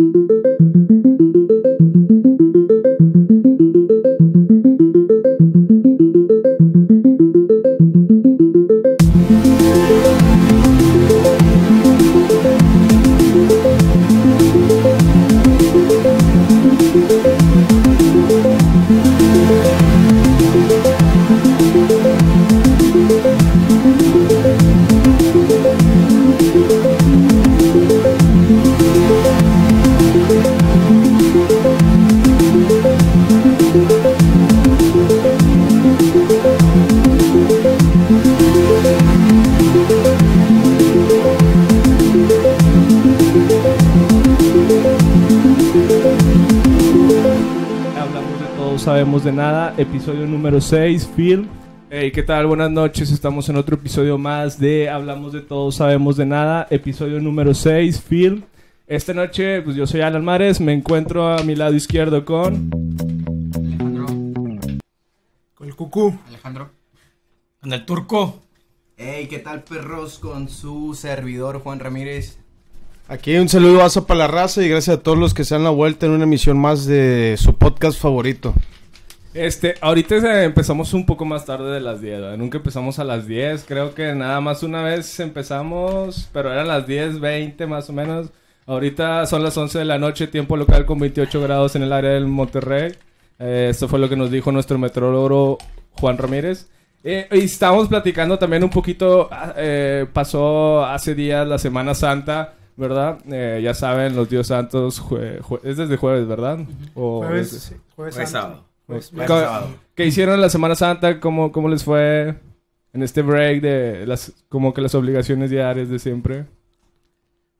Hablamos de número 6, Phil. Hey, ¿qué tal? Buenas noches. Estamos en otro episodio más de Hablamos de todo, sabemos de nada. Episodio número 6, Phil. Esta noche, pues yo soy Alan Mares. Me encuentro a mi lado izquierdo con. Alejandro, Con el cucú. Alejandro. Con el turco. Hey, ¿qué tal perros? Con su servidor Juan Ramírez. Aquí un saludo a para la raza y gracias a todos los que se dan la vuelta en una emisión más de su podcast favorito. Este, ahorita empezamos un poco más tarde de las 10, ¿verdad? Nunca empezamos a las 10, creo que nada más una vez empezamos, pero eran las 10, 20 más o menos. Ahorita son las 11 de la noche, tiempo local con 28 grados en el área del Monterrey. Eh, esto fue lo que nos dijo nuestro metrólogo Juan Ramírez. Eh, y estábamos platicando también un poquito, ah, eh, pasó hace días la Semana Santa, ¿verdad? Eh, ya saben, los Dios Santos, jue- jue- es desde jueves, ¿verdad? O Jueves, desde- sí, jueves santo. sábado. Sábado. ¿Qué hicieron la Semana Santa? ¿Cómo, ¿Cómo les fue en este break de las como que las obligaciones diarias de siempre?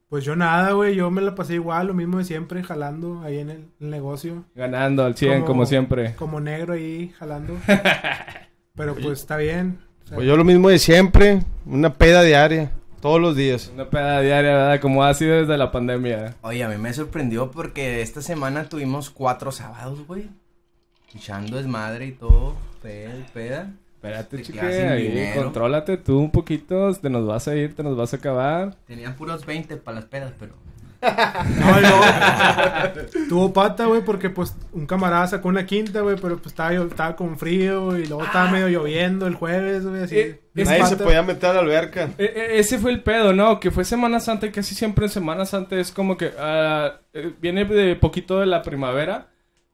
Pues yo nada, güey. Yo me la pasé igual, lo mismo de siempre, jalando ahí en el, el negocio. Ganando al 100 como, Como- siempre. Como negro ahí, jalando. Pero pues está bien. O sea, Pues yo lo mismo de siempre, una peda diaria, todos los días. Una peda diaria, ¿verdad? Como ha sido desde la pandemia. Oye, a mí me sorprendió porque esta semana tuvimos cuatro sábados, güey. Echando desmadre y todo. Peda, y peda. Espérate, ahí, dinero. contrólate tú un poquito, te nos vas a ir, te nos vas a acabar. Tenían puros 20 para las pedas, pero. No, luego tuvo pata, güey, porque pues un camarada sacó una quinta, güey, pero pues estaba, yo- estaba con frío, y luego estaba medio lloviendo el jueves, güey, así. Eh, Nadie se pata. podía meter a la alberca. E- e- ese fue el pedo, ¿no? Que fue Semana Santa y casi siempre en Semana Santa es como que ah, eh, viene de poquito de la primavera,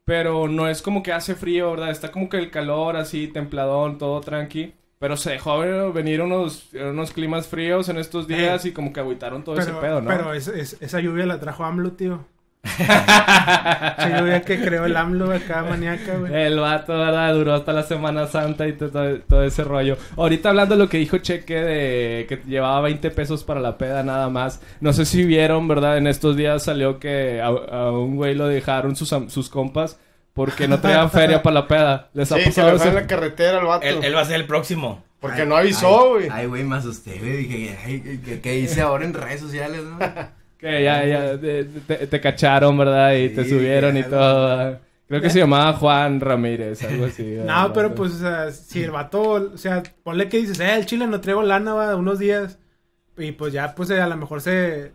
pero no es como que hace frío, ¿verdad? Está como que el calor así, templadón, todo tranqui. Pero se dejó venir unos, unos climas fríos en estos días y como que agüitaron todo ese pedo, ¿no? pero es- es- esa lluvia la trajo AMLO, tío. lluvia que creó el AMLO acá, maníaca, güey. El vato, ¿verdad? Duró hasta la Semana Santa y to- todo, todo ese rollo. Ahorita hablando de lo que dijo Cheque de que llevaba 20 pesos para la peda nada más. No sé si vieron, ¿verdad? En estos días salió que a, a un güey lo dejaron sus, sus compas porque no traía feria para la peda. ¿Les ha Sí, pasado le fue en la carretera al vato. Él, él va a ser el próximo. Porque Ay, no avisó, güey. Ay, ay, güey, me asusté, güey. Dije, ay, ¿qué, qué hice ahora en redes sociales, no? Que ya, ya te, te- te cacharon, ¿verdad? Y te subieron y todo. ¿verdad? Creo que se llamaba Juan Ramírez, algo así. No, pero pues, o sea, si el vato, o sea, ponle que dices, eh, el chile no traigo lana, va, unos días. Y pues ya, pues eh, a lo mejor se,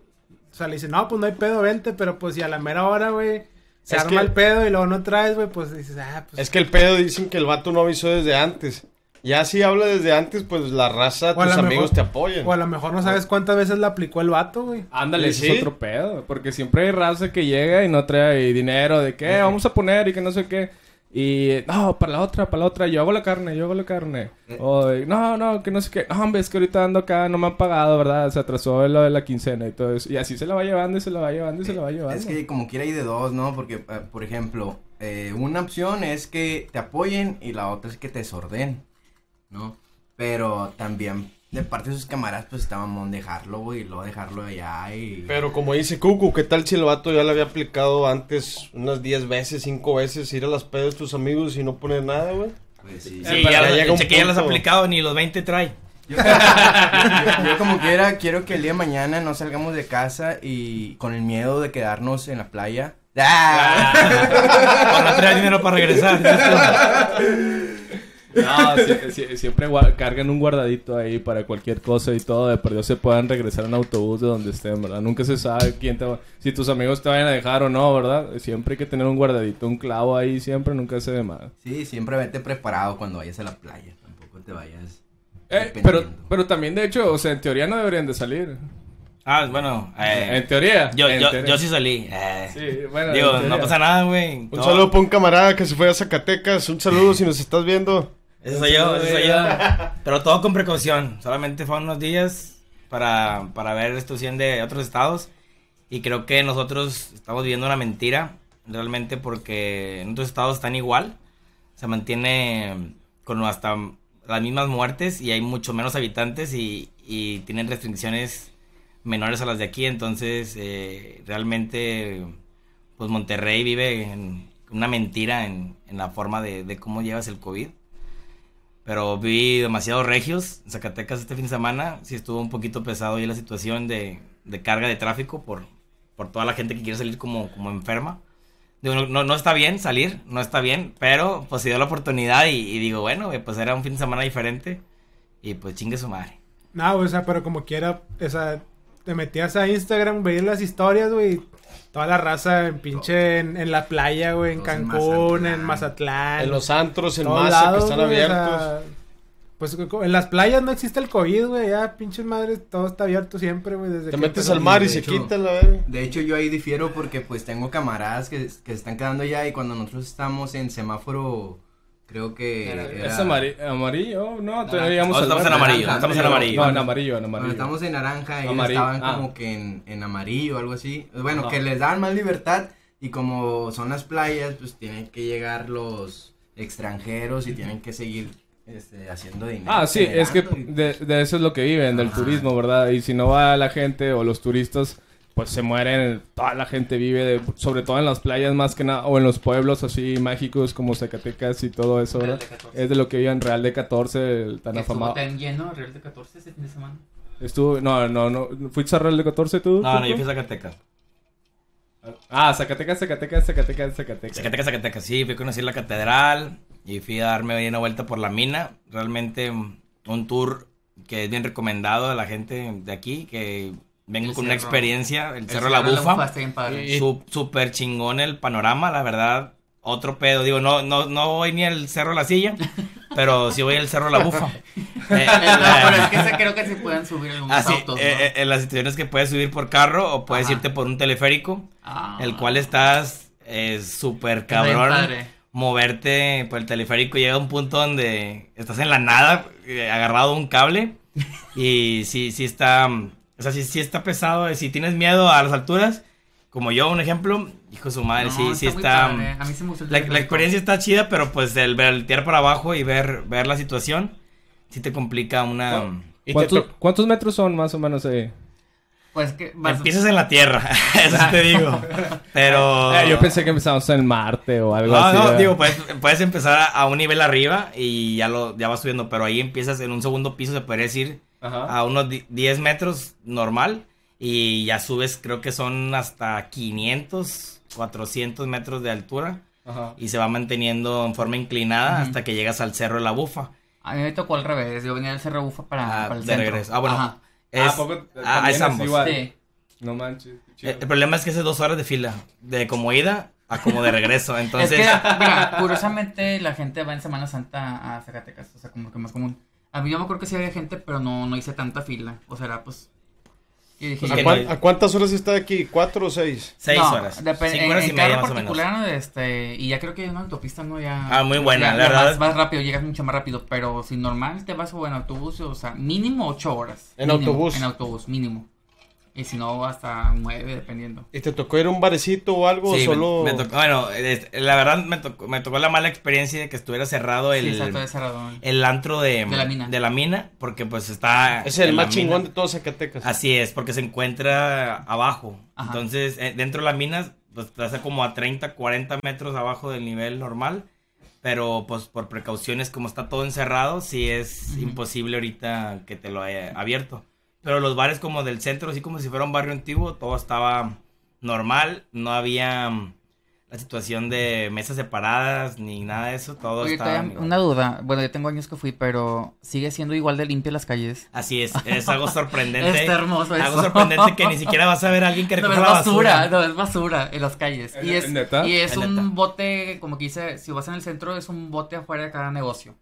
o sea, le dice, no, pues no hay pedo, vente, pero pues si a la mera hora, güey, se Es arma que- el pedo y luego no traes, güey, pues dices, ah, pues. Es que el pedo dicen que el vato no avisó desde antes. Ya si habla desde antes, pues la raza, O tus amigos mejor- te apoyan. O a lo mejor no sabes cuántas veces la aplicó el vato, güey. Ándale, Sí, es otro pedo. Porque siempre hay raza que llega y no trae dinero de qué vamos a poner y que no sé qué. Y no, para la otra, para la otra, yo hago la carne, yo hago la carne. O no, no, que no sé qué. No, hombre, es que ahorita ando acá, no me han pagado, ¿verdad? Se atrasó lo de la quincena y todo eso. Y así se la va llevando y se la va llevando y se la va llevando. Es que como quiera hay de dos, ¿no? Porque, eh, por ejemplo, eh, una opción es que te apoyen y la otra es que te sorden, ¿no? Pero también de parte de sus camaradas, pues estaban dejarlo, güey, y luego dejarlo allá y... Pero como dice Cucu, ¿qué tal si el vato ya le había aplicado antes unas 10 veces, 5 veces, ir a las pedas de tus amigos y no poner nada, güey? Pues sí. Ya, ya llega un cheque ya los ha aplicado, ni los 20 trae. Yo, yo- yo como quiera, quiero que el día de mañana no salgamos de casa y con el miedo de quedarnos en la playa. ¡Ah! Para no traer dinero para regresar. No, siempre cargan un guardadito ahí para cualquier cosa y todo. De perdido se puedan regresar en autobús de donde estén, ¿verdad? Nunca se sabe quién te va... Si tus amigos te vayan a dejar o no, ¿verdad? Siempre hay que tener un guardadito, un clavo ahí siempre, nunca se de más. Sí, siempre vete preparado cuando vayas a la playa. Tampoco te vayas. Eh, pero, pero también, de hecho, o sea, en teoría no deberían de salir. Ah, bueno. eh, en teoría. yo, en yo, teoría. yo sí salí. eh. Sí, bueno, Digo, no pasa nada, güey. Un Todo- saludo para un camarada que se fue a Zacatecas. Un saludo si nos estás viendo. Eso soy yo, eso soy yo. Pero todo con precaución. Solamente fueron unos días para, para ver situación de otros estados. Y creo que nosotros estamos viviendo una mentira. Realmente porque en otros estados están igual. Se mantiene con hasta las mismas muertes y hay mucho menos habitantes y, y tienen restricciones menores a las de aquí. Entonces, eh, realmente, pues Monterrey vive en una mentira en, en la forma de, de cómo llevas el COVID. Pero vi demasiados regios en Zacatecas este fin de semana. Sí estuvo un poquito pesado ahí la situación de, de carga de tráfico por, por toda la gente que quiere salir como, como enferma. Digo, no, no, está bien salir, no está bien, pero pues se dio la oportunidad y, y digo, bueno, güey, pues era un fin de semana diferente y pues chingue su madre. No, o sea, pero como quiera, o sea, te metías a Instagram, veías las historias, güey. Toda la raza en pinche en, en la playa, güey, en Todos Cancún, en Mazatlán. Mazatlán. En los antros, en todos masa, que lados, están güey, o abiertos. sea, pues en las playas no existe el COVID, güey. Ya, pinches madres, todo está abierto siempre, güey. Desde Te que metes empezó. al mar y de se hecho. quita la verga. De hecho, yo ahí difiero porque pues tengo camaradas que, que se están quedando ya y cuando nosotros estamos en semáforo, creo que Era- ¿Es amari- amarillo? No, todavía No, estamos en amarillo, Naranja, estamos en amarillo. No, en amarillo, en Cuando amarillo. estamos en naranja, ellos Amarillo, estaban ah. como que en, en amarillo o algo así. Bueno, que les dan más libertad y como son las playas, pues tienen que llegar los extranjeros y tienen que seguir este, haciendo dinero. Ah, sí, es que de, de eso es lo que viven, del Ajá. turismo, ¿verdad? Y si no va la gente o los turistas, pues se mueren, toda la gente vive, de- sobre todo en las playas más que nada, o en los pueblos así mágicos como Zacatecas y todo eso, Real ¿verdad? de 14. Es de lo que viven Real de 14, el tan Estuvo afamado. tan lleno Real de 14 ese fin de semana. Estuvo, no, no, no, ¿fuiste a Real de 14 tú? No, no, yo fui a Zacatecas. Ah, Zacatecas, Zacatecas, Zacatecas, Zacatecas. Zacatecas, Zacatecas, sí, fui a conocer la catedral y fui a darme una vuelta por la mina. Realmente un tour que es bien recomendado a la gente de aquí, que vengo El con una experiencia, el, El Cerro La Bufa. Súper chingón el panorama, la verdad. Otro pedo, digo, no, no, no voy ni al Cerro La Silla, pero sí voy al Cerro La Bufa. Eh, pero es que creo que se pueden subir algunos Así, autos, ¿no? eh, eh, en las situaciones que puedes subir por carro o puedes Ajá. irte por un teleférico, Ah. el cual estás eh, súper cabrón. Moverte por el teleférico llega a un punto donde estás en la nada, eh, agarrado a un cable. Y sí, sí está. O sea, sí, sí está pesado. eh, Si tienes miedo a las alturas, como yo, un ejemplo, hijo de su madre, No, sí, sí muy está. padre. A mí sí me gustó el La, la experiencia está chida, pero pues el voltear para abajo y ver, ver la situación, sí te complica una... ¿Cuántos, to- cuántos metros son más o menos ahí? Pues que vas- Empiezas en la tierra, eso sí te digo. Pero... Eh, yo pensé que empezamos en Marte o algo No, así. no, ¿verdad? digo, puedes, puedes empezar a, a un nivel arriba y ya lo ya vas subiendo, pero ahí empiezas en un segundo piso, se podría decir, Ajá. a unos di- 10 metros normal y ya subes, creo que son hasta 500, 400 metros de altura Ajá. y se va manteniendo en forma inclinada hasta que llegas al Cerro de la Bufa. A mí me tocó al revés. Yo venía del Cerro Bufa para, Ah, para el de centro. regreso. Ah, bueno. Ajá. Es, Ah, ¿a poco ah, es es ambos. igual? Sí. No manches. qué Eh. El problema es que es dos horas de fila, de como ida a como de regreso, entonces... Es que, mira, curiosamente la gente va en Semana Santa a Zacatecas, o sea, como que más común. A mí yo me acuerdo que sí había gente, pero no, no hice tanta fila. O sea, era pues. Y dije, Pues ¿A, que ya- cuán- no- a cuántas horas está aquí? ¿Cuatro o seis? Seis no, horas. dep- Cinco en, horas y en media carro más o menos. particular, este, y ya creo que en una autopista no ya. Ah, muy buena, ya- la ya verdad. Vas, vas rápido, llegas mucho más rápido, pero si normal te vas o en autobús, o sea, mínimo ocho horas. En Mínimo, autobús. En autobús, mínimo. Y si no, hasta nueve, dependiendo. ¿Y te tocó ir a un barecito o algo? Sí, o solo... me, me tocó, bueno, este, la verdad me tocó, me tocó la mala experiencia de que estuviera cerrado el, sí, exacto, de cerrado. el antro de, De la mina. de la mina, porque pues está... Es el más chingón mina. de todos Zacatecas. Así es, porque se encuentra abajo. Ajá. Entonces, eh, dentro de la mina, pues estás como a 30, 40 metros abajo del nivel normal. Pero pues por precauciones, como está todo encerrado, sí es Ujú. imposible ahorita que te lo haya abierto. Pero los bares como del centro, así como si fuera un barrio antiguo, todo estaba normal. No había... mm, la situación de mesas separadas ni nada de eso, todo Oye, está todavía una duda. Bueno, yo tengo años que fui, pero ¿sigue siendo igual de limpia las calles? Así es, es algo sorprendente. Está hermoso Algo eso. sorprendente que ni siquiera vas a ver a alguien que No recoja es la basura, basura. no es basura en las calles. Y es, ¿Neta? y es Es un neta. bote, como que dice, si vas en el centro, es un bote afuera de cada negocio.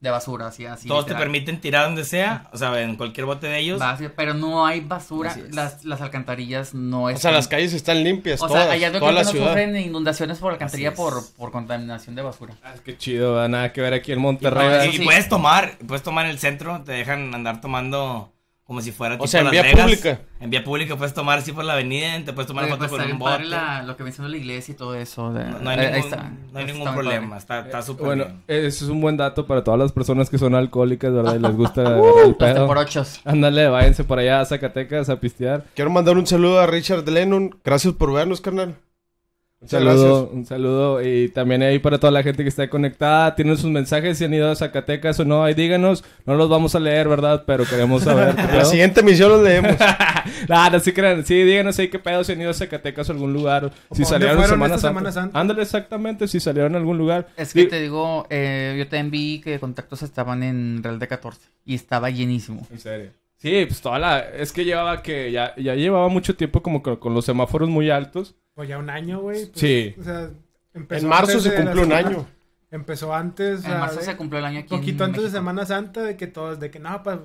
De basura, así, así. Todos te permiten tirar donde sea, o sea, en cualquier bote de ellos. Va, pero no hay basura. Las, las alcantarillas no O están. sea, las calles están limpias, O todas, sea, allá toda creo la que no ciudad. sufren inundaciones por alcantarilla por, por contaminación de basura. Ah, qué chido, nada que ver aquí en Monterrey. Y- puedes tomar, puedes tomar en el centro, te dejan andar tomando como si fuera O tipo sea, en Las vía Vegas. pública. En vía pública puedes tomar así por la avenida, te puedes tomar Oye, foto pues con un bote. la- lo que menciona la iglesia y todo eso. de- No, no hay eh, ningún, está. no hay Está ningún muy problema, está, está súper Bueno, bien. ese es un buen dato para todas las personas que son alcohólicas, ¿verdad? Y les gusta agarrar el Los pedo. por ochos. Ándale, váyanse por allá a Zacatecas a pistear. Quiero mandar un saludo a Richard Lennon. Gracias por vernos, carnal. Un saludo, un saludo. Y también ahí para toda la gente que está conectada. Tienen sus mensajes, si han ido a Zacatecas o no, ahí díganos. No los vamos a leer, ¿verdad? Pero queremos saber. qué la siguiente emisión los leemos. Nah, no, sí crean. Sí, díganos ahí qué pedo si han ido a Zacatecas o algún lugar. ¿O Si salieron Semana Santa. Semana Santa? Ándale, exactamente. Si salieron a algún lugar. Es que te digo, eh, yo también vi que contactos estaban en Real de 14 y estaba llenísimo. En serio. Sí, pues toda la... Es que llevaba que... Ya, ya llevaba mucho tiempo como con, con los semáforos muy altos. Pues ya un año, güey. pues, Sí. O sea, empezó En marzo se de cumplió un semana- año. Empezó antes. En marzo de- se cumplió el año aquí. en poquito antes de México. Semana Santa, de que todos, de que no, para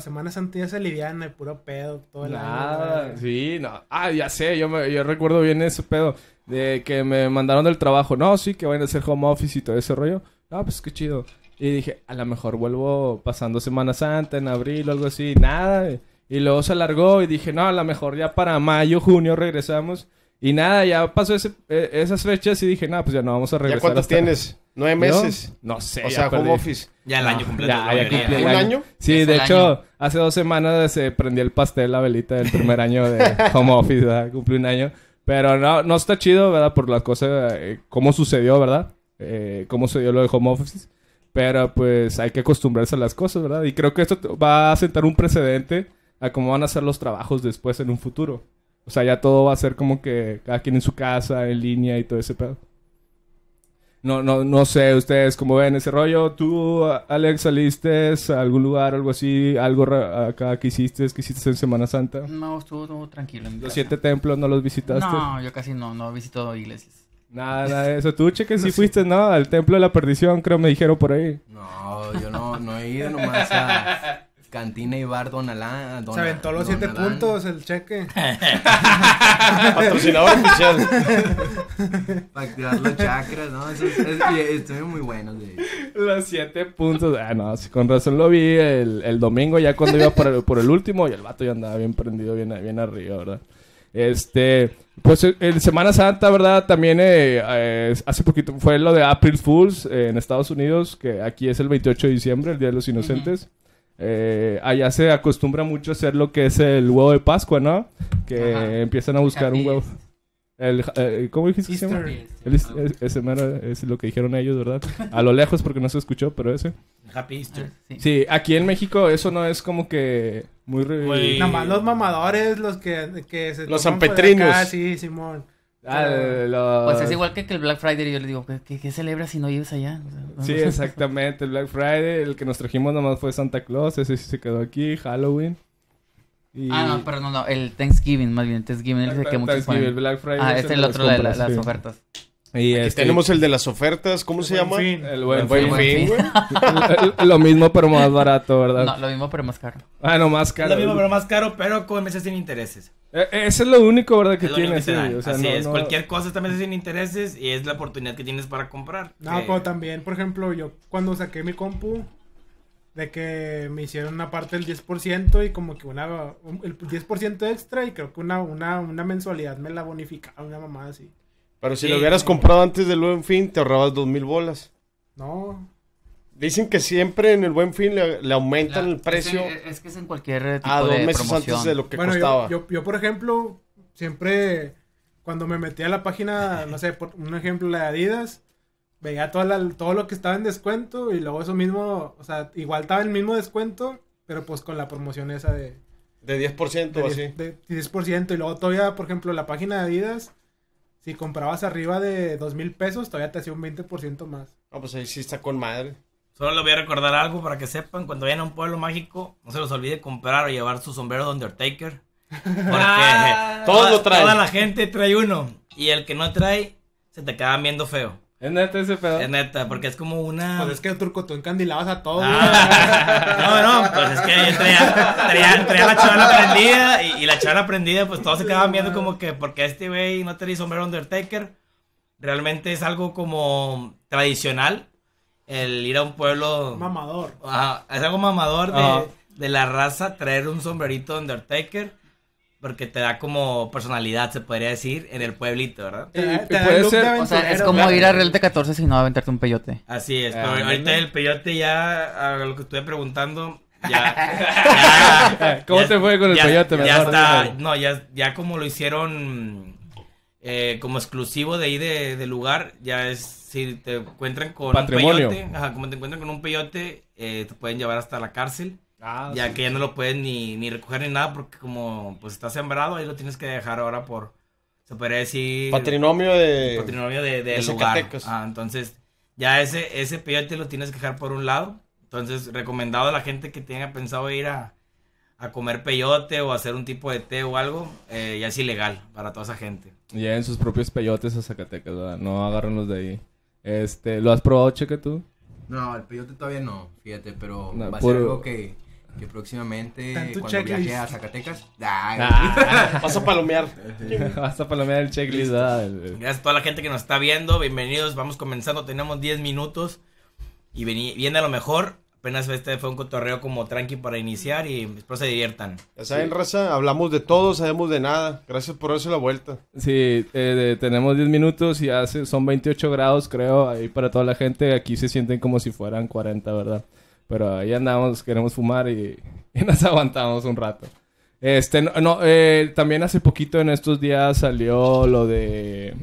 Semana Santa ya se aliviana, el puro pedo, todo el Nada, año. sí, no. Ah, ya sé, yo, me, yo recuerdo bien ese pedo de que me mandaron del trabajo. No, sí, que van a hacer home office y todo ese rollo. No, pues qué chido. Y dije, a lo mejor vuelvo pasando Semana Santa en abril o algo así. Nada. Y luego se alargó y dije, no, a lo mejor ya para mayo, junio regresamos. Y nada, ya pasó ese, eh, esas fechas y dije, no, pues ya no vamos a regresar. ¿Ya cuánto hasta- tienes? ¿Nueve meses? No sé. O ya sea, perdí. home office. Ya el No, año completo. ya, ya cumplí el ¿Un año? Sí, de hecho, año. hace dos semanas se prendió el pastel, la velita del primer año de home office, ¿verdad? Cumplí un año. Pero no, no está chido, ¿verdad? Por la cosa, eh, cómo sucedió, ¿verdad? Eh, cómo se dio lo de home office. Pero pues hay que acostumbrarse a las cosas, ¿verdad? Y creo que esto va a sentar un precedente a cómo van a ser los trabajos después en un futuro. O sea, ya todo va a ser como que cada quien en su casa, en línea y todo ese pedo. No, no, no sé ustedes cómo ven ese rollo. ¿Tú, Alex, saliste a algún lugar, algo así, algo acá que hiciste, que hiciste en Semana Santa? No, estuvo, estuvo tranquilo. en mi Los casa. siete templos no los visitaste. No, yo casi no, no visito iglesias. Nada, nada de eso. Tú, cheque, si fuiste, ¿no? Al templo de la perdición, creo me dijeron por ahí. No, yo no, no he ido nomás a Cantina y Bar Donalá. Se aventó los siete puntos, el cheque. Patrocinador oficial. Para activar los chakras, ¿no? Eso es, es- muy hecho. Los siete puntos. Ah, no, sí, con razón lo vi el, el domingo ya cuando iba por el, por el último y el vato ya andaba bien prendido, bien, bien arriba, ¿verdad? Este, pues el- el Semana Santa, ¿verdad? También eh, eh, hace poquito fue lo de April Fools eh, en Estados Unidos, que aquí es el 28 de diciembre, el Día de los Inocentes. Eh, allá se acostumbra mucho a hacer lo que es el huevo de Pascua, ¿no? Que Ajá. empiezan a buscar un huevo. El, eh, ¿Cómo dijiste que se llama? El ese mero es lo que dijeron ellos, ¿verdad? A lo lejos porque no se escuchó, pero ese. Happy Easter. Sí. Sí, aquí en México eso no es como que muy... Nada más los mamadores, los que, que se Los acá, Sí, Simón. Ah, lo- Pues es igual que, que el Black Friday. Yo le digo, ¿qué, qué, qué celebras si no vives allá? O sea, no- Sí, exactamente. El Black Friday, el que nos trajimos nomás fue Santa Claus, ese sí se quedó aquí, Halloween. Y... Ah, no, pero no, no. El Thanksgiving, más bien. Thanksgiving el que muchos Thanksgiving, el. Black Friday Ah, es este el es el de otro la- las sí. ofertas. Y Aquí este, tenemos el de las ofertas, ¿cómo se llama? fin. el buen El buen fin. fin, güey. Lo- mismo pero más barato, ¿verdad? No, lo mismo, pero más caro. Ah, no, más caro. lo mismo, pero más caro, pero con meses sin intereses. Eh, Ese es lo único, ¿verdad? Que Es lo único tiene, que te sí. dan. O sea, Así no- es, no- cualquier cosa está meses sin intereses y es la oportunidad que tienes para comprar. No, Que- pero también, por ejemplo, yo cuando saqué mi compu, de que me hicieron una parte del 10% y como que una, un- el 10% extra y creo que una, una, una mensualidad me la bonificaba, una mamada así. Pero si Sí. lo hubieras comprado antes del buen fin, te ahorrabas dos mil bolas. No, Dicen que siempre en el buen fin le, le aumentan el precio Es, es que es en cualquier tipo a dos de meses promoción. antes de lo que bueno, costaba. yo, yo, yo, por ejemplo, siempre cuando me metía a la página, no sé, por un ejemplo, la de Adidas, veía toda la- todo lo que estaba en descuento y luego eso mismo, o sea, igual estaba el mismo descuento, pero pues con la promoción esa de, De 10% de o 10, así. de 10%. Y luego todavía, por ejemplo, la página de Adidas si comprabas arriba de dos mil pesos, todavía te hacía un 20% más. No, pues ahí sí está con madre. Solo les voy a recordar algo para que sepan, cuando vayan a un pueblo mágico, no se los olvide comprar o llevar su sombrero de Undertaker. Porque Ah, todos toda, lo traen. toda la gente trae uno. Y el que no trae, se te queda viendo feo. Es neta ese pedo. Es neta, porque es como una... Pues es que turco, tú encandilabas a todos. Ah, no, no, pues es que yo traía, traía, traía la chavala prendida y, y la chavala prendida, pues todos se quedaban viendo como que, porque este güey no trae sombrero Undertaker. Realmente es algo como tradicional el ir a un pueblo. Mamador. Ajá, es algo mamador de, de la raza traer un sombrerito Undertaker. Porque te da como personalidad, se podría decir, en el pueblito, ¿verdad? Te da puede ser- de O sea, es como ir a Real de 14 si no aventarte un peyote. Así es, pero Ah, ahorita ándale. el peyote ya, a lo que estuve preguntando, ya. ya- ¿Cómo ya- te fue con el ya- peyote? Ya Mejor está, no, ya, ya como lo hicieron eh, como exclusivo de ahí de, lugar, ya es, si te encuentran con Patrimonio. un peyote, ajá, como te encuentran con un peyote, eh, te pueden llevar hasta la cárcel, Ah, ya sí. que ya no lo pueden ni, ni recoger ni nada, porque como pues está sembrado, ahí lo tienes que dejar ahora por, se podría decir... Patrinomio de. patrimonio de, del de lugar. Zacatecas. Ah, entonces, ya ese, ese peyote lo tienes que dejar por un lado. Entonces, recomendado a la gente que tenga pensado ir a, a comer peyote o hacer un tipo de té o algo, eh, ya es ilegal para toda esa gente. Lleven sus propios peyotes a Zacatecas, ¿verdad? No agarren los de ahí. Este, ¿lo has probado, Cheque, tú? No, el peyote todavía no, fíjate, pero No, va a puro- ser algo que, que próximamente cuando checklist. viaje a Zacatecas. Ah, Vas a palomear. vas a palomear el checklist, el- Gracias a toda la gente que nos está viendo. Bienvenidos, vamos comenzando. Tenemos 10 minutos y veni- viene a lo mejor. Apenas este fue un cotorreo como tranqui para iniciar y espero se diviertan. Ya saben, raza, hablamos de todo, sabemos de nada. Gracias por darse la vuelta. Sí, eh, de- tenemos 10 minutos y hace, son 28 grados, creo, ahí para toda la gente. Aquí se sienten como si fueran 40, ¿verdad? Pero ahí andamos, queremos fumar y, y nos aguantamos un rato. Este, no, eh, también hace poquito en estos días salió lo de...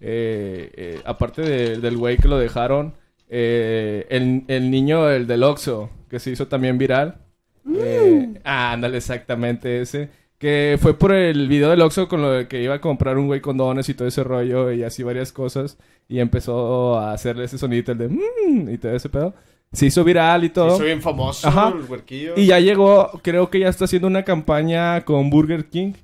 eh, eh, aparte de- del güey que lo dejaron, eh, el, el niño, el del Oxxo, que se hizo también viral. Eh, ah, ándale, exactamente ese. Que fue por el video del Oxxo con lo de que iba a comprar un güey condones y todo ese rollo y así varias cosas. Y empezó a hacerle ese sonidito, el de mmm, y todo ese pedo. Se hizo viral y todo. Soy bien famoso, Ajá. el huerquillo. Y ya llegó, creo que ya está haciendo una campaña con Burger King.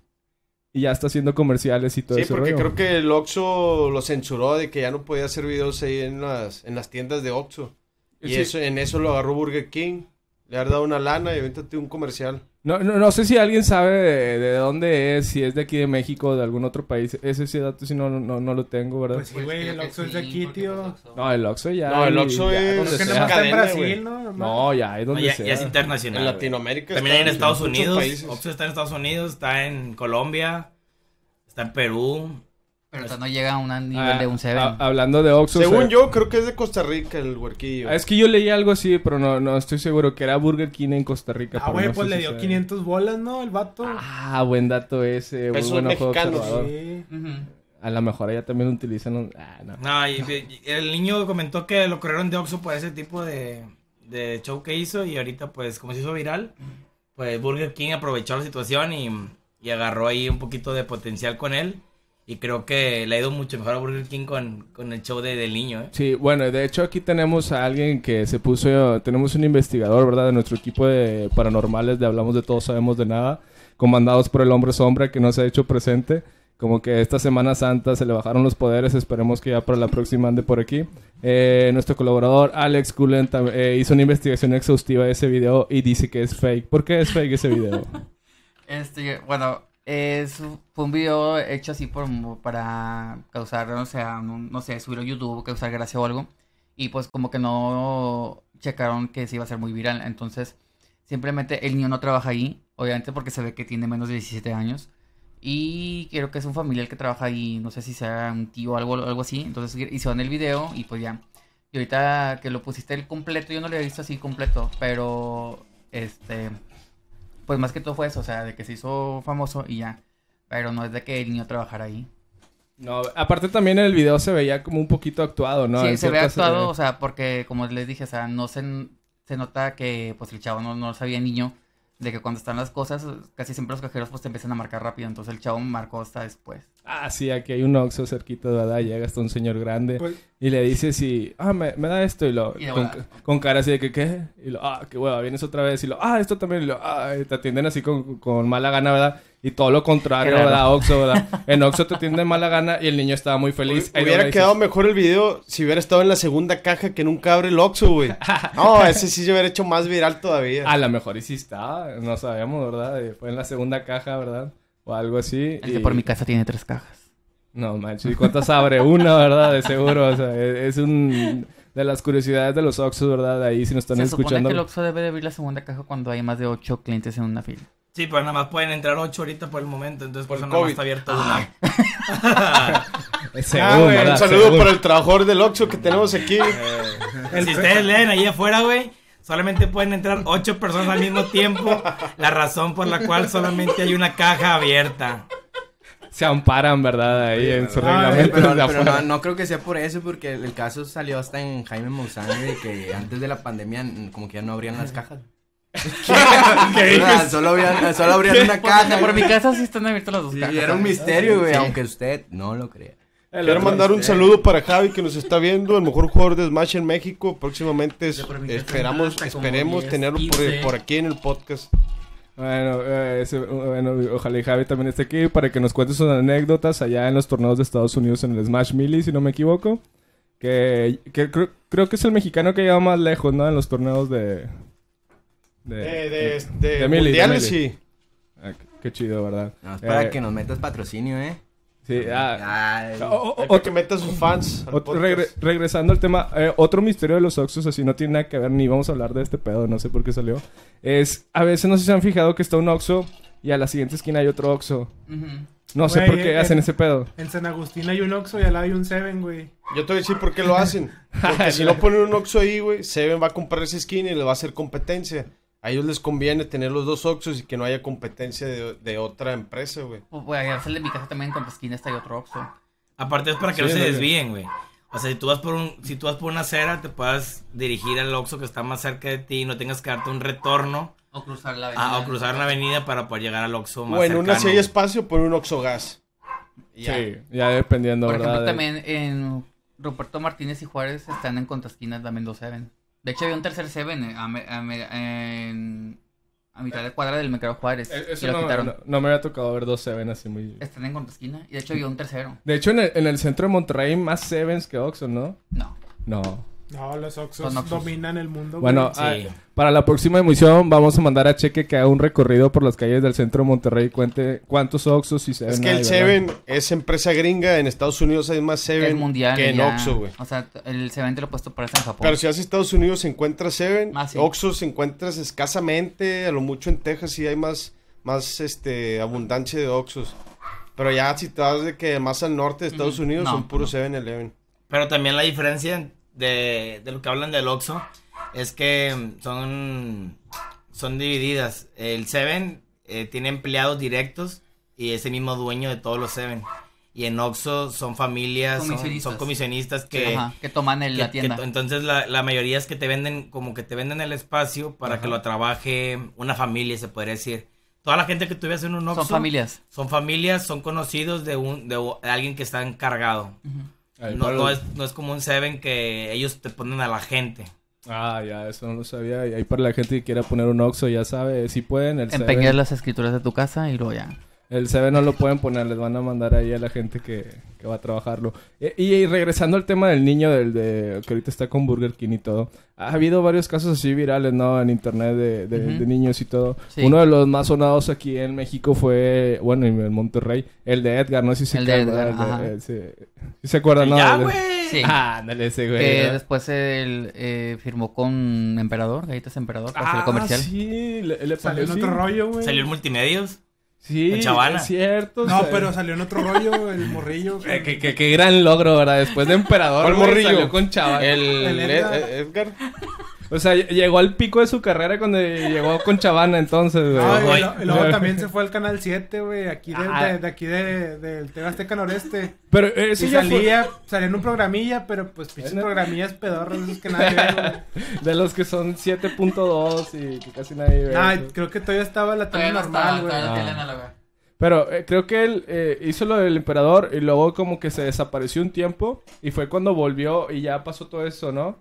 Y ya está haciendo comerciales y todo Sí, ese porque rollo. creo que el Oxxo lo censuró de que ya no podía hacer videos ahí en las, en las tiendas de Oxxo. Y Sí. eso, en eso lo agarró Burger King. Le ha dado una lana y ahorita tiene un comercial. No, no, no sé si alguien sabe de, de dónde es, si es de aquí de México o de algún otro país. Ese sí dato sí no, no, no lo tengo, ¿verdad? Pues sí, güey, el Oxxo es de aquí, tío. no, el Oxxo ya. No, el Oxxo ya es- donde que sea. está en Brasil. ¿no? No, ya es No, donde ya, sea. ya es internacional. En. Latinoamérica. También hay en Estados Unidos. Oxxo está en Estados Unidos, está en Colombia, está en Perú. Pero o sea, no llega a un nivel Ah, de un Seven. ah, hablando de Oxxo. Según se- yo, creo que es de Costa Rica el huerquillo. Es que yo leí algo así, pero no, no estoy seguro que era Burger King en Costa Rica. Ah, güey, no pues le si dio sea- 500 bolas, ¿no? El vato. Ah, buen dato ese. Muy Pesos buen ojo mexicanos. Sí. Ujú. A lo mejor allá también utilizan. un- Ah, no. No, y- y- el niño comentó que lo corrieron de Oxxo por ese tipo de, de show que hizo y ahorita pues como se hizo viral, pues Burger King aprovechó la situación y, y agarró ahí un poquito de potencial con él y creo que le ha ido mucho mejor a Burger King con, con el show de, del niño, ¿eh? Sí, bueno, de hecho aquí tenemos a alguien que se puso, tenemos un investigador, ¿verdad? De nuestro equipo de paranormales de Hablamos de Todo, Sabemos de Nada, comandados por el hombre sombra que no se ha hecho presente. Como que esta Semana Santa se le bajaron los poderes, esperemos que ya para la próxima ande por aquí. Eh, nuestro colaborador Alex Cullen eh, hizo una investigación exhaustiva de ese video y dice que es fake. ¿Por qué es fake ese video? Este, bueno, es, fue un video hecho así por, para causar, o sea, no, sé, subirlo a YouTube, causar gracia o algo. Y pues como que no checaron que se iba a ser muy viral. Entonces, simplemente el niño no trabaja ahí, obviamente porque se ve que tiene menos de 17 años. Y creo que es un familiar que trabaja ahí, no sé si sea un tío o algo, algo así. Entonces hicieron el video y pues ya. Y ahorita que lo pusiste el completo, yo no lo había visto así completo, pero este, pues más que todo fue eso, o sea, de que se hizo famoso y ya. Pero no es de que el niño trabajara ahí. No, aparte también en el video se veía como un poquito actuado, ¿no? sí, En se ve actuado, o sea, porque como les dije, o sea, no se, se nota que pues el chavo no, no sabía niño. De que cuando están las cosas, casi siempre los cajeros pues te empiezan a marcar rápido. Entonces el chavo marcó hasta después. Ah, sí, aquí hay un Oxxo cerquita, ¿verdad? Llega hasta un señor grande Pues- y le dice si, ah, me, me da esto y lo, Y de con, con cara así de que, ¿qué? Y lo, ah, qué hueva, vienes otra vez y lo, ah, esto también y lo, ah, y te atienden así con, con mala gana, ¿verdad? Y todo lo contrario. ¿verdad? Oxxo, ¿verdad? En Oxxo te atienden mala gana y el niño estaba muy feliz. Hubiera quedado dices, mejor el video si hubiera estado en la segunda caja que nunca abre el Oxxo, güey. No, ese sí se hubiera hecho más viral todavía. A lo mejor y sí estaba, no sabíamos, ¿verdad? Eh, Fue en la segunda caja, ¿verdad? O algo así. El y- que por mi casa tiene tres cajas. No manches, ¿y cuántas abre? Una, ¿verdad? De seguro, o sea, es, es un... De las curiosidades de los Oxxos, ¿verdad? Ahí si nos están Se supone escuchando. que el Oxxo debe de abrir la segunda caja cuando hay más de ocho clientes en una fila. Sí, pero nada más pueden entrar ocho ahorita por el momento, entonces por, Por eso nada más está abierto una. Ah, güey, ¿verdad? un saludo Según. para el trabajador del Oxxo que tenemos aquí. si ustedes leen ahí afuera, güey, solamente pueden entrar ocho personas al mismo tiempo. La razón por la cual solamente hay una caja abierta. Se amparan, ¿verdad? Ahí en su Ah, reglamento pero, de pero afuera. no, no creo que sea por eso, porque el, el caso salió hasta en Jaime Maussan de que antes de la pandemia como que ya no abrían las cajas. Solo, abrían, solo abrían una caja. por mi casa sí están abiertas las dos Sí, cajas. era un misterio, güey, Sí. aunque usted no lo crea. Quiero mandar un saludo para Javi que nos está viendo, el mejor jugador de Smash en México. Próximamente es- esperamos, esperemos 10, tenerlo por, 15. por aquí en el podcast. Bueno, eh, ese- bueno, ojalá y Javi también esté aquí para que nos cuente sus anécdotas allá en los torneos de Estados Unidos en el Smash Melee, si no me equivoco. Que, que creo, creo que es el mexicano que lleva más lejos, ¿no? En los torneos de... De, de, de de Mili, de mundiales, Mili. sí. Ah, qué- chido, ¿verdad? No, es para Eh, que nos metas patrocinio, ¿eh? Sí, ah, Ay. o- otro- que meta a sus fans. Otro- regre- regresando al tema, eh, otro misterio de los Oxxos, así no tiene nada que ver, ni vamos a hablar de este pedo, no sé por qué salió. Es, a veces no sé si se han fijado que está un Oxxo y a la siguiente esquina hay otro. Ujú. No sé por qué eh, hacen eh. ese pedo. En San Agustín hay un Oxxo y al lado hay un Seven, güey. Yo te voy a decir por qué lo hacen. Porque si no ponen un Oxxo ahí, güey, Seven va a comprar esa esquina y le va a hacer competencia. A ellos les conviene tener los dos Oxxos y que no haya competencia de, de otra empresa, güey. Pues voy a hacerle mi casa también, con tu esquina está ahí otro Oxxo. Aparte es para que Sí, no se desvíen, güey. O sea, si tú vas por un, si tú vas por una acera, te puedas dirigir al Oxxo que está más cerca de ti y no tengas que darte un retorno O cruzar la avenida. a, o cruzar la avenida para poder llegar al Oxxo más O en una cercano. si hay espacio, pon un Oxxo gas. Ya. Sí, ya dependiendo, Por ¿verdad? ejemplo, de- también en Ruperto Martínez y Juárez están en contraesquinas también dos Seven. De hecho, había un tercer Seven a, me- a me- en- a mitad de cuadra del Mercado Juárez. Eh, y Eso lo no, quitaron. no- no me había tocado ver dos Seven así muy... Están en contraesquina. Y de hecho, había un tercero. De hecho, en el, en el centro de Monterrey hay más Sevens que Oxxo, ¿no? No. No. No, los Oxxos Son Oxxos. dominan el mundo, Bueno. Sí. ah, para la próxima emisión vamos a mandar a Cheque que haga un recorrido por las calles del centro de Monterrey y cuente cuántos Oxxos y Seven Es que hay, el ¿verdad? Seven es empresa gringa. En Estados Unidos hay más Seven mundial. que en ya. Oxxo, güey. O sea, el Seven te lo he puesto por eso en Japón. Pero si haces Estados Unidos encuentras Seven, Ah, sí. Oxxos encuentras escasamente, a lo mucho en Texas sí hay más, más este, abundancia de Oxxos. Pero ya si te vas de que más al norte de Estados Ujú. Unidos No, son puros no. 7-Eleven. Pero también la diferencia de, de lo que hablan del Oxxo es que mm, son, son divididas. El Seven eh, tiene empleados directos y es el mismo dueño de todos los Seven. Y en Oxxo son familias, son, Comisionistas. son comisionistas que... Ajá, que toman el, que- la que tienda. to- entonces la, la mayoría es que te venden, como que te venden el espacio para que lo trabaje una familia, se podría decir. Toda la gente que tú ves en un Oxxo Son familias. son familias, son conocidos de un de de alguien que está encargado. Ahí No, no es, no es como un Seven que ellos te ponen a la gente. Ah, ya, eso no lo sabía. Y ahí para la gente que quiera poner un Oxxo, ya sabe, si pueden, el Empeñas Seven, las escrituras de tu casa y luego ya. El Seven no lo pueden poner, les van a mandar ahí a la gente que, que va a trabajarlo. Eh, Y, y regresando al tema del niño, del de que ahorita está con Burger King y todo, ha habido varios casos así virales, ¿no? En internet de, de- Ujú. de niños y todo. Sí. Uno de los más sonados aquí en México fue, bueno, en Monterrey, el de Edgar, no sé si se El de acuerdan, Edgar, ajá. eh, sí. ¿Sí se acuerdan, no? ya, De- güey. Sí. Ah, ándale ese güey. Que ¿no? después él eh, firmó con Emperador, Galletas Emperador, para hacer Ah, el comercial. sí, le, le Salió en sí. otro rollo, güey. Salió en multimedios. Sí, en Chavana. es cierto. No, o sea, pero salió en otro rollo, el morrillo. eh, Qué, qué- qué gran logro, ¿verdad? Después de Emperador, ¿Cuál güey, morrillo? salió con Chava. El, El Ed- Edgar. Ed- Edgar. O sea, llegó al pico de su carrera cuando llegó con Chavana entonces, güey. No, y Oye. lo- y luego también se fue al canal 7, güey, aquí de, Ah. de, de aquí de, del TV Azteca Noreste. Pero eso y ya fue salía, salía en un programilla, pero pues pinches programillas pedorros, esos que nadie ve, güey. de los que son 7.2 y que casi nadie ve. Ah, eso. creo que todavía estaba la tele no normal, estaba, güey. todavía Ah. análoga. Pero eh, creo que él eh, hizo lo del emperador y luego como que se desapareció un tiempo y fue cuando volvió y ya pasó todo eso, ¿no?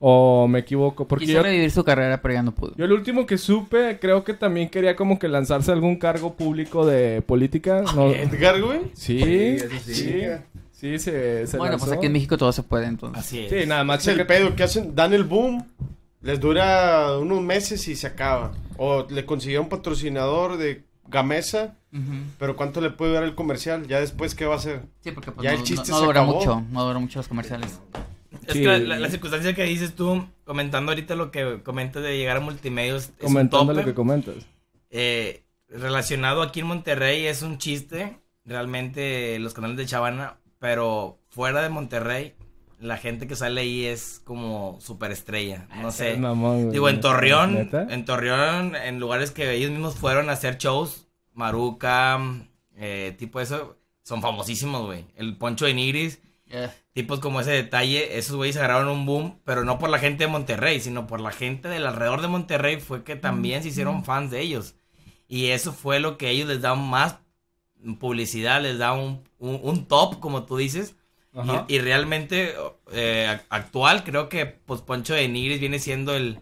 O me equivoco, porque Quiso yo, revivir su carrera, pero ya no pudo. yo el último que supe creo que también quería como que lanzarse a algún cargo público de política, ¿no? Edgar, güey. Sí, Sí, eso sí. sí, sí, se, se bueno, lanzó. pues aquí en México todo se puede, entonces. Así es. Sí, nada más Es el pedo que hacen, dan el boom, les dura unos meses y se acaba. O le consiguieron un patrocinador de Gamesa, Ujú. pero ¿cuánto le puede dar el comercial? Ya después, ¿qué va a hacer? Sí, porque pues Ya no, el chiste no- no se dura acabó. mucho, no dura mucho los comerciales. Es Sí. que la, la- la circunstancia que dices tú, comentando ahorita lo que comentas de llegar a multimedios, comentando lo que comentas. Eh, relacionado aquí en Monterrey es un chiste, realmente los canales de Chavana, pero fuera de Monterrey, la gente que sale ahí es como superestrella, no sé. Mamón. Digo, en Torreón, ¿Neta? en Torreón, en lugares que ellos mismos fueron a hacer shows, Maruca, eh, tipo eso, son famosísimos, güey. El Poncho de Nigris, Eh, tipos como ese detalle, esos güeyes agarraron un boom, pero no por la gente de Monterrey, sino por la gente del alrededor de Monterrey, fue que también se hicieron fans de ellos. Y eso fue lo que ellos les da más publicidad, les da un, un, un top, como tú dices. Y, y realmente eh, ac- actual, creo que pues Poncho de Nigris viene siendo el,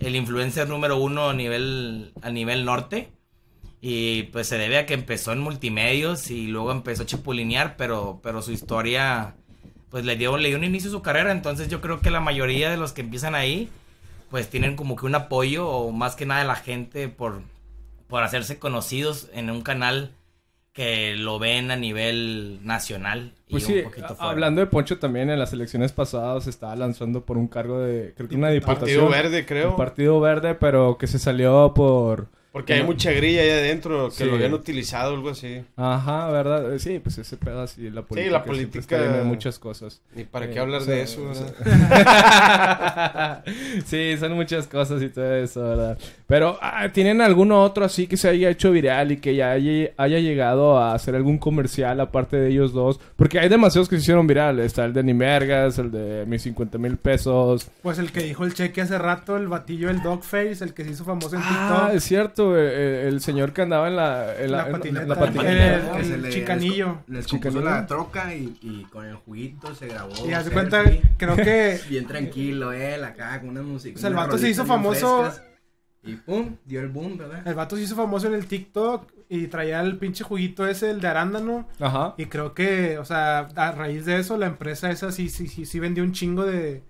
el influencer número uno a nivel, a nivel norte. Y pues se debe a que empezó en multimedios y luego empezó a chipulinear, pero, pero su historia pues le dio, le dio un inicio a su carrera. Entonces yo creo que la mayoría de los que empiezan ahí pues tienen como que un apoyo o más que nada de la gente por, por hacerse conocidos en un canal que lo ven a nivel nacional. y Pues un sí, poquito fuera. hablando de Poncho también en las elecciones pasadas se estaba lanzando por un cargo de, creo que una diputación. Partido Verde, creo. Un Partido Verde, pero que se salió por... Porque hay mucha grilla ahí adentro que Sí. lo habían utilizado o algo así. Ajá, ¿verdad? Eh, Sí, pues ese pedo así, la política. la siempre política- está llena de muchas cosas. Ni para Eh, qué hablar o sea, de eso, o sea, ¿verdad? sí, son muchas cosas y todo eso, ¿verdad? Pero, ah, ¿tienen alguno otro así que se haya hecho viral y que ya haya, haya llegado a hacer algún comercial aparte de ellos dos? Porque hay demasiados que se hicieron viral. Está el de Nimergas, el de mis 50 mil pesos. Pues el que dijo el cheque hace rato, el batillo del Dogface, el que se hizo famoso en Ah, TikTok. es cierto, eh, el, señor que andaba en la, en la, La en patineta. la patineta. El- el le chicanillo. Les compuso la troca y, y con el juguito se grabó. Y selfie, cuenta, creo que Bien tranquilo, él acá con una música. O sea, el vato se hizo famoso- frescas, Y pum, dio el boom, ¿verdad? el vato se hizo famoso en el TikTok y traía el pinche juguito ese, el de arándano. Ajá. Y creo que, o sea, a raíz de eso, la empresa esa sí, sí, sí, sí vendió un chingo de.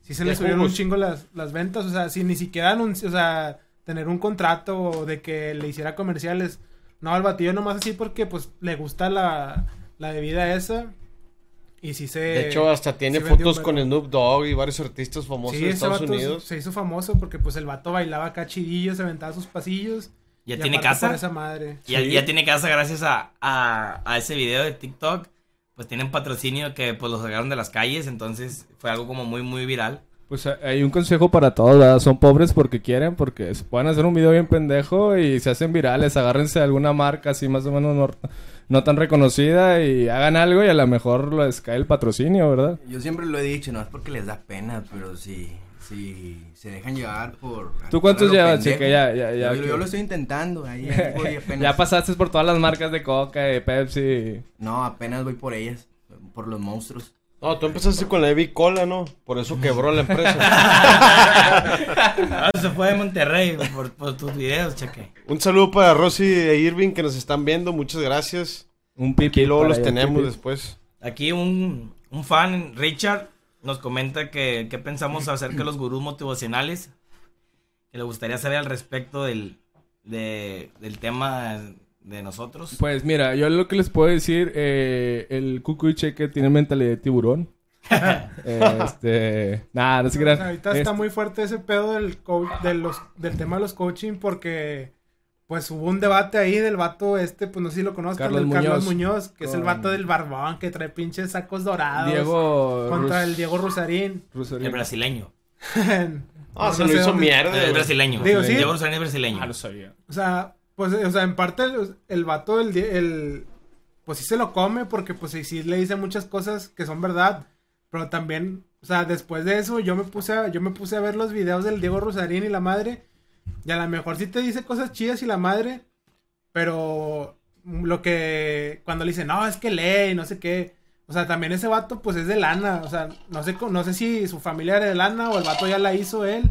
Sí se le subieron jugos. un chingo las, las ventas. O sea, sin ni siquiera anunci- o sea, tener un contrato de que le hiciera comerciales. No, al batillo nomás así porque, pues, le gusta la, la bebida esa. Y sí se. De hecho, hasta tiene fotos con. Snoop Dogg y varios artistas famosos Sí, de ese Estados Unidos. se hizo famoso porque, pues, el vato bailaba acá chidillo, se aventaba sus pasillos. Ya y tiene casa. esa madre. Ya, Sí. ya tiene casa gracias a, a, a ese video de TikTok. Pues tienen patrocinio que pues los sacaron de las calles. Entonces fue algo como muy, muy viral. Pues eh, hay un consejo para todos, ¿verdad? Son pobres porque quieren, porque se pueden hacer un video bien pendejo y se hacen virales. Agárrense de alguna marca así más o menos no, no tan reconocida y hagan algo y a lo mejor les cae el patrocinio, ¿verdad? Yo siempre lo he dicho, no es porque les da pena, pero si, si se dejan llevar por... ¿Tú cuántos llevas, chica? Ya, ya, ya. Yo, yo lo estoy intentando, ahí, ahí voy apenas. Ya pasaste por todas las marcas de Coca, de Pepsi. No, apenas voy por ellas, por los monstruos. No, tú empezaste con la Evi Cola, ¿no? Por eso quebró la empresa. Ah, se fue de Monterrey por, por tus videos, cheque. Un saludo para Rosy e Irving que nos están viendo. Muchas gracias. Un pipi. Aquí luego los tenemos pipi. después. Aquí un, un fan, Richard, nos comenta que, que pensamos acerca de los gurús motivacionales. Que le gustaría saber al respecto del, de- del tema de nosotros. Pues mira, yo lo que les puedo decir, eh, el Cucuy Cheque tiene mentalidad de tiburón. Este, nada, no se crean. Ahorita Este- está muy fuerte ese pedo del, co- de los, del tema de los coaching porque pues hubo un debate ahí del vato este, pues no sé si lo conozcan, Carlos del Carlos Muñoz. Muñoz, que es el vato del barbón que trae pinches sacos dorados. Diego contra Rus- el Diego Rusarín. Rusarín. El brasileño. Ah, No se lo sé hizo dónde- mierda, Es güey. brasileño. Digo, sí. Diego Rosarín es brasileño. Ah, lo sabía. O sea, pues, o sea, en parte el, el vato, el, el, pues sí se lo come porque pues sí, le dice muchas cosas que son verdad, pero también, o sea, después de eso yo me puse a, yo me puse a ver los videos del Diego Rosarín y la madre, y a lo mejor sí te dice cosas chidas y la madre, pero lo que, cuando le dice, no, es que lee no sé qué, o sea, también ese vato pues es de lana, o sea, no sé, no sé si su familia era de lana o el vato ya la hizo él,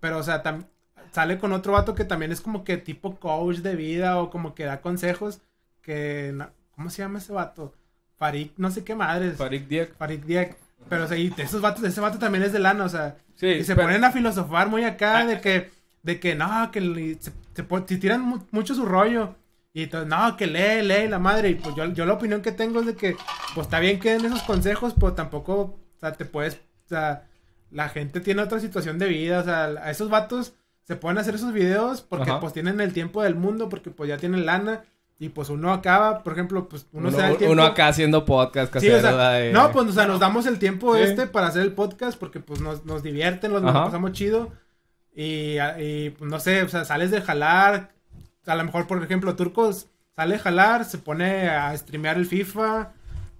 pero o sea, tam- sale con otro vato que también es como que tipo coach de vida o como que da consejos que ¿cómo se llama ese vato? Farik, no sé qué madres. Farid Diek. Farik Diek. Pero o sea, y esos vatos, ese vato también es de lana, o sea, Sí, y se pero- ponen a filosofar muy acá de que de que no, que se, se se tiran mu- mucho su rollo. Y entonces, no, que lee, lee la madre. Y pues yo, yo la opinión que tengo es de que, pues está bien que den esos consejos, pero tampoco, o sea, te puedes, o sea, la gente tiene otra situación de vida, o sea, a esos vatos se pueden hacer esos videos porque Ajá. pues tienen el tiempo del mundo, porque pues ya tienen lana. Y pues uno acaba, por ejemplo, pues uno, Uno, se da el tiempo. uno acá haciendo podcast Sí, o casero. sea, de- no, pues, o sea, nos damos el tiempo Sí. este para hacer el podcast porque, pues, nos, nos divierten, nos, nos pasamos chido. Y, y, pues, no sé, o sea, sales de jalar. A lo mejor, por ejemplo, Turcos sale de jalar, se pone a streamear el FIFA.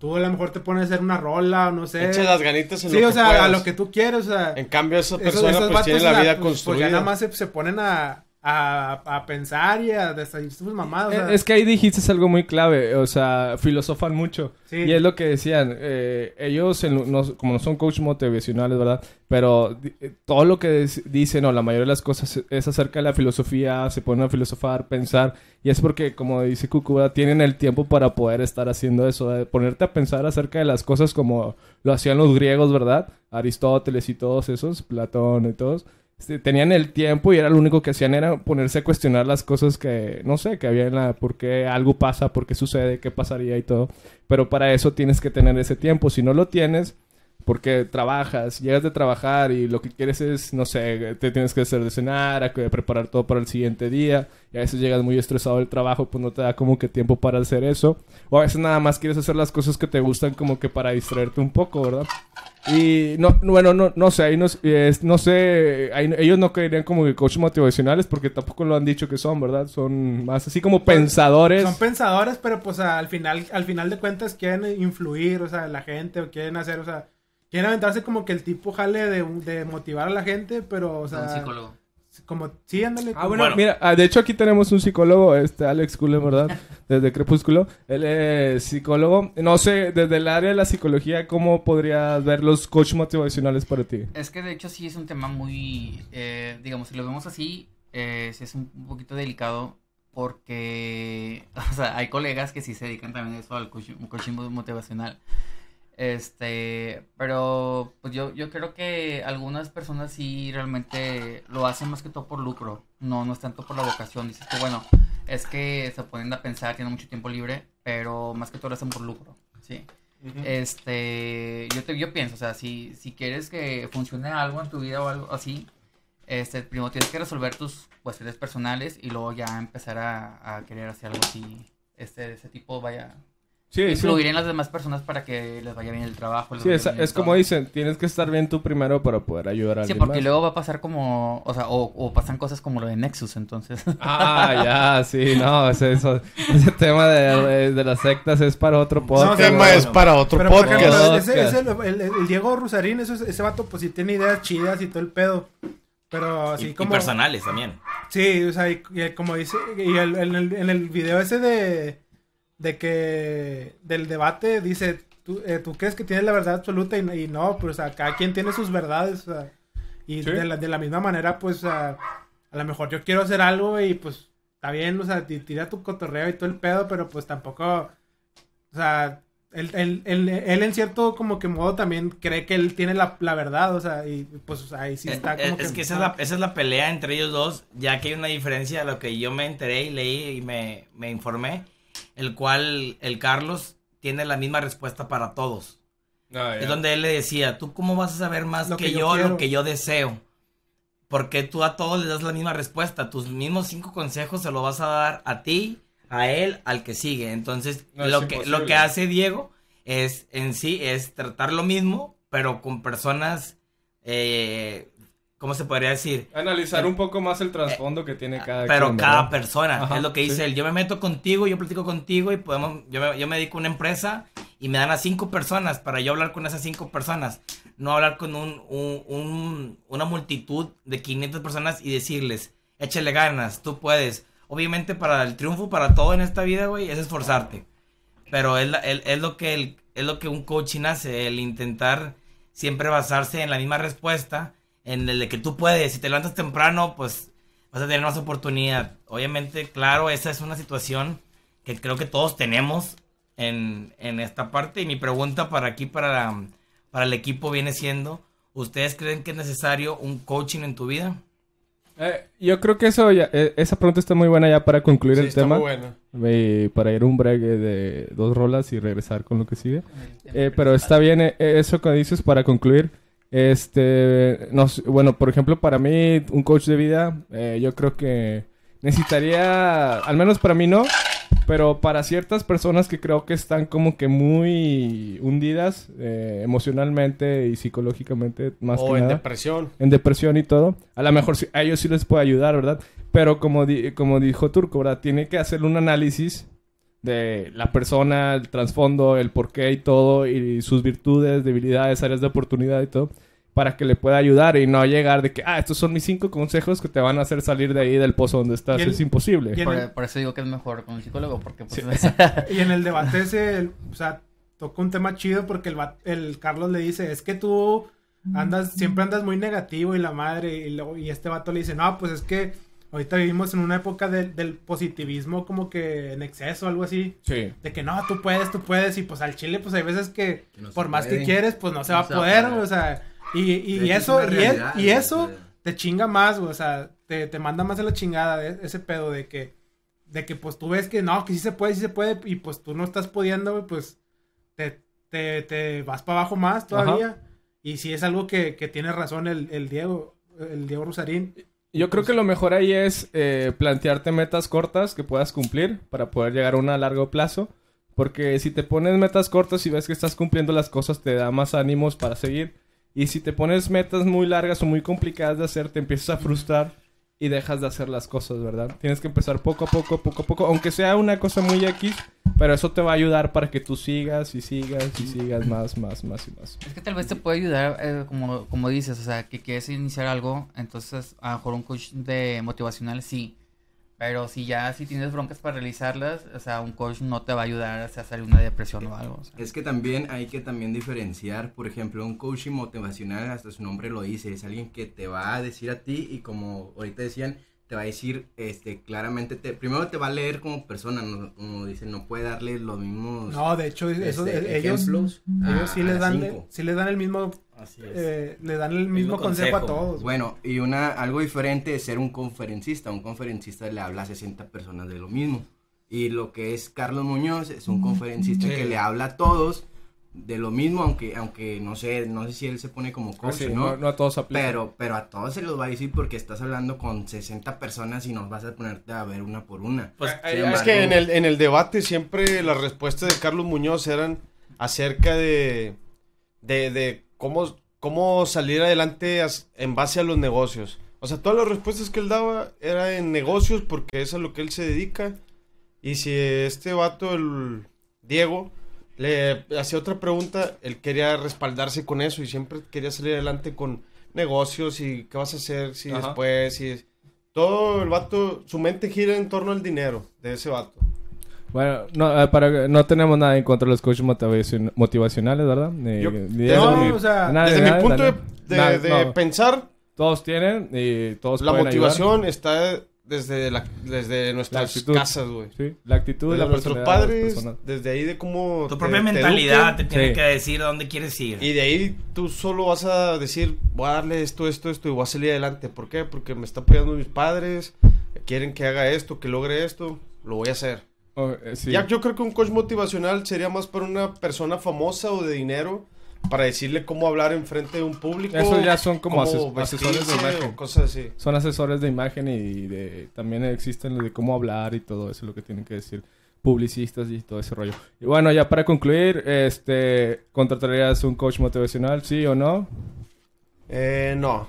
Tú a lo mejor te pones a hacer una rola, no sé. Echa las ganitas en sí, lo o que sea, a puedas. lo que tú quieres, o sea. En cambio, esa esos- persona esos pues vatos, tiene o la sea, vida pues, pues, construida. ya nada más se, se ponen a, a, a pensar y a decir sus mamadas. o sea, Eh, Es que ahí dijiste algo muy clave, o sea, filosofan mucho. Sí. Y es lo que decían, eh, ellos, en- no- como no son coach motivacionales, ¿verdad? Pero eh, todo lo que dicen, o la mayoría de las cosas, es acerca de la filosofía, se ponen a filosofar, pensar, y es porque, como dice Cucu, ¿verdad? tienen el tiempo para poder estar haciendo eso, de ponerte a pensar acerca de las cosas como lo hacían los griegos, ¿verdad? Aristóteles y todos esos, Platón y todos. Este, tenían el tiempo y era lo único que hacían era ponerse a cuestionar las cosas que, no sé, que había en la, por qué algo pasa, por qué sucede, qué pasaría y todo. Pero para eso tienes que tener ese tiempo. Si no lo tienes, porque trabajas, llegas de trabajar y lo que quieres es, no sé, te tienes que hacer de cenar, preparar todo para el siguiente día. Y a veces llegas muy estresado del trabajo, pues no te da como que tiempo para hacer eso. O a veces nada más quieres hacer las cosas que te gustan como que para distraerte un poco, ¿verdad? Y no, bueno, no, no sé, ahí no, es- no sé, ahí- ellos no creerían como que coach motivacionales porque tampoco lo han dicho que son, ¿verdad? Son más así como pensadores. Son pensadores, pero pues al final, al final de cuentas quieren influir, o sea, la gente, o quieren hacer, o sea, quieren aventarse como que el tipo jale de, de motivar a la gente, pero, o sea, un psicólogo. como, sí, ándale. Ah, bueno, Bueno. mira, ah, de hecho aquí tenemos un psicólogo, este Alex Cullen, ¿verdad? Desde Crepúsculo. Él es psicólogo. No sé, desde el área de la psicología, ¿cómo podrías ver los coach motivacionales para ti? Es que de hecho sí es un tema muy, eh, digamos, si lo vemos así, eh, sí es un poquito delicado porque, o sea, hay colegas que sí se dedican también a eso, al coaching, coaching motivacional. Este, pero pues yo, yo creo que algunas personas sí realmente lo hacen más que todo por lucro, no, no es tanto por la vocación. Dices que bueno, es que se ponen a pensar, tienen mucho tiempo libre, pero más que todo lo hacen por lucro, sí. Este, yo te, yo pienso, o sea, si, si quieres que funcione algo en tu vida o algo así, este, primero tienes que resolver tus cuestiones personales y luego ya empezar a, a querer hacer algo así, este, ese tipo, vaya, Sí, sí. influir en las demás personas para que les vaya bien el trabajo. Sí, es, es como dicen, tienes que estar bien tú primero para poder ayudar a Sí, alguien porque más. luego va a pasar como, o sea, o, o pasan cosas como lo de Nexus, entonces. Ah, ya, sí, no, ese, eso- ese tema de, de las sectas es para otro podcast. sí, tema es para otro Pero podcast. ese, ese- el, el- el Diego Rusarín, eso, es- ese vato, pues sí tiene ideas chidas y todo el pedo. Pero así y, y como. personales también. Sí, o sea, y, y como dice, y el- en, el, en el video ese de, de que, del debate, dice, tú, eh, tú crees que tienes la verdad absoluta y, y no, pues, o sea, cada quien tiene sus verdades, o sea, y Sí. de, la, de la misma manera, pues, o sea, a lo mejor yo quiero hacer algo y, pues, está bien, o sea, ti- tira tu cotorreo y todo el pedo, pero, pues, tampoco, o sea, él, él, él, él en cierto, como que modo, también cree que él tiene la, la verdad, o sea, y, pues, o sea, ahí sí Eh, está eh, como es que esa es, la, esa es la pelea entre ellos dos, ya que hay una diferencia de lo que yo me enteré y leí y me, me informé, el cual el Carlos tiene la misma respuesta para todos. Ah. Es donde él le decía, ¿tú cómo vas a saber más Lo que, que yo lo que yo deseo? Porque tú a todos les das la misma respuesta. Tus mismos cinco consejos se los vas a dar a ti, a él, al que sigue. Entonces, No, lo, que, lo que hace Diego es en sí es tratar lo mismo, pero con personas eh, ¿cómo se podría decir? Analizar un poco más el trasfondo que tiene cada Pero quien, cada persona, Ajá, es lo que dice sí. él. Yo me meto contigo, yo platico contigo y podemos, yo me, yo me dedico a una empresa y me dan a cinco personas para yo hablar con esas cinco personas. No hablar con un, un- un- una multitud de 500 personas y decirles, échale ganas, tú puedes. Obviamente para el triunfo, para todo en esta vida, güey, es esforzarte. Pero es, la- el- es lo que el- es lo que un coaching hace, el intentar siempre basarse en la misma respuesta, en el de que tú puedes, si te levantas temprano, pues vas a tener más oportunidad. Obviamente, claro, esa es una situación que creo que todos tenemos en, en esta parte. Y mi pregunta para aquí, para, la- para el equipo, viene siendo, ¿ustedes creen que es necesario un coaching en tu vida? Eh, yo creo que eso ya- eh, esa pregunta está muy buena ya para concluir Sí, el está tema. muy buena. Eh, para ir un break de dos rolas y regresar con lo que sigue. Eh, pero está bien eh, eso que dices para concluir. Este, nos, bueno, por ejemplo, para mí, un coach de vida, eh, yo creo que necesitaría, al menos para mí no, pero para ciertas personas que creo que están como que muy hundidas eh, emocionalmente y psicológicamente, más O que en nada depresión. en depresión y todo. A lo mejor sí- a ellos sí les puede ayudar, ¿verdad? Pero como, di- como dijo Turco, ¿verdad? Tiene que hacer un análisis de la persona, el trasfondo, el porqué y todo, y sus virtudes, debilidades, áreas de oportunidad y todo, para que le pueda ayudar y no llegar de que, ah, estos son mis cinco consejos que te van a hacer salir de ahí del pozo donde estás. El- es imposible. el- Por, por eso digo que es mejor con un psicólogo, porque pues, Y en el debate ese, el- o sea, tocó un tema chido porque el, el Carlos le dice, es que tú andas, siempre andas muy negativo y la madre, y, luego, y este vato le dice, no, pues es que ahorita vivimos en una época del- del positivismo como que en exceso, algo así. Sí. De que no, tú puedes, tú puedes, y pues al chile, pues hay veces que Que no se por más que quieres, pues no se No va a poder, poder. o sea, y, y eso, y, eso te chinga más, o sea, te, te manda más a la chingada de ese pedo de que, de que pues tú ves que no, que sí se puede, sí se puede, y pues tú no estás pudiendo, pues te, te, te vas para abajo más todavía. Y si es algo que, que tiene razón el, el Diego, el Diego Rosarín. Yo creo que lo mejor ahí es eh, plantearte metas cortas que puedas cumplir para poder llegar a una a largo plazo. Porque si te pones metas cortas y ves que estás cumpliendo las cosas, te da más ánimos para seguir. Y si te pones metas muy largas o muy complicadas de hacer, te empiezas a frustrar y dejas de hacer las cosas, ¿verdad? Tienes que empezar poco a poco, poco a poco, aunque sea una cosa muy X, pero eso te va a ayudar para que tú sigas y sigas y sigas más, más, más y más. Es que tal vez te puede ayudar, eh, como, como dices, o sea, que quieres iniciar algo, entonces a lo mejor un coach de motivacional sí. Pero si ya si tienes broncas para realizarlas, o sea, un coach no te va a ayudar a salir una depresión o algo. Es que también hay que también diferenciar, por ejemplo, un coaching motivacional, hasta su nombre lo dice, es alguien que te va a decir a ti y como ahorita decían, te va a decir este claramente, te, primero te va a leer como persona, no, como dicen, no puede darle los mismos No, de hecho, eso, este, ellos, ejemplos ellos a- sí les dan, sí les dan el mismo, Así es. eh, le dan el mismo Mismo consejo, a todos. Bueno, y una algo diferente es ser un conferencista. Un conferencista le habla a 60 personas de lo mismo. Y lo que es Carlos Muñoz es un conferencista Sí. que le habla a todos de lo mismo, aunque aunque no sé, no sé si él se pone como coach, Así, ¿no? no, no a todos aplica. Pero pero a todos se los va a decir porque estás hablando con 60 personas y nos vas a ponerte a ver una por una. Pues, Es embargo, que en el, en el debate siempre las respuestas de Carlos Muñoz eran acerca de, de, de cómo, cómo salir adelante en base a los negocios. O sea, todas las respuestas que él daba eran en negocios porque es a lo que él se dedica. Y si este vato, el Diego, le hacía otra pregunta, él quería respaldarse con eso y siempre quería salir adelante con negocios y qué vas a hacer si Ajá. después, si... Todo el vato, su mente gira en torno al dinero de ese vato. Bueno, no, eh, para, no tenemos nada en contra de los coaches motivacion- motivacionales, ¿verdad? Ni- Yo- ni desde eso, mi- ni- o sea, nada, Desde nada, mi punto de, nada. de- Nada, de no. pensar, Todos tienen y todos la pueden motivación está desde, la, desde nuestras actitud. casas, güey. Sí, la actitud la nuestros de las padres, desde ahí de cómo... tu te- propia te mentalidad te tiene Sí. que decir a dónde quieres ir. Y de ahí tú solo vas a decir, voy a darle esto, esto, esto y voy a salir adelante. ¿Por qué? Porque me están apoyando mis padres, quieren que haga esto, que logre esto, lo voy a hacer. Oh, eh, sí. Ya yo creo que un coach motivacional sería más para una persona famosa o de dinero para decirle cómo hablar en frente de un público. Esos ya son como ases- asesores de imagen. cosas así. Son asesores de imagen y de, también existen los de cómo hablar y todo eso, lo que tienen que decir publicistas y todo ese rollo. Y bueno, ya para concluir, este, ¿contratarías un coach motivacional, sí o no? Eh, no.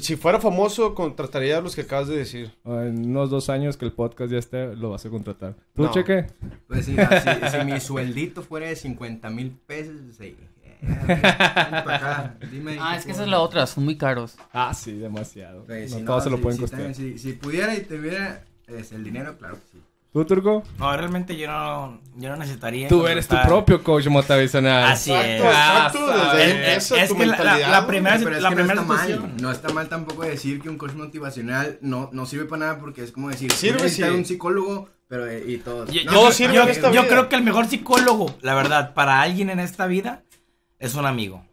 Si fuera famoso, contrataría a los que acabas de decir. En unos dos años que el podcast ya esté, lo vas a contratar. ¿Tú, No. Cheque? Pues sí, si, si mi sueldito fuera de 50 mil pesos, sí. Acá, dime Ah, es que esa es la otra, son muy caros. Ah, sí, demasiado. Pues, no si todos se lo si- pueden si costear. también, Si, si pudiera y tuviera es, el dinero, claro que sí. ¿Tú, Turco? No, realmente yo no, yo no necesitaría. Tú eres tu propio coach motivacional. Así es. Exacto, exacto, desde ahí empieza es tu que la- primera- Pero es la que no está situación. mal. No está mal tampoco decir que un coach motivacional no, no sirve para nada porque es como decir, Sirve, sí. un psicólogo, pero eh, y todo. Yo, No, yo- Todo sí, sirve yo- en esta yo vida. creo que el mejor psicólogo, la verdad, para alguien en esta vida es un amigo.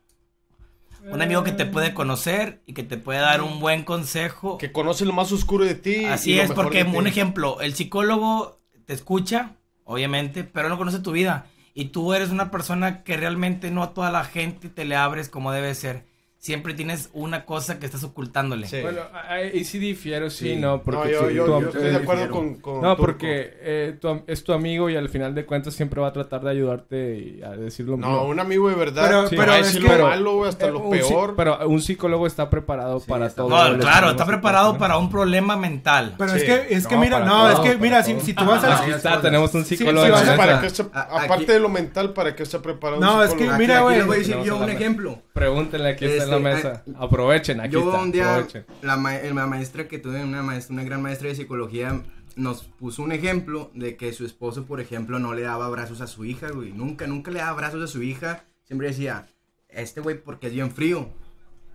Un amigo que te puede conocer y que te puede dar un buen consejo. Que conoce lo más oscuro de ti. y Así lo es, mejor porque de ti. un ejemplo, el psicólogo te escucha, obviamente, pero no conoce tu vida. Y tú eres una persona que realmente no a toda la gente te le abres como debe ser. Siempre tienes una cosa que estás ocultándole. Sí. Bueno, ahí sí difiero, sí, Sí. no, porque no, yo, sí, yo- tu yo estoy de eh, acuerdo con, con No, porque eh, tu es tu amigo y al final de cuentas siempre va a tratar de ayudarte y a decir lo No, un amigo de verdad. Pero- te pero va a es decir que- lo malo, hasta Eh, lo un peor. pero un psicólogo está preparado Sí, para está todo. No, claro, está que preparado para un problema mental. Pero Sí. es que, es que No, mira, no, todo, es que mira, si, si tú vas Ah, a... Aquí sí, está, sí, tenemos un sí, psicólogo. sí, que aparte aquí- de lo mental, para que esté preparado No, un es que mira, Aquí- aquí güey, voy a decir yo un ejemplo. Pregúntenle, aquí está mesa. Aprovechen, aquí Yo está. un día, la, ma- la maestra que tuve, una maestra, una gran maestra de psicología, nos puso un ejemplo de que su esposo, por ejemplo, no le daba abrazos a su hija, güey. Nunca, nunca le daba abrazos a su hija. Siempre decía, este güey porque es bien frío.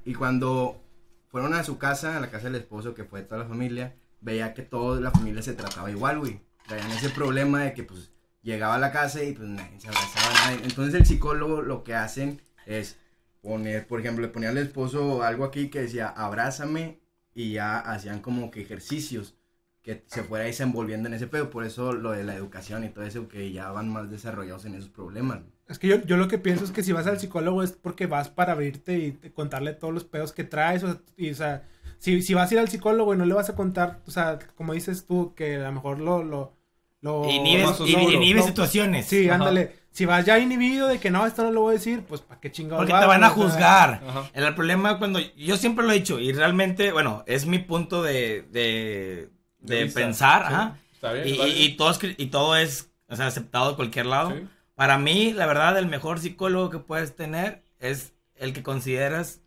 Y cuando fueron a su casa, a la casa del esposo, que fue toda la familia, veía que toda la familia se trataba igual, güey. Traían ese problema de que, pues, llegaba a la casa y, pues, nadie se abrazaba, nadie. Entonces, el psicólogo lo que hacen es poner, por ejemplo, le ponía al esposo algo aquí que decía, abrázame, y ya hacían como que ejercicios que se fuera ahí se envolviendo en ese pedo. Por eso lo de la educación y todo eso, que ya van más desarrollados en esos problemas. Es que yo, yo lo que pienso es que si vas al psicólogo es porque vas para abrirte y te- contarle todos los pedos que traes. O sea, y, o sea si, si vas a ir al psicólogo y no le vas a contar, o sea, como dices tú, que a lo mejor lo... lo, lo Inhibes, más in- seguro. inhibes No, situaciones. Sí, Ajá. ándale. Si vas ya inhibido de que no, esto no lo voy a decir, pues ¿para qué chingados Porque vas, te van a juzgar. Ajá. El problema cuando yo siempre lo he dicho y realmente, bueno, es mi punto de, de, De de pensar, sí. ajá. Está bien, Y, está y- bien. y todo es, cri- y todo es o sea, aceptado de cualquier lado. Sí. Para mí, la verdad, el mejor psicólogo que puedes tener es el que consideras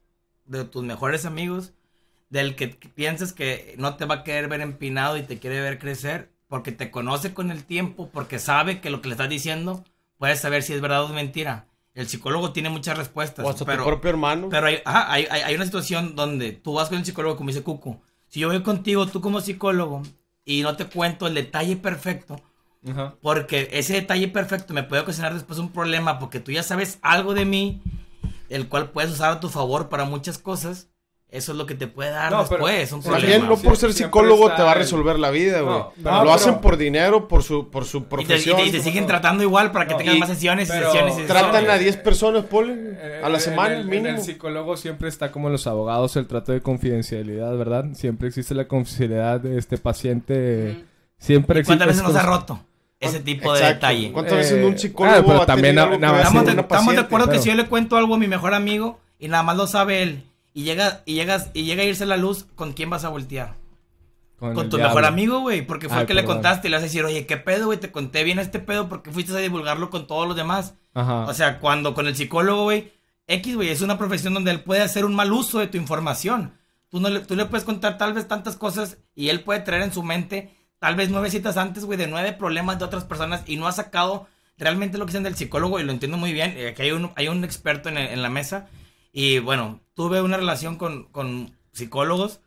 de tus mejores amigos, del que piensas que no te va a querer ver empinado y te quiere ver crecer, porque te conoce con el tiempo, porque sabe que lo que le estás diciendo, puedes saber si es verdad o es mentira. El psicólogo tiene muchas respuestas, O hasta pero, tu propio hermano. pero hay, ajá, hay, hay- hay una situación donde tú vas con el psicólogo, como dice Cuco. Si yo voy contigo, tú como psicólogo, y no te cuento el detalle perfecto, Ajá. porque ese detalle perfecto me puede ocasionar después un problema, porque tú ya sabes algo de mí, el cual puedes usar a tu favor para muchas cosas. Eso es lo que te puede dar No, pero- después, un Sí, También no por ser psicólogo te va a resolver la vida, güey. No, pero- lo pero- hacen por dinero, por su, por su Y te, y profesión. te- y te siguen tratando igual para que y- más sesiones y pero- sesiones y Tratan sesiones. a 10 personas, Pole, Eh, a la en semana, el- En mínimo. el psicólogo siempre está como en los abogados el trato de confidencialidad, ¿verdad? Siempre existe la confidencialidad de este paciente. Siempre ¿Y existe. ¿Cuántas veces nos ha roto ese tipo de detalle? ¿Cuántas Eh, veces un psicólogo ah, pero ha también nada más Estamos de, estamos acuerdo que pero- si yo le cuento algo a mi mejor amigo y nada más lo sabe él y llega y llegas y llega a irse la luz, ¿con quién vas a voltear? Con tu diablo. mejor amigo, güey, porque fue Ay, el que le contaste y le vas a decir, oye, ¿qué pedo, güey? Te conté bien este pedo porque fuiste a divulgarlo con todos los demás. Ajá. O sea, cuando con el psicólogo, güey, X, güey, es una profesión donde él puede hacer un mal uso de tu información. Tú, no le, tú le puedes contar tal vez tantas cosas y él puede traer en su mente tal vez nueve citas antes, güey, de nueve problemas de otras personas y no ha sacado realmente lo que dicen del psicólogo y lo entiendo muy bien. Eh, Aquí hay un, hay un experto en, en la mesa y bueno, tuve una relación con, con psicólogos.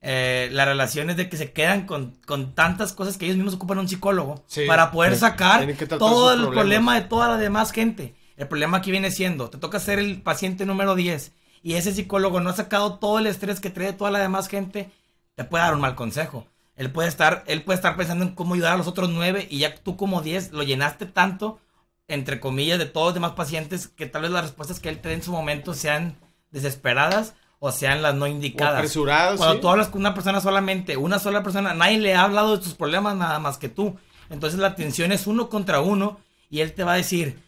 Eh, la relación es de que se quedan con, con tantas cosas que ellos mismos ocupan un psicólogo Sí, para poder sacar todo el problemas. problema de toda la demás gente. El problema aquí viene siendo, te toca ser el paciente número 10 y ese psicólogo no ha sacado todo el estrés que trae toda la demás gente, te puede dar un mal consejo. Él puede estar, él puede estar pensando en cómo ayudar a los otros 9 y ya tú como 10 lo llenaste tanto, entre comillas, de todos los demás pacientes que tal vez las respuestas que él te dé en su momento sean desesperadas o sean las no O indicadas. apresuradas, Cuando sí. tú hablas con una persona solamente, una sola persona, nadie le ha hablado de tus problemas nada más que tú. Entonces la atención es uno contra uno y él te va a decir,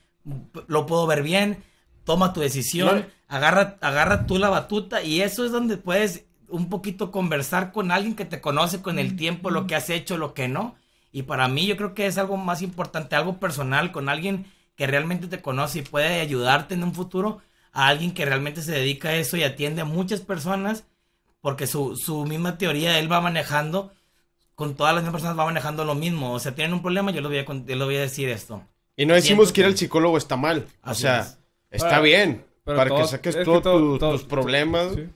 lo puedo ver bien, toma tu decisión, No. agarra, agarra tú la batuta y eso es donde puedes un poquito conversar con alguien que te conoce con el tiempo, lo que has hecho, lo que no. Y para mí yo creo que es algo más importante, algo personal, con alguien que realmente te conoce y puede ayudarte en un futuro, a alguien que realmente se dedica a eso y atiende a muchas personas, porque su, su misma teoría él va manejando, con todas las mismas personas va manejando lo mismo. O sea, tienen un problema, yo les voy a, yo les voy a decir esto. Y no decimos que ir al psicólogo está mal. O sea, es. está bien. pero para que todos- saques es que todo todo- tu- todo- tus problemas. Sí.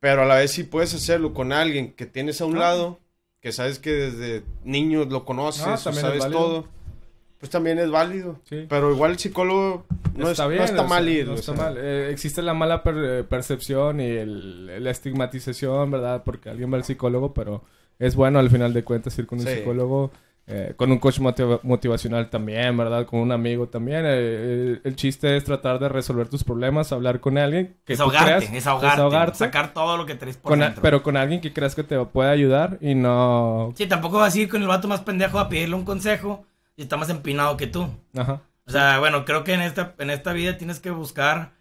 Pero a la vez sí puedes hacerlo con alguien que tienes a un Ah. lado, que sabes que desde niño lo conoces, Ah, o sabes válido. todo. Pues también es válido. Sí. Pero igual el psicólogo no está, no está o sea, mal ir. no o está sea. mal. Eh, existe la mala per- eh, percepción y el, la estigmatización, ¿verdad? Porque alguien va al psicólogo, pero es bueno al final de cuentas ir con un Sí. psicólogo, eh, con un coach motiva- motivacional también, ¿verdad? Con un amigo también. Eh, el, el chiste es tratar de resolver tus problemas, hablar con alguien que tú Desahogarte, creas- desahogarte, desahogarte, sacar todo lo que traes por con dentro. pero con alguien que creas que te puede ayudar y no... Sí, tampoco vas a ir con el vato más pendejo a pedirle un consejo y está más empinado que tú. Ajá. O sea, bueno, creo que en esta, en esta vida tienes que buscar,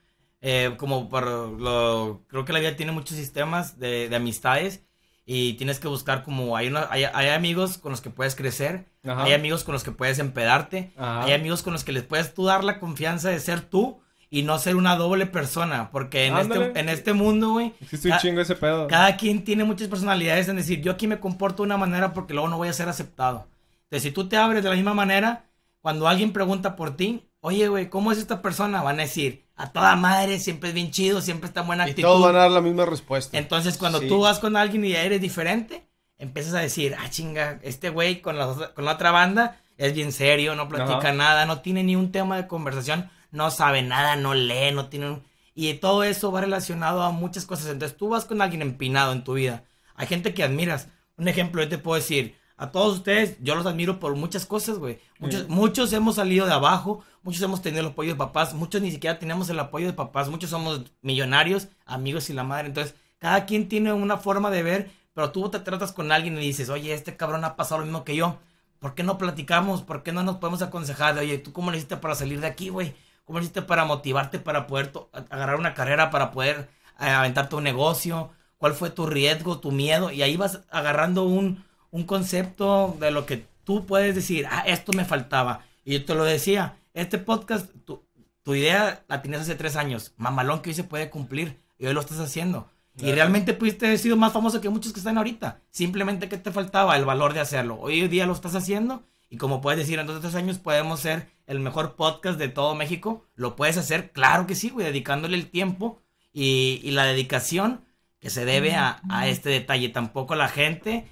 eh, como por lo, creo que la vida tiene muchos sistemas de, de amistades y tienes que buscar como, hay, una, hay, hay amigos con los que puedes crecer, Ajá. hay amigos con los que puedes empedarte, Ajá. hay amigos con los que les puedes tú dar la confianza de ser tú y no ser una doble persona, porque en, Ándale. este, en este mundo, güey, Existe un chingo ese pedo. cada quien tiene muchas personalidades en decir, yo aquí me comporto de una manera porque luego no voy a ser aceptado. Entonces, si tú te abres de la misma manera, cuando alguien pregunta por ti, oye, güey, ¿cómo es esta persona? Van a decir, a toda madre, siempre es bien chido, siempre está en buena Y actitud. todos van a dar la misma respuesta. Entonces, cuando Sí. tú vas con alguien y eres diferente, empiezas a decir, ah, chinga, este güey con la, con la otra banda es bien serio, no platica Ajá. nada, no tiene ni un tema de conversación, no sabe nada, no lee, no tiene un... Y todo eso va relacionado a muchas cosas. Entonces, tú vas con alguien empinado en tu vida. Hay gente que admiras. Un ejemplo, yo te puedo decir, a todos ustedes, yo los admiro por muchas cosas, güey. Muchos, muchos hemos salido de abajo, muchos hemos tenido el apoyo de papás, muchos ni siquiera tenemos el apoyo de papás, muchos somos millonarios, amigos y la madre. Entonces, cada quien tiene una forma de ver, pero tú te tratas con alguien y dices, oye, este cabrón ha pasado lo mismo que yo. ¿Por qué no platicamos? ¿Por qué no nos podemos aconsejar? de, Oye, ¿tú cómo le hiciste para salir de aquí, güey? ¿Cómo le hiciste para motivarte, para poder agarrar una carrera, para poder eh, aventarte un negocio? ¿Cuál fue tu riesgo, tu miedo? Y ahí vas agarrando un, un concepto de lo que tú puedes decir, ah, esto me faltaba. Y yo te lo decía, este podcast, tu, tu idea la tenías hace tres años, mamalón que hoy se puede cumplir y hoy lo estás haciendo. Y realmente pudiste haber sido más famoso que muchos que están ahorita. Simplemente que te faltaba el valor de hacerlo. Hoy día lo estás haciendo y como puedes decir, en dos o tres años podemos ser el mejor podcast de todo México. ¿Lo puedes hacer? Claro que sí, güey, dedicándole el tiempo y, y la dedicación que se debe a, a este detalle. Tampoco la gente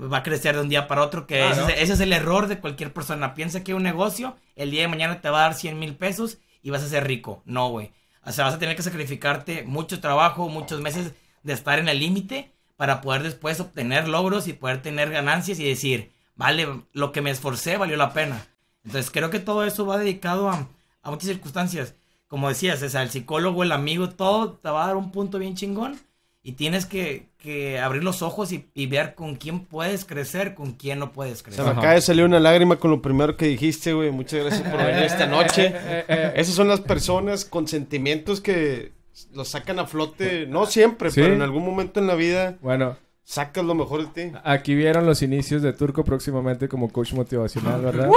va a crecer de un día para otro, que Ah, ese, ¿no? es- ese es el error de cualquier persona. Piensa que un negocio el día de mañana te va a dar 100 mil pesos y vas a ser rico. No, güey. O sea, vas a tener que sacrificarte mucho trabajo, muchos meses de estar en el límite para poder después obtener logros y poder tener ganancias y decir, vale, lo que me esforcé valió la pena. Entonces creo que todo eso va dedicado a, a muchas circunstancias. Como decías, o sea, el psicólogo, el amigo, todo te va a dar un punto bien chingón y tienes que, que abrir los ojos y, y ver con quién puedes crecer, con quién no puedes Se crecer. me Ajá. acaba de salir una lágrima con lo primero que dijiste, güey. Muchas gracias por venir esta noche. Eh, eh, Esas son las personas con sentimientos que los sacan a flote, no siempre, Sí. pero en algún momento en la vida Bueno, sacas lo mejor de ti. aquí vieron los inicios de Turco próximamente como coach motivacional, ¿verdad?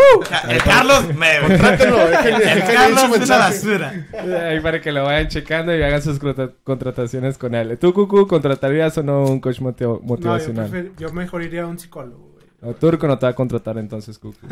El Carlos me... Contrátelo, déjenle- El Carlos es una basura. Ahí para que lo vayan checando y hagan sus contra- contrataciones con él. ¿Tú, Cucu, contratarías o no un coach No, yo, motivacional? prefiero- yo mejor iría a un psicólogo, güey. No, Turco no te va a contratar entonces, Cucu.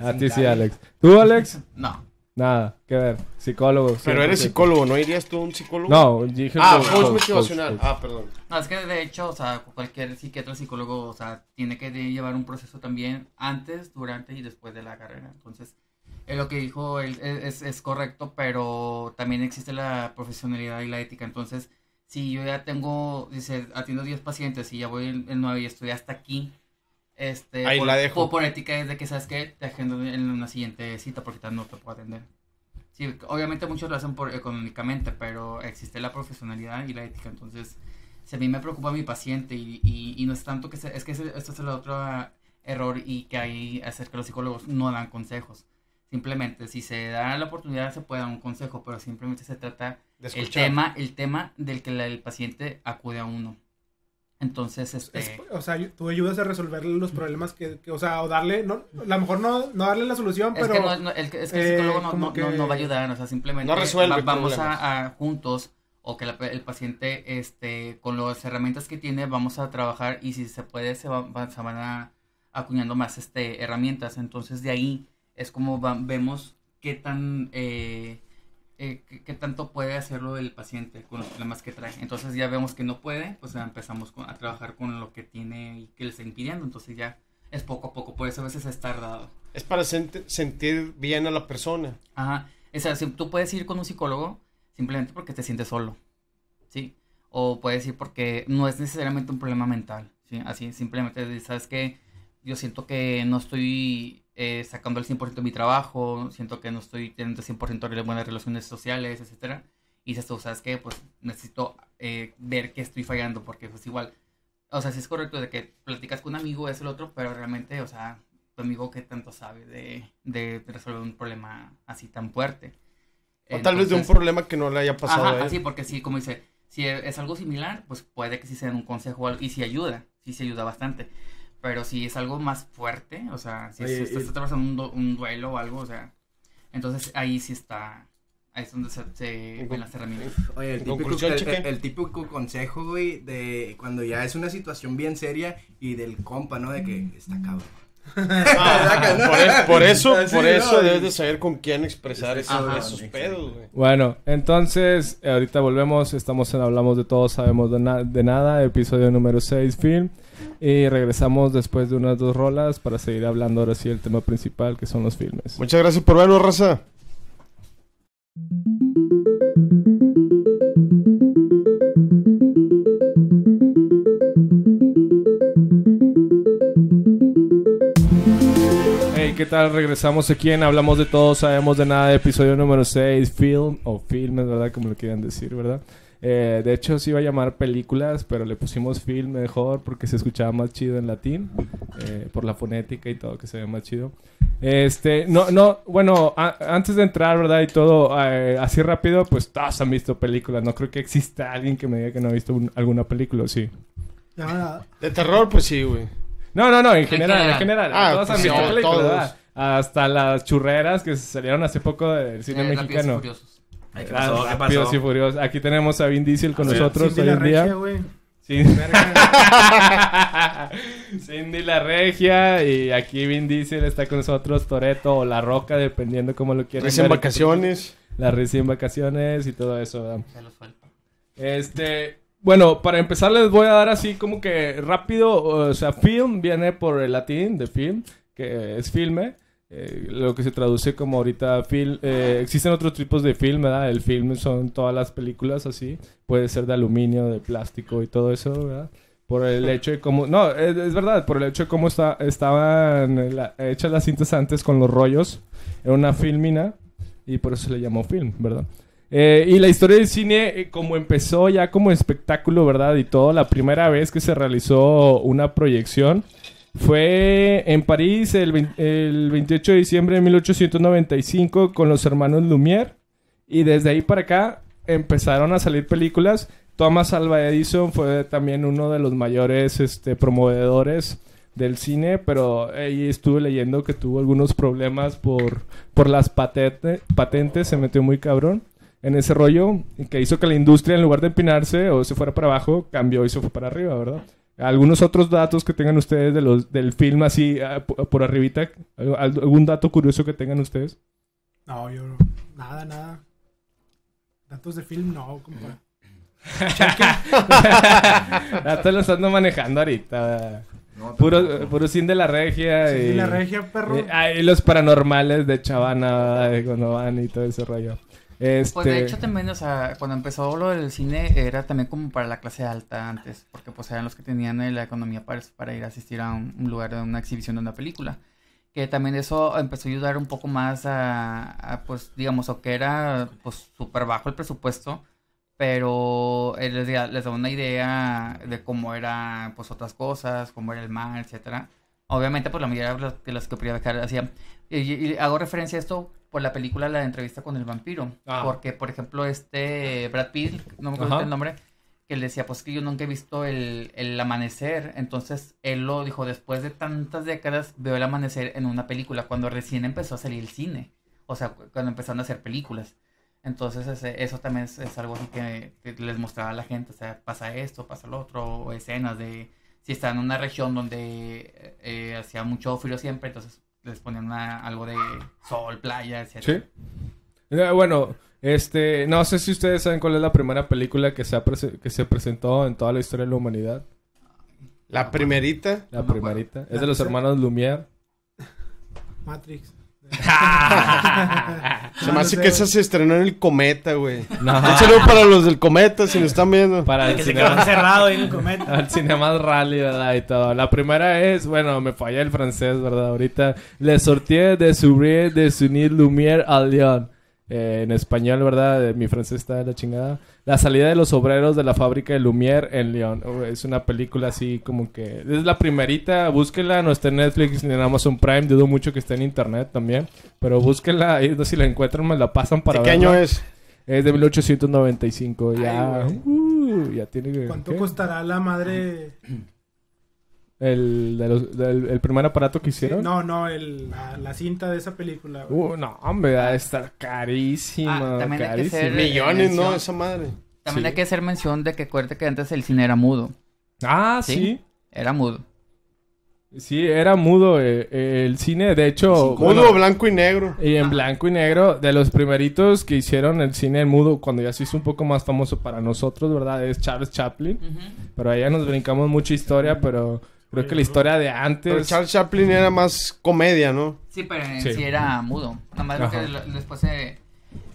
A ti sí, Alex. ¿Tú, Alex? No. Nada, que ver. Psicólogo. Pero eres 100%. psicólogo, ¿no irías tú a un psicólogo? No, dije Ah, coach, coach coach, motivacional. coach. Ah, perdón. No, es que de hecho, o sea, cualquier psiquiatra, psicólogo, o sea, tiene que llevar un proceso también antes, durante y después de la carrera. Entonces, eh, lo que dijo él es, es- es correcto, pero también existe la profesionalidad y la ética. Entonces, si yo ya tengo, dice, atiendo 10 pacientes y ya voy el, el 9 y estoy hasta aquí, este, Ahí por, la dejo. por- por ética es de que, ¿sabes qué? Te agendo en una siguiente cita porque tal no te puedo atender. Sí, obviamente muchos lo hacen por económicamente, pero existe la profesionalidad y la ética. Entonces, si a mí me preocupa mi paciente y, y, y no es tanto que se- es que ese- esto es el otro ah, error y que hay acerca de los psicólogos no dan consejos. Simplemente, si se da la oportunidad, se puede dar un consejo, pero simplemente se trata De el tema, el tema del que la- el paciente acude a uno. Entonces, este... Es- o sea, tú ayudas a resolver los problemas que, que- o sea, o darle, no, a lo mejor no, no darle la solución, Es pero que, no, no- el, es que el eh, psicólogo no, no- que- no- no va a ayudar, o sea, simplemente No resuelve vamos problemas. a, a juntos o que la- el paciente, este, con las herramientas que tiene, vamos a trabajar y si se puede, se, va- va- se van a acuñando más, este, herramientas. Entonces, de ahí es como va- vemos qué tan, eh, eh, qué, qué tanto puede hacerlo el paciente con los problemas que trae. Entonces, ya vemos que no puede, pues ya empezamos con- a trabajar con lo que tiene y que le está impidiendo. Entonces, ya es poco a poco, por eso a veces es tardado. Es para sent- sentir bien a la persona. Ajá. O sea, si tú puedes ir con un psicólogo simplemente porque te sientes solo. ¿Sí? O puedes ir porque no es necesariamente un problema mental. ¿Sí? Así, simplemente, ¿sabes que Yo siento que no estoy eh, sacando el 100% de mi trabajo, siento que no estoy teniendo el 100% de buenas relaciones sociales, etcétera. Y dices tú, ¿sabes qué? Pues necesito eh, ver que estoy fallando porque pues igual, o sea, sí es correcto de que platicas con un amigo, es el otro, pero realmente, o sea, tu amigo que tanto sabe de, de resolver un problema así tan fuerte. O tal vez de un problema que no le haya pasado Ajá, a él. así, porque sí, como dice, si es algo similar, pues puede que sí sea un consejo o algo, y sí ayuda, sí se ayuda bastante. Pero si es algo más fuerte, o sea, si Oye, estás y- atravesando un, du- un duelo o algo, o sea, entonces ahí sí está, ahí es donde se, se ven las herramientas. Oye, el típico, el, el- el típico consejo, güey, de cuando ya es una situación bien seria y del compa, ¿no? De que está cabrón. Ah, por, es- por eso, por eso debes de saber con quién expresar esos, Ajá. esos pedos, güey. Bueno, entonces, ahorita volvemos, estamos en Hablamos de Todo, Sabemos de, na- de Nada, episodio número 6, film. Y regresamos después de unas dos rolas para seguir hablando ahora sí del tema principal, que son los filmes. Muchas gracias por vernos, raza. ¿Qué tal? Regresamos aquí en Hablamos de Todo, Sabemos de Nada, episodio número 6, film, o filmes, ¿verdad? Como lo quieran decir, ¿verdad? Eh, de hecho, se iba a llamar películas, pero le pusimos film mejor porque se escuchaba más chido en latín, eh, por la fonética y todo, que se ve más chido. Este, no, no, bueno, a- antes de entrar, ¿verdad? Y todo, eh, así rápido, pues todos han visto películas. No creo que exista alguien que me diga que no ha visto un- alguna película, ¿o sí. De terror, pues sí, güey. No, no, no, en general, en general. general. Ah, todos han visto sí, películas, todos. ¿verdad? Hasta las churreras que salieron hace poco del cine Eh, Rápidos y mexicano. Ay, ¿Qué pasó? ¿Qué Rápidos pasó? y Furiosos. Aquí tenemos a Vin Diesel con nosotros Cindy hoy en día. regia, güey. Sí. Cindy la regia y aquí Vin Diesel está con nosotros, Toreto o La Roca, dependiendo cómo lo quieran. Recién ver. vacaciones. La recién vacaciones y todo eso. ¿verdad? Ya lo suelto. Este, bueno, para empezar les voy a dar así como que rápido, o sea, film viene por el latín de film, que es filme, eh, lo que se traduce como ahorita film. eh, existen otros tipos de film, ¿verdad? El film son todas las películas así, puede ser de aluminio, de plástico y todo eso, ¿verdad? Por el hecho de cómo... No, es, verdad, por el hecho de cómo está, estaban la- hechas las cintas antes con los rollos. Era una filmina y por eso se le llamó film, ¿verdad? Eh, y la historia del cine, eh, como empezó ya como espectáculo, ¿verdad? Y todo, la primera vez que se realizó una proyección fue en París el, vein- el 28 de diciembre de 1895 con los hermanos Lumière. Y desde ahí para acá empezaron a salir películas. Thomas Alva Edison fue también uno de los mayores este, promovedores del cine, pero ahí estuve leyendo que tuvo algunos problemas por, por las patente- patentes, se metió muy cabrón en ese rollo, que hizo que la industria en lugar de empinarse o se fuera para abajo, cambió y se fue para arriba, ¿verdad? Algunos otros datos que tengan ustedes de los, del film así ah, por, arribita, ¿Al- algún dato curioso que tengan ustedes. No, yo nada, nada. Datos de film, no, compa. ya te lo estando manejando ahorita. No, Puro, puro sin de la regia. Sí, y, la regia, perro. y- ah, y los paranormales de Chavana, de cuando van y todo ese rollo. Este, Pues de hecho también, o sea, cuando empezó lo del cine era también como para la clase alta antes, porque pues eran los que tenían eh, la economía para, para ir a asistir a un, un lugar de una exhibición de una película. Que también eso empezó a ayudar un poco más a, a, pues, digamos, o que era pues súper bajo el presupuesto, pero eh, les, da- les daba una idea de cómo era pues otras cosas, cómo era el mar, etcétera. Obviamente, pues la mayoría de los que quería viajar hacían. Y, y hago referencia a esto por la película La entrevista con el vampiro. Ah. Porque, por ejemplo, este Brad Pitt, no me acuerdo Ajá. el nombre, que él decía, pues que yo nunca he visto el, el amanecer. Entonces, él lo dijo, después de tantas décadas, veo el amanecer en una película, cuando recién empezó a salir el cine. O sea, cu- cuando empezaron a hacer películas. Entonces, ese- eso también es, es algo así que, que les mostraba a la gente. O sea, pasa esto, pasa lo otro, o escenas de si está en una región donde eh, eh, hacía mucho frío siempre, entonces les ponían una- algo de sol, playa, etc. Sí. Eh, Bueno, este, no sé si ustedes saben cuál es la primera película que se, ha que se presentó en toda la historia de la humanidad. La primerita. La No primerita. Es ¿La de los hermanos Lumière. Matrix. Se me hace que esa se estrenó en el Cometa, güey. No. Un saludo para los del Cometa, si nos están viendo. Para el Que se cinema. quedó encerrado ahí en un cometa. Al cinema rally, ¿verdad? Y todo. La primera es, bueno, me falla el francés, ¿verdad? Ahorita, Le sortie de s'ouvrir de s'unir Lumière à Lyon. Eh, en español, ¿verdad? Eh, Mi francés está de la chingada. La salida de los obreros de la fábrica de Lumière en Lyon. Oh, es una película así como que... Es la primerita, búsquenla. No está en Netflix ni en Amazon Prime. Dudo mucho que esté en internet también. Pero búsquenla. Y si la encuentran, me la pasan para ¿De qué verla. año es? Es de 1895. Ya, Ay, uh, ya tiene... ¿Cuánto ¿qué? costará la madre? El, de los- del- el primer aparato que Sí, hicieron. no, no, el, la, la cinta de esa película. güey. Uh, no, hombre, va a estar carísima. Ah, también hay que ser- Millones, ¿no? Esa madre. También Sí. hay que hacer mención de que acuérdate que antes el cine era mudo. Ah, ¿Sí? sí. Era mudo. Sí, era mudo eh, eh, el cine. De hecho, Mudo, bueno, blanco y negro. y en blanco y negro, de los primeritos que hicieron el cine en mudo, cuando ya se hizo un poco más famoso para nosotros, ¿verdad? Es Charles Chaplin. Pero allá nos brincamos mucha historia, pero creo que la historia de Pero antes... Charles Chaplin era más comedia, ¿no? Sí, pero en Sí. sí, era mudo. Nada más lo que lo- después se...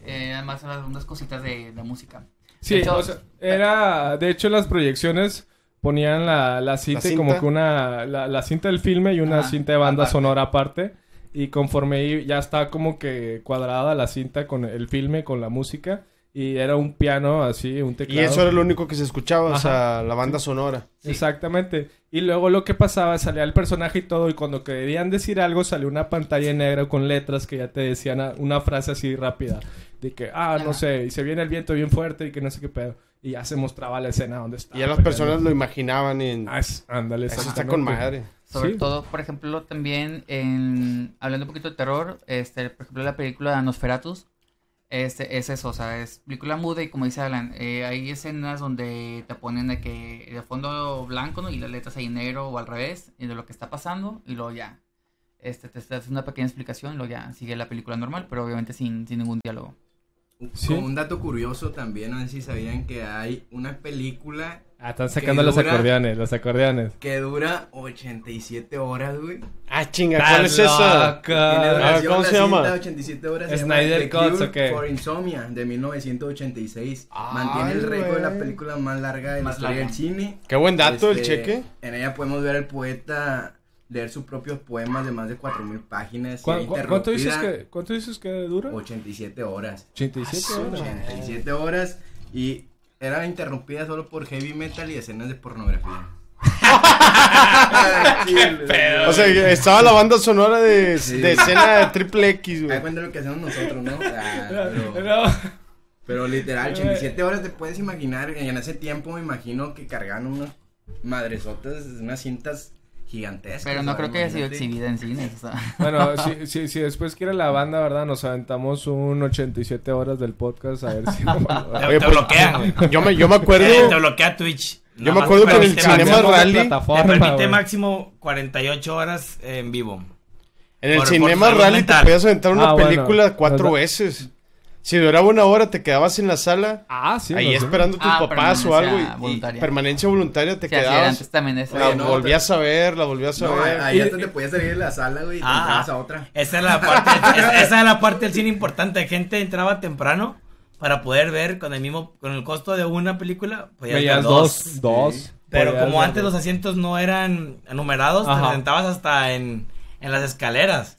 Eh, además unas cositas de, de música. Sí, De hecho- o sea, era... De hecho, las proyecciones ponían la, la cinta, y cinta. como que una... La, la cinta del filme y una Ajá, cinta de banda aparte. sonora aparte. Y conforme i- ya está como que cuadrada la cinta con el filme, con la música. Y era un piano así, un Y teclado. eso era lo único que se escuchaba, o sea, la banda sonora. Exactamente. Y luego lo que pasaba, salía el personaje y todo, y cuando querían decir algo, salía una pantalla en negro con letras que ya te decían a- una frase así rápida. De que, ah, no sé, y se viene el viento bien fuerte y que no sé qué pedo. Y ya se mostraba la escena donde está. Y ya las personas lo imaginaban y... Ah, es- ándale, Eso está con madre. Sobre Sí. todo, por ejemplo, también en... Hablando un poquito de terror, este, por ejemplo, la película Nosferatus. Este, es eso, o sea, es película muda y como dice Alan, eh, hay escenas donde te ponen de que de fondo blanco, ¿no? Y las letras ahí en negro o al revés, y de lo que está pasando, y luego ya. Este, te das una pequeña explicación, y luego ya sigue la película normal, pero obviamente sin, sin ningún diálogo. Sí. Como un dato curioso también, no sé si sabían que hay una película Ah, están sacando los dura- acordeones, los acordeones. que dura 87 horas, güey. Ah, chinga, ¿cuál es esa? ¿cómo se llama? cinta, 87 horas. Snyder The Cuts, ¿o qué? for Insomnia, de 1986. Ay, Mantiene el récord de la película más larga de la Más historia larga. del cine. Qué buen dato el Este, cheque. En ella podemos ver al poeta leer sus propios poemas de más de 4000 páginas. ¿Cu- cu- ¿Cuánto dices, interrumpida que, ¿Cuánto dices que dura? 87 horas. 87 Ah, horas. 87 horas y era interrumpida solo por heavy metal y escenas de pornografía. O sea, estaba la banda sonora de, Sí. de escena de triple X, güey. cuenta lo que hacemos nosotros, ¿no? Ah, pero, No. pero literal, 87 horas te puedes imaginar. En ese tiempo me imagino que cargaban unas madresotas, unas cintas gigantescas. Pero no creo que haya sido exhibida en cines, o sea. Bueno, si, si, si después quiere la banda, ¿verdad? Nos aventamos un 87 horas del podcast a ver si... Te, Oye, te pues, bloquean, güey. Yo me, yo me acuerdo. Eh, te bloquea Twitch. Yo me acuerdo que en el Cinema Rally- Te permite máximo 48 horas en vivo. En el Por- Cinema Rally te podías aventar una Ah, bueno. película cuatro veces. Si duraba una hora, te quedabas en la sala. Ah, sí. ahí esperando a tus Ah, papás o algo. permanencia y- Y, voluntaria. permanencia voluntaria te Sí, quedabas. antes también eso. La no, volvías a ver, la volvías a No, ver. ahí hasta te podías salir de la sala, güey, y te Ah. entrabas a otra. Esa es la parte, esa, esa es la parte del cine importante. Gente entraba temprano para poder ver con el mismo, con el costo de una película, podías ver Veías dos. Dos. Pero Podías como antes dos. los asientos no eran numerados, Ajá. te sentabas hasta en, en las escaleras.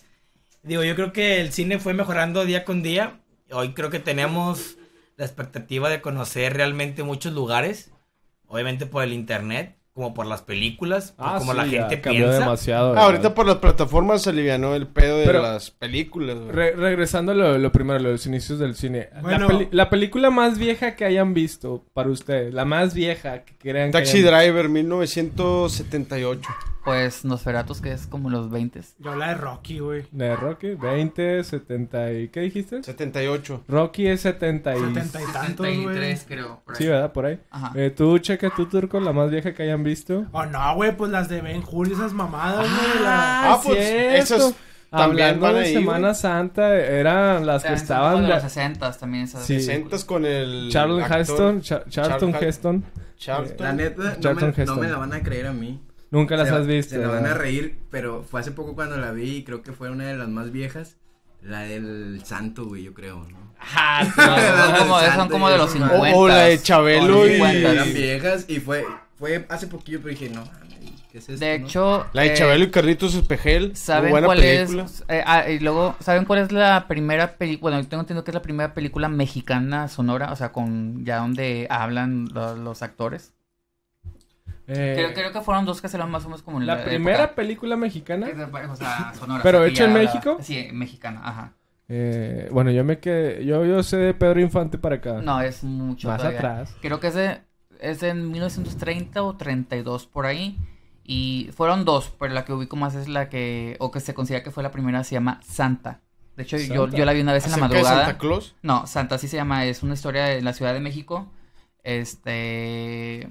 Digo, yo creo que el cine fue mejorando día con día. Hoy creo que tenemos la expectativa de conocer realmente muchos lugares. Obviamente por el internet. como por las películas, por Ah, como sí, la ya gente cambió piensa. demasiado. Ah, ahorita por las plataformas se alivianó el pedo de Pero- las películas. Re- regresando a lo, lo primero, los inicios del cine. Bueno. La, película más vieja que hayan visto para ustedes, la más vieja que crean que Taxi hayan- Driver, 1978. Pues Nosferatus, que es como los 20. Yo la de Rocky, güey. De Rocky, 20, 70 y... ¿Qué dijiste? 78. Rocky es 70 y... 70 y tantos, güey. 73, creo. por ahí. Sí, ¿verdad? Por ahí. Ajá. Eh, tú, checa tú, Turco, la más vieja que hayan visto. Oh, no, güey, pues las de Ben Hur esas mamadas, güey. Ah, la- Ah, pues, esas también Hablando van de ahí, Semana güey. Santa, eran las que También son estaban... de los 60 también esas. Sí. 60 con el. Charlton Heston, Cha- Charlton Charlton- Heston. Charlton. La neta, no me, no me la van a creer a mí. Nunca las Se- has visto. Se la van a reír, pero fue hace poco cuando la vi y creo que fue una de las más viejas. La del santo, güey, yo creo, ¿no? Ajá, son, como, son como de los O- 50. o la de Chabelo y- Eran viejas y fue, fue hace poquillo, pero dije, no, ¿qué es esto? De no? hecho, La de eh, Chabelo y Carlitos Espejel. ¿Saben buena cuál película. es? eh, ah, y luego, ¿saben cuál es la primera película? Bueno, yo tengo entendido que es la primera película mexicana sonora, o sea, con ya donde hablan lo- los actores. Eh, Creo, creo que fueron dos que salieron más o menos como en la la primera época. película mexicana. O sea, sonora. ¿Pero hecha en la- México? Sí, mexicana, ajá. Eh, bueno, yo me quedé. Yo, yo sé de Pedro Infante para acá. No, es mucho Más todavía. atrás. Creo que es de, es de 1930 o 32 por ahí. Y fueron dos, pero la que ubico más es la que, o que se considera que fue la primera, se llama Santa. De hecho, yo, Santa. yo la vi una vez en la ¿Acerca de madrugada. Santa Claus? No, Santa sí se llama, es una historia de la Ciudad de México. Este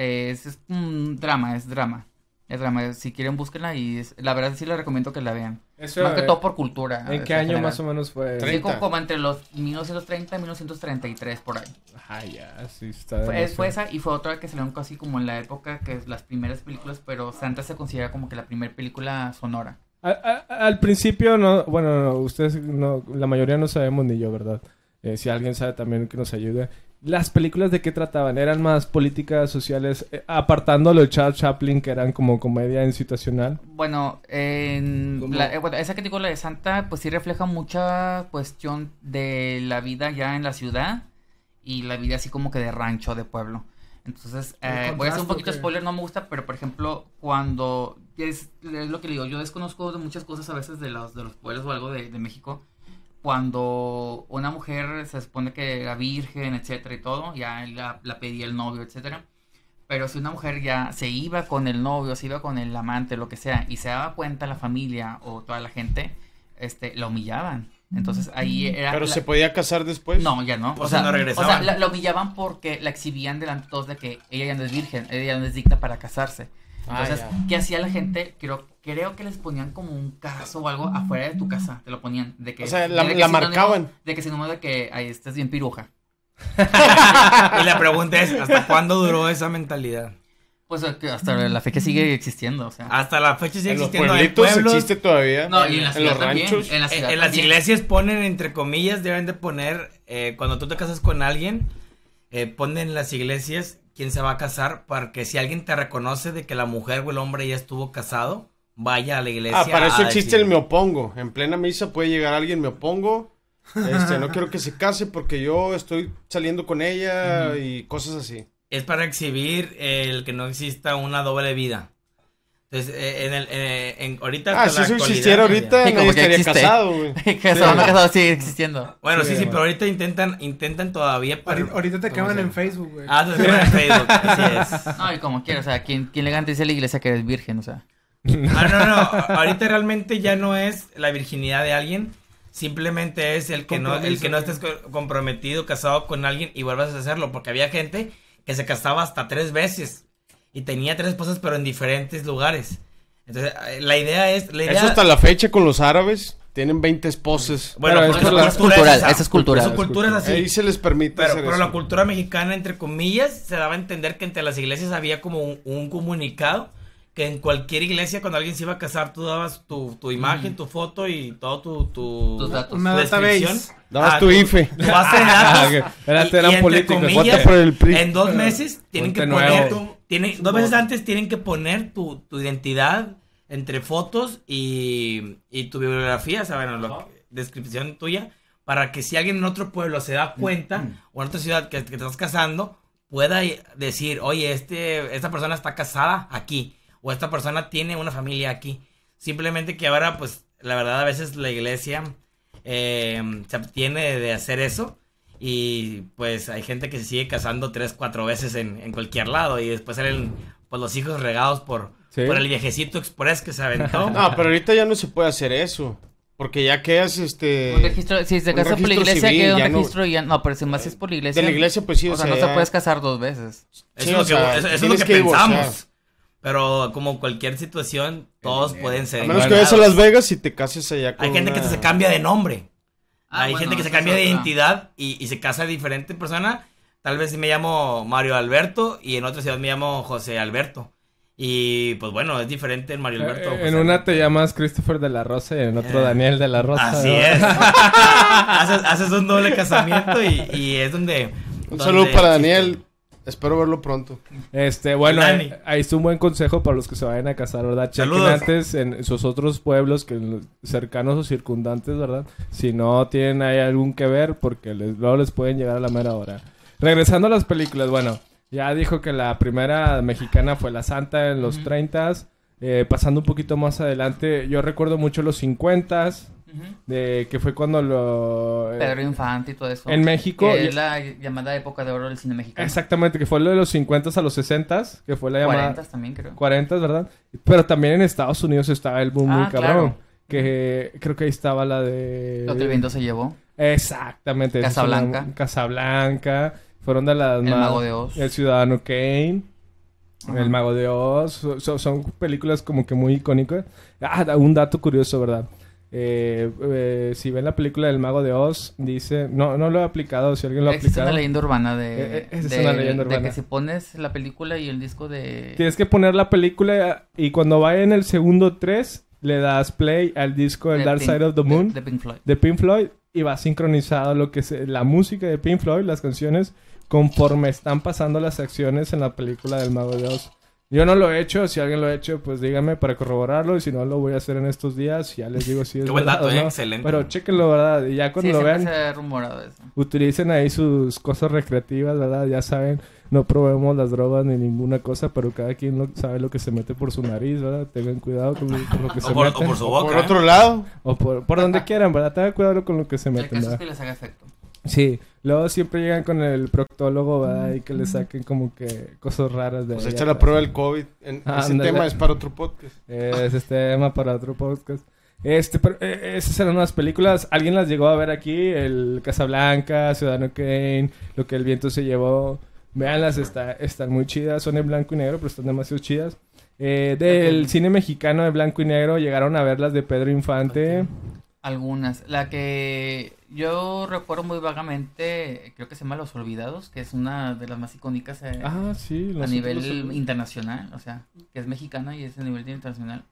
es, es un drama, es drama. Es drama, si quieren búsquenla y es- la verdad sí les recomiendo que la vean. Eso, más que todo por cultura. ¿En qué año general. más o menos fue? Sí, 30. como, como entre los 1930 y 1933 por ahí. Ah, ya, sí, está Fue, fue esa y fue otra que salieron casi como en la época que es las primeras películas, pero Santa se considera como que la primera película sonora. A- a- al principio, no, bueno, no, ustedes, no, la mayoría no sabemos ni yo, ¿verdad? Eh, si alguien sabe también que nos ayude. ¿Las películas de qué trataban? ¿Eran más políticas sociales? eh, apartando lo de Charles Chaplin, que eran como comedia institucional. Bueno, en la- eh, bueno, esa que digo, la de Santa, pues sí refleja mucha cuestión de la vida ya en la ciudad y la vida así como que de rancho, de pueblo. Entonces, ¿El eh, voy a hacer un poquito spoiler, no me gusta, pero por ejemplo, cuando es, es lo que le digo, yo desconozco de muchas cosas a veces de los, de los pueblos o algo de, de México. Cuando una mujer se supone que era virgen, etcétera y todo, ya la, la pedía el novio, etcétera. Pero si una mujer ya se iba con el novio, se iba con el amante, lo que sea, y se daba cuenta la familia o toda la gente, este, la humillaban. Entonces ahí era. Pero la- se podía casar después. No, ya no. Pues o sea, no o regresaban. sea, la, la humillaban porque la exhibían delante de todos de que ella ya no es virgen, ella ya no es digna para casarse. Ah, Entonces, ya. ¿qué hacía la gente? Creo, creo que les ponían como un caso o algo afuera de tu casa, te lo ponían. De que, O sea, la- de que la sinónimo- marcaban. De que sinónimo de que ahí estás bien piruja. Y la pregunta es, ¿hasta cuándo duró esa mentalidad? Pues eh, que hasta la fecha sigue existiendo, o sea. Hasta la fecha sigue En los existiendo. Hay pueblitos pueblos, existe todavía. no, y en la en los también, ranchos. En la en, ciudad en las iglesias ponen, entre comillas, deben de poner, eh, cuando tú te casas con alguien, eh, ponen en las iglesias quién se va a casar para que si alguien te reconoce de que la mujer o el hombre ya estuvo casado, vaya a la iglesia. Ah, para eso existe decir- el me opongo. En plena misa puede llegar alguien, me opongo. Este, no quiero que se case porque yo estoy saliendo con ella y cosas así. Es para exhibir el que no exista una doble vida. Entonces, eh, en el, eh, en, ahorita Ah, si eso existiera ahorita, Sí, como que estaría existe. casado, güey. que a casar sigue existiendo. Bueno, Sí, sí, sí, bueno. pero ahorita intentan, intentan todavía. para- Ahorita, te ¿cómo queman en? Facebook, güey. Ah, te queman en Facebook, así es. No, y como quieras, o sea, ¿quién, quién le dice a la iglesia que eres virgen? O sea. Ah, no, no. Ahorita realmente ya no es la virginidad de alguien. Simplemente es el que no, el que no estés co- comprometido, casado con alguien y vuelvas a hacerlo. Porque había gente que se casaba hasta tres veces. Y tenía tres esposas, pero en diferentes lugares. Entonces, eh, la idea es. La idea, Eso hasta la fecha con los árabes. Tienen 20 esposas. Bueno, Pero porque es su por la- es cultural, esa. es cultural. Su cultura es así. Ahí se les permite Pero, hacer pero eso. la cultura mexicana, entre comillas, se daba a entender que entre las iglesias había como un, un comunicado que en cualquier iglesia cuando alguien se iba a casar tú dabas tu, tu imagen, tu foto y todo tu, tu, Tus datos. Una tu database. descripción. Dabas Ah, tu IFE. Tu base de Ah, datos. y- eran y entre políticos. comillas, por el. En dos meses tienen que poner nuevo. Dos meses antes tienen que poner tu, tu identidad entre fotos y, y tu bibliografía, bueno, lo que- descripción tuya, para que si alguien en otro pueblo se da cuenta, o en otra ciudad que, que te estás casando, pueda decir, oye, este, esta persona está casada aquí, o esta persona tiene una familia aquí. Simplemente que ahora, pues, la verdad, a veces la iglesia eh, se abstiene de hacer eso. Y pues hay gente que se sigue casando tres, cuatro veces en, en cualquier lado. Y después salen pues, los hijos regados por, Sí. por el viejecito express que se aventó. No, pero ahorita ya no se puede hacer eso. Porque ya quedas, este... Un registro, si se un casa por la iglesia, civil, queda un ya no- registro y ya. No, pero si más es por la iglesia. De la iglesia, pues sí, O o sea, sea, no se ya- puedes casar dos veces. Eso Sí, es lo o que, sea, eso- eso es lo tienes que que divorciar. pensamos. Pero como cualquier situación, todos pueden ser A menos que vayas a Las Vegas y te cases allá con Hay gente que se cambia de nombre. Ah, Hay bueno, gente que se cambia de identidad y, y se casa de diferente persona. Tal vez me llamo Mario Alberto y en otra ciudad me llamo José Alberto. Y pues bueno, es diferente en Mario Alberto. Eh, José en una Alberto. te llamas Christopher de la Rosa y en otro Eh, Daniel de la Rosa. Así ¿no? es. haces, haces un doble casamiento y, y es donde... Un donde saludo para. Daniel. Espero verlo pronto. Este, bueno, ahí, ahí está un buen consejo para los que se vayan a casar, ¿verdad? Chequen Saludos. antes en sus otros pueblos que cercanos o circundantes, ¿verdad? Si no tienen ahí algún que ver, porque les, luego les pueden llegar a la mera hora. Regresando a las películas, bueno, ya dijo que la primera mexicana fue La Santa en los Ujú. 30s. eh, pasando un poquito más adelante, yo recuerdo mucho los 50s, De que fue cuando lo... eh, Pedro Infante y todo eso. en México... Que es la llamada época de oro del cine mexicano. Exactamente, que fue lo de los 50s a los 60s, que fue la llamada... 40 también, creo. 40, ¿verdad? Pero también en Estados Unidos estaba el boom Ah, muy cabrón. claro. Que creo que ahí estaba la de. Lo que el viento se llevó. Exactamente. Casablanca. una- Casablanca. Fueron de las El más. Mago de Oz. El Ciudadano Kane. El Mago de Oz. So- so- son películas como que muy icónicas. Ah, un dato curioso, ¿verdad? Eh, eh, si ven la película del Mago de Oz, dice. No, no lo he aplicado. Si alguien lo ha aplicado. una leyenda urbana Eh, de, eh, esa es de- una leyenda de urbana. que si pones la película y el disco de... Tienes que poner la película y cuando vaya en el segundo 3, le das play al disco El de Dark Pink- Side of the de- Moon De, Pink Floyd. de Pink Floyd y va sincronizado lo que es la música de Pink Floyd, las canciones, conforme están pasando las acciones en la película del Mago de Oz. Yo no lo he hecho, si alguien lo ha hecho, pues dígame para corroborarlo y si no lo voy a hacer en estos días, ya les digo si es Qué buen verdad dato, o eh, no. excelente. Pero chéquenlo, ¿verdad? Y ya cuando Sí, lo siempre vean, se ha rumorado eso. utilicen ahí sus cosas recreativas, ¿verdad? Ya saben, no probemos las drogas ni ninguna cosa, pero cada quien lo- sabe lo que se mete por su nariz, ¿verdad? Tengan cuidado con lo, con lo que se O por, o meten. por su O boca. por ¿eh? otro lado, O por, por donde quieran, ¿verdad? Tengan cuidado con lo que se El meten, caso es ¿verdad? que les haga efecto. Sí, luego siempre llegan con el proctólogo, ¿verdad? Y que le saquen como que cosas raras de pues ahí echa la prueba del COVID. En- Ah, ese tema es para otro podcast. Es este tema para otro podcast. Este, pero, eh, esas eran unas películas. ¿Alguien las llegó a ver aquí? El Casablanca, Ciudadano Kane, Lo que el viento se llevó. Veanlas, está, están muy chidas. Son en blanco y negro, pero están demasiado chidas. Eh, del cine mexicano de blanco y negro llegaron a ver las de Pedro Infante. Algunas. La que yo recuerdo muy vagamente, creo que se llama Los Olvidados, que es una de las más icónicas eh, Ah, sí. a nivel los- internacional, o sea, que es mexicana y es a nivel internacional,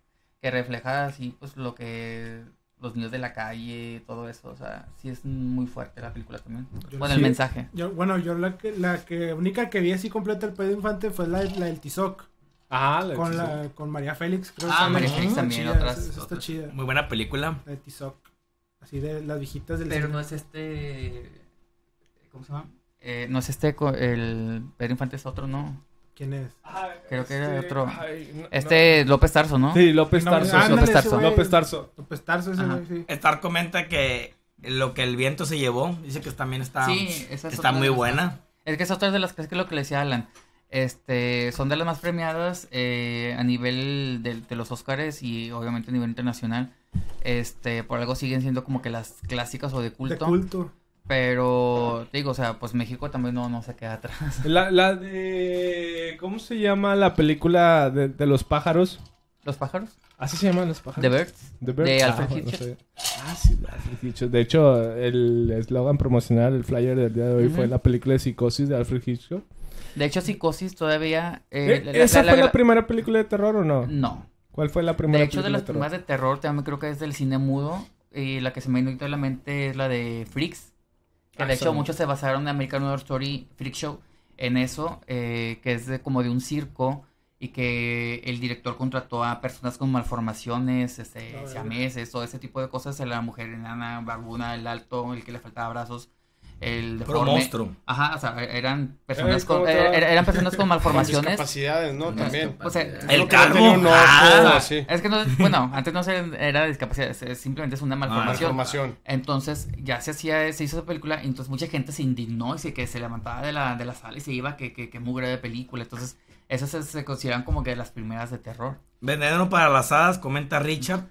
que refleja así pues lo que los niños de la calle, todo eso, o sea, sí es muy fuerte la película también. Yo Bueno, sí- el mensaje. Yo, bueno, yo la que, la que única que vi así completa el Pedro Infante fue la, la del Tizoc. Ah, la Con, la, con María Félix, creo. Ah, que María. Félix también, chida, otras- está otras. chida. Muy buena película. La de Tizoc. Así de las viejitas del Pero cine. no es este ¿cómo se llama? Eh, no es este el Pedro Infante es otro, ¿no? ¿Quién es? Ah, Creo que era este- otro. ay, no- Este López Tarso, ¿no? no. Sí, López No, Tarso. ándale, López Tarso. López Tarso. López Tarso, ese güey, sí. Star comenta que lo que el viento se llevó, dice que también está, Sí, esa es está muy buena. Es que es otra de las que es que lo que le decía Alan. Este, son de las más premiadas eh, a nivel de, de los Oscars y obviamente a nivel internacional. Este, por algo siguen siendo como que las clásicas o de De culto. Pero, te digo, o sea, pues México también no, no se queda atrás. La, la de... ¿Cómo se llama la película de, de los pájaros? ¿Los pájaros? ¿Así se llaman los pájaros? The Birds. The Birds. De Ah, Alfred bueno, Hitchcock. no sé. Ah, sí, de Alfred Hitchcock. De hecho, el eslogan promocional, el flyer del día de hoy fue la película de Psicosis de Alfred Hitchcock. De hecho, Psicosis todavía... Eh, eh, la- ¿Esa la- fue la, la- primera película de terror o no? No. ¿Cuál fue la primera De hecho, de las primeras de terror también creo que es del cine mudo. Y la que se me vino a la mente es la de Freaks. Que Ah, de esa hecho muchos se basaron en American Horror Story Freak Show en eso, eh, que es de, como de un circo y que el director contrató a personas con malformaciones, este, Ah, siameses, todo ese tipo de cosas, la mujer enana, barbuna, el alto, el que le faltaba brazos. El deforme. monstruo. Ajá, o sea, eran personas Eh, ¿cómo con, eh, eran personas con malformaciones. discapacidades, ¿no? También. O sea, El no calvo. Ah. es que no, bueno, antes no se era discapacidad, simplemente es una malformación. Malformación. Entonces ya se hacía, se hizo esa película, y entonces mucha gente se indignó y se, que se levantaba de la, de la sala y se iba que, que, que mugre de película. Entonces, esas se, se consideran como que las primeras de terror. Veneno para las hadas, comenta Richard.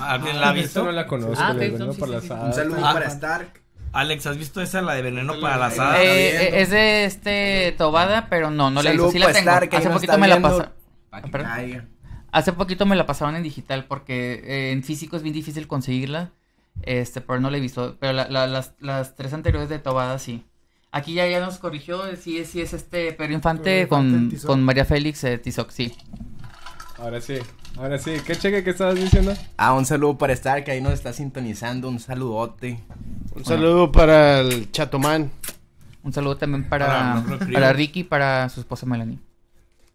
¿Alguien la ha Esta visto? no la conozco, Ah, sí, sí, las sí. Un saludo Ah. para Stark. Alex, ¿has visto esa, la de veneno para Ah, hadas? está Eh, es de este Tobada, pero no, no la he visto. Sí la tengo. Hace poquito me la pasaron. Caiga. Hace poquito me la pasaron en digital porque eh, en físico es bien difícil conseguirla. Este, pero no la he visto. Pero la- la- las, las tres anteriores de Tobada sí. Aquí ya, ya nos corrigió, eh, sí, es- sí es este Pedro Infante Pedro Infante con, con María Félix eh, Tizoc, sí. Ahora sí, ahora sí. ¿Qué cheque que estabas diciendo? Ah, un saludo para Stark, que ahí nos está sintonizando. Un saludote. Un saludo para el Chatomán. Un saludo también Para para, Ricky y para su esposa Melanie.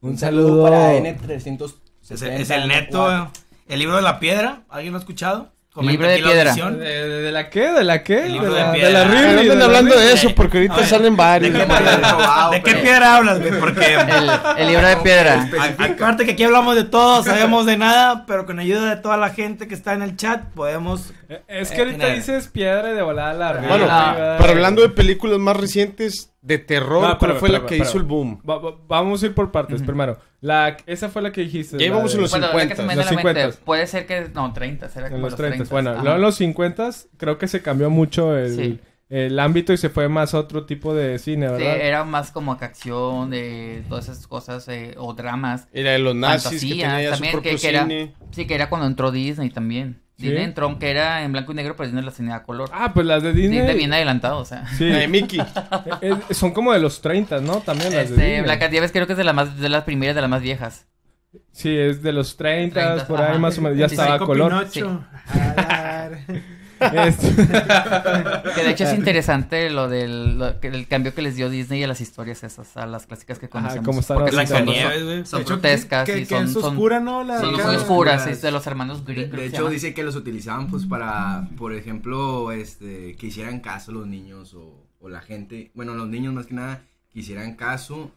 Un saludo para N370. Es, el- es el neto. El libro de la piedra. ¿Alguien lo ha escuchado? Comenta libro de piedra. ¿De, de la qué? ¿De la qué? El libro de, de piedra. de la no hablando de eso porque ahorita salen varios. ¿De qué, güey. ¿De qué piedra hablas, güey? Porque. El, el libro de piedra. Aparte que aquí hablamos de todo, sabemos de nada, pero con ayuda de toda la gente que está en el chat podemos... Eh, Es que ahorita Tiene- dices piedra y de volada la Ridley. Bueno, Ah. pero hablando de películas más recientes de terror, No, ¿cuál fue la que hizo el boom? Va- va- vamos a ir por partes. Primero, la, esa fue la que dijiste. Ya la íbamos de- en los Bueno, la que se 50, me viene a los la mente, 50. Puede ser que. No, 30, será En como los 30. 30. Bueno, Ajá. luego en los 50 creo que se cambió mucho el, Sí. el ámbito y se fue más a otro tipo de cine, Sí, ¿verdad? era más como que acción, de todas esas cosas, eh, o dramas. La de los nazis que fantasías tenía ya su también, propio que, que era, sí, que era cuando entró Disney también. ¿Sí? Disney entró, que era en blanco y negro, pero Disney las tenía a color. Ah, pues las de Disney. Disney bien adelantado, o sea. Sí. La de Mickey. Eh, eh, son como de los 30, ¿no? También las de Este, Disney. Blancanieves creo que es de, la más, de las primeras, de las más viejas. Sí, es de los 30, 30, por ahí más o menos. Ya Sí, estaba a color. Pinocho. Jalar. Este- Que de hecho es interesante lo del lo- que- el cambio que les dio Disney a las historias esas, a las clásicas que conocemos. como están Porque ahorita. son-. Son hecho, grotescas que, y que son, es son, oscura, ¿no? La son oscuras, es de los hermanos Green. De, hecho, dice que los utilizaban pues para, por ejemplo, este, que hicieran caso los niños o, o la gente, bueno, los niños más que nada, que hicieran caso.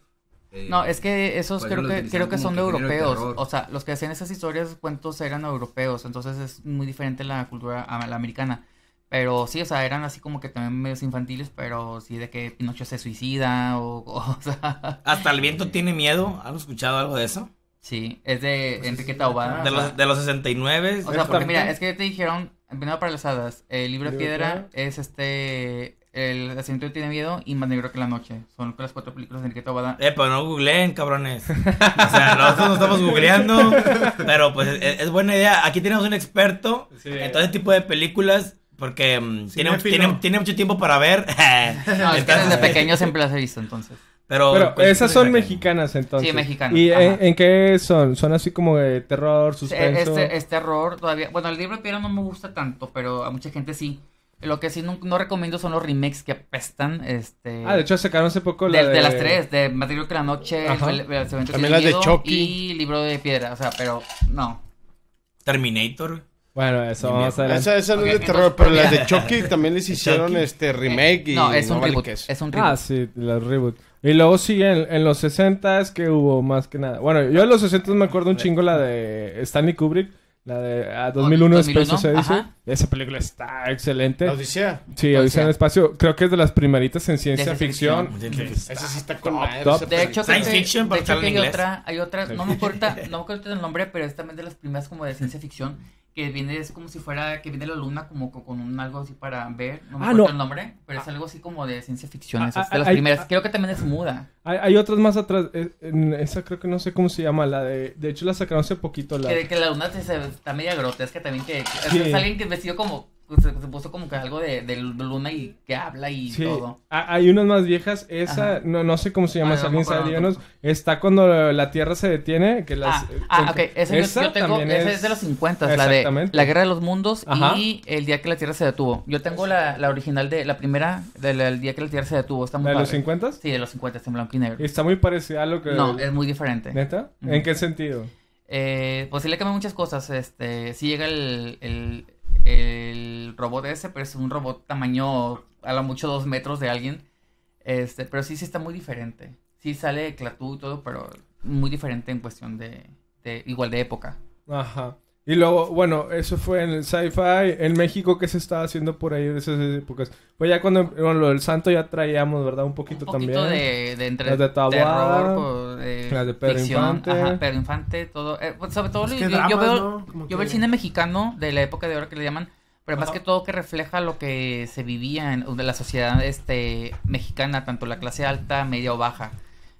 Eh, No, es que esos por creo que creo que son de que género de europeos. O sea, los que hacían esas historias, cuentos eran europeos. Entonces es muy diferente la cultura a la americana. Pero sí, o sea, eran así como que también medios infantiles, pero sí de que Pinocho se suicida o, o sea, Hasta el viento tiene miedo. ¿Han escuchado algo de eso? sí, es de Enrique Taubada. De los, de los 69. O sea, porque mira, es que te dijeron, Veneno para las hadas, el libro de ¿Libro de piedra piedra? es este, el asiento tiene miedo y Más negro que la noche. Son las cuatro películas de Enrique Taubada. Eh, pero no googleen, cabrones. O sea, nosotros no estamos googleando. Pero pues es, es buena idea. Aquí tenemos un experto Sí. en todo ese tipo de películas. Porque mm, tiene, Cinéfilo. tiene, tiene mucho tiempo para ver. No, es que desde pequeño siempre las he visto, entonces. Pero, Pero pues, esas son pues, mexicanas entonces. Sí, mexicanas, ¿Y en, en qué son? ¿Son así como de terror, suspenso? Este, este error todavía, bueno, el libro de piedra no me gusta tanto, pero a mucha gente sí. Lo que sí no, no recomiendo son los remakes que apestan, este... Ah, de hecho sacaron hace poco la de, de... de las tres, de negro que la noche, Ajá. el, el, el Cemento También las de Chucky. y Libro de Piedra, o sea, pero no. Terminator. Bueno, eso Y vamos a ver. Esa, esa no Ok, es de entonces, terror, pero las de Chucky también les hicieron Chucky. este remake y no, es un reboot, es un reboot. Ah, sí, los reboot. Y luego en, en los 60 es que hubo más que nada. Bueno, yo en los 60 me acuerdo un chingo la de Stanley Kubrick. La de ah, 2001 2001, Space Odyssey. ajá. Esa película está excelente. La Odisea. Sí, Odisea. Odisea en el espacio. Creo que es de las primeritas en ciencia ficción. Esa sí está con De hecho, que, fiction, de hecho que hay otra, hay otra, no me acuerdo, no me acuerdo el nombre, pero es también de las primeras como de ciencia ficción, que viene, es como si fuera, que viene la luna como co- con, un algo así para ver, no me Ah, acuerdo no. el nombre, pero es algo así como de ciencia ficción, Ah, esa es ah, de las hay- primeras, ah. creo que también es muda. Hay, hay otras más atrás. eh, en esa creo que no sé cómo se llama. La de. De hecho, la sacaron hace poquito. La... Que, que la luna se, se- está media grotesca también, que, que- Sí. es alguien que vestido como, se, se puso como que algo de, de luna y que habla y Sí, todo. ha- hay unas más viejas. Esa, Ajá. no, no sé cómo se llama. Si no. Está cuando la Tierra se detiene. Que las, Ah, ah, ok, ese yo- yo, tengo, ese es... de los 50, la de. La Guerra de los Mundos Ajá. y El Día que la Tierra se detuvo. Yo tengo la, la original de, la primera, del el Día que la Tierra se detuvo, está muy ¿La de los padre. 50? Sí, de los 50, está en blanco y negro. Está muy parecida a lo que. No, es muy diferente. ¿Neta? ¿En qué sentido? Eh, pues sí le cambian muchas cosas, este, sí llega el, el, el el robot ese, pero es un robot tamaño a lo mucho dos metros de alguien. Este, pero sí, sí está muy diferente. Sí sale Clatú y todo, pero muy diferente en cuestión de, de igual de época. Ajá. Y luego, bueno, eso fue en el sci-fi. En México, ¿qué se estaba haciendo por ahí de esas épocas? Pues ya cuando, bueno, lo del santo ya traíamos, ¿verdad? Un poquito, Un poquito también. de, de entre Las de Taboada, terror, co- de las de Pedro ficción, Infante. Ajá, Pedro Infante, todo. eh, pues, sobre todo, Es yo, que yo veo, ¿no? Yo veo el que- cine mexicano de la época de oro que le llaman, pero más que todo que refleja lo que se vivía en de la sociedad este mexicana, tanto la clase alta, media o baja.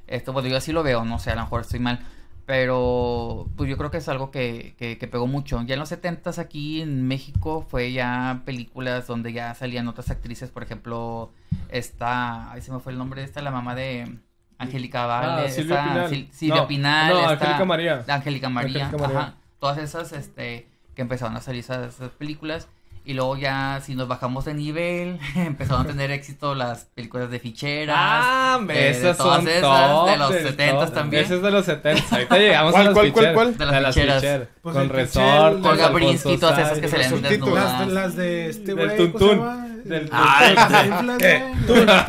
Esto, bueno, yo así lo veo, no sé, a lo mejor estoy mal. Pero pues yo creo que es algo que, que, que pegó mucho. Ya en los 70 aquí en México fue ya películas donde ya salían otras actrices, por ejemplo, esta, ahí se me fue el nombre de esta, la mamá de Angélica Vale, Ah, Silvia Pinal. Sil- Silvia No, Pinal, no, Angélica María. Angélica María, Angélica María. ajá. Todas esas este que empezaron a salir esas, esas películas y luego ya si nos bajamos de nivel empezaron a tener éxito las películas de ficheras. Ah, eh, de esas todas son esas, top de los del 70s top. también. Esas de los 70. Ahorita llegamos ¿Cuál, a las cuál, cuál, ficheras. cuál? De las ficheras. Pues con resort. Olga Brinsky, todas esas que se le. Las, desnudas. las de este Del güey, ¿cómo se Tuntún. llama? Del Ah, El de- Cantinflas.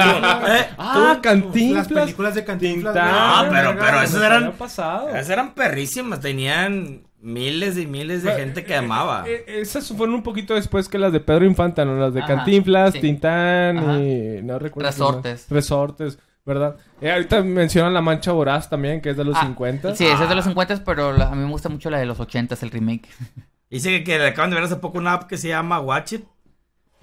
Ah. Las películas de Cantinflas. Ah, pero- pero esas eran-. Esas eran perrísimas, tenían miles y miles de gente que amaba. Eh, eh, esas fueron un poquito después que las de Pedro Infanta, ¿no? Las de Ajá, Cantinflas, sí. Tintán Ajá. y... No recuerdo. Resortes. Resortes, ¿verdad? Eh, ahorita mencionan La Mancha Voraz también, que es de los Ah, 50. Sí, esa es de los 50, pero la- a mí me gusta mucho la de los 80, el remake. Dice que, que le acaban de ver hace poco una app que se llama Watch It.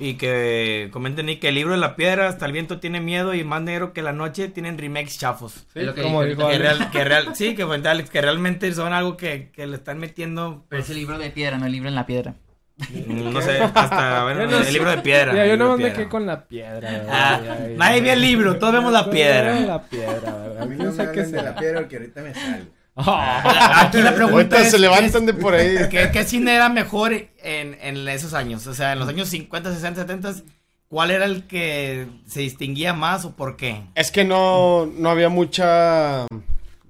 Y que comenten ahí que el libro de la piedra, hasta el viento tiene miedo y más negro que la noche tienen remakes chafos. Sí, Es lo que como dijo Que, real- que real- sí, que, fue Alex, que realmente son algo que, que le están metiendo, Pero es el libro de piedra, no el libro en la piedra. no sé, hasta bueno, no el sé. libro de piedra. Mira, yo no me quedé con la piedra. Ah, Ay, nadie ay, ve el libro, todos vemos la piedra. vemos la piedra, ¿verdad? A mí Yo no sé me qué sea. la piedra porque ahorita me salgo. Ah. Aquí la pregunta Ahorita es, se levantan de por ahí. ¿qué, qué cine era mejor en, en esos años? O sea, en los años 50, 60, 70, ¿cuál era el que se distinguía más o por qué? Es que no, no había mucha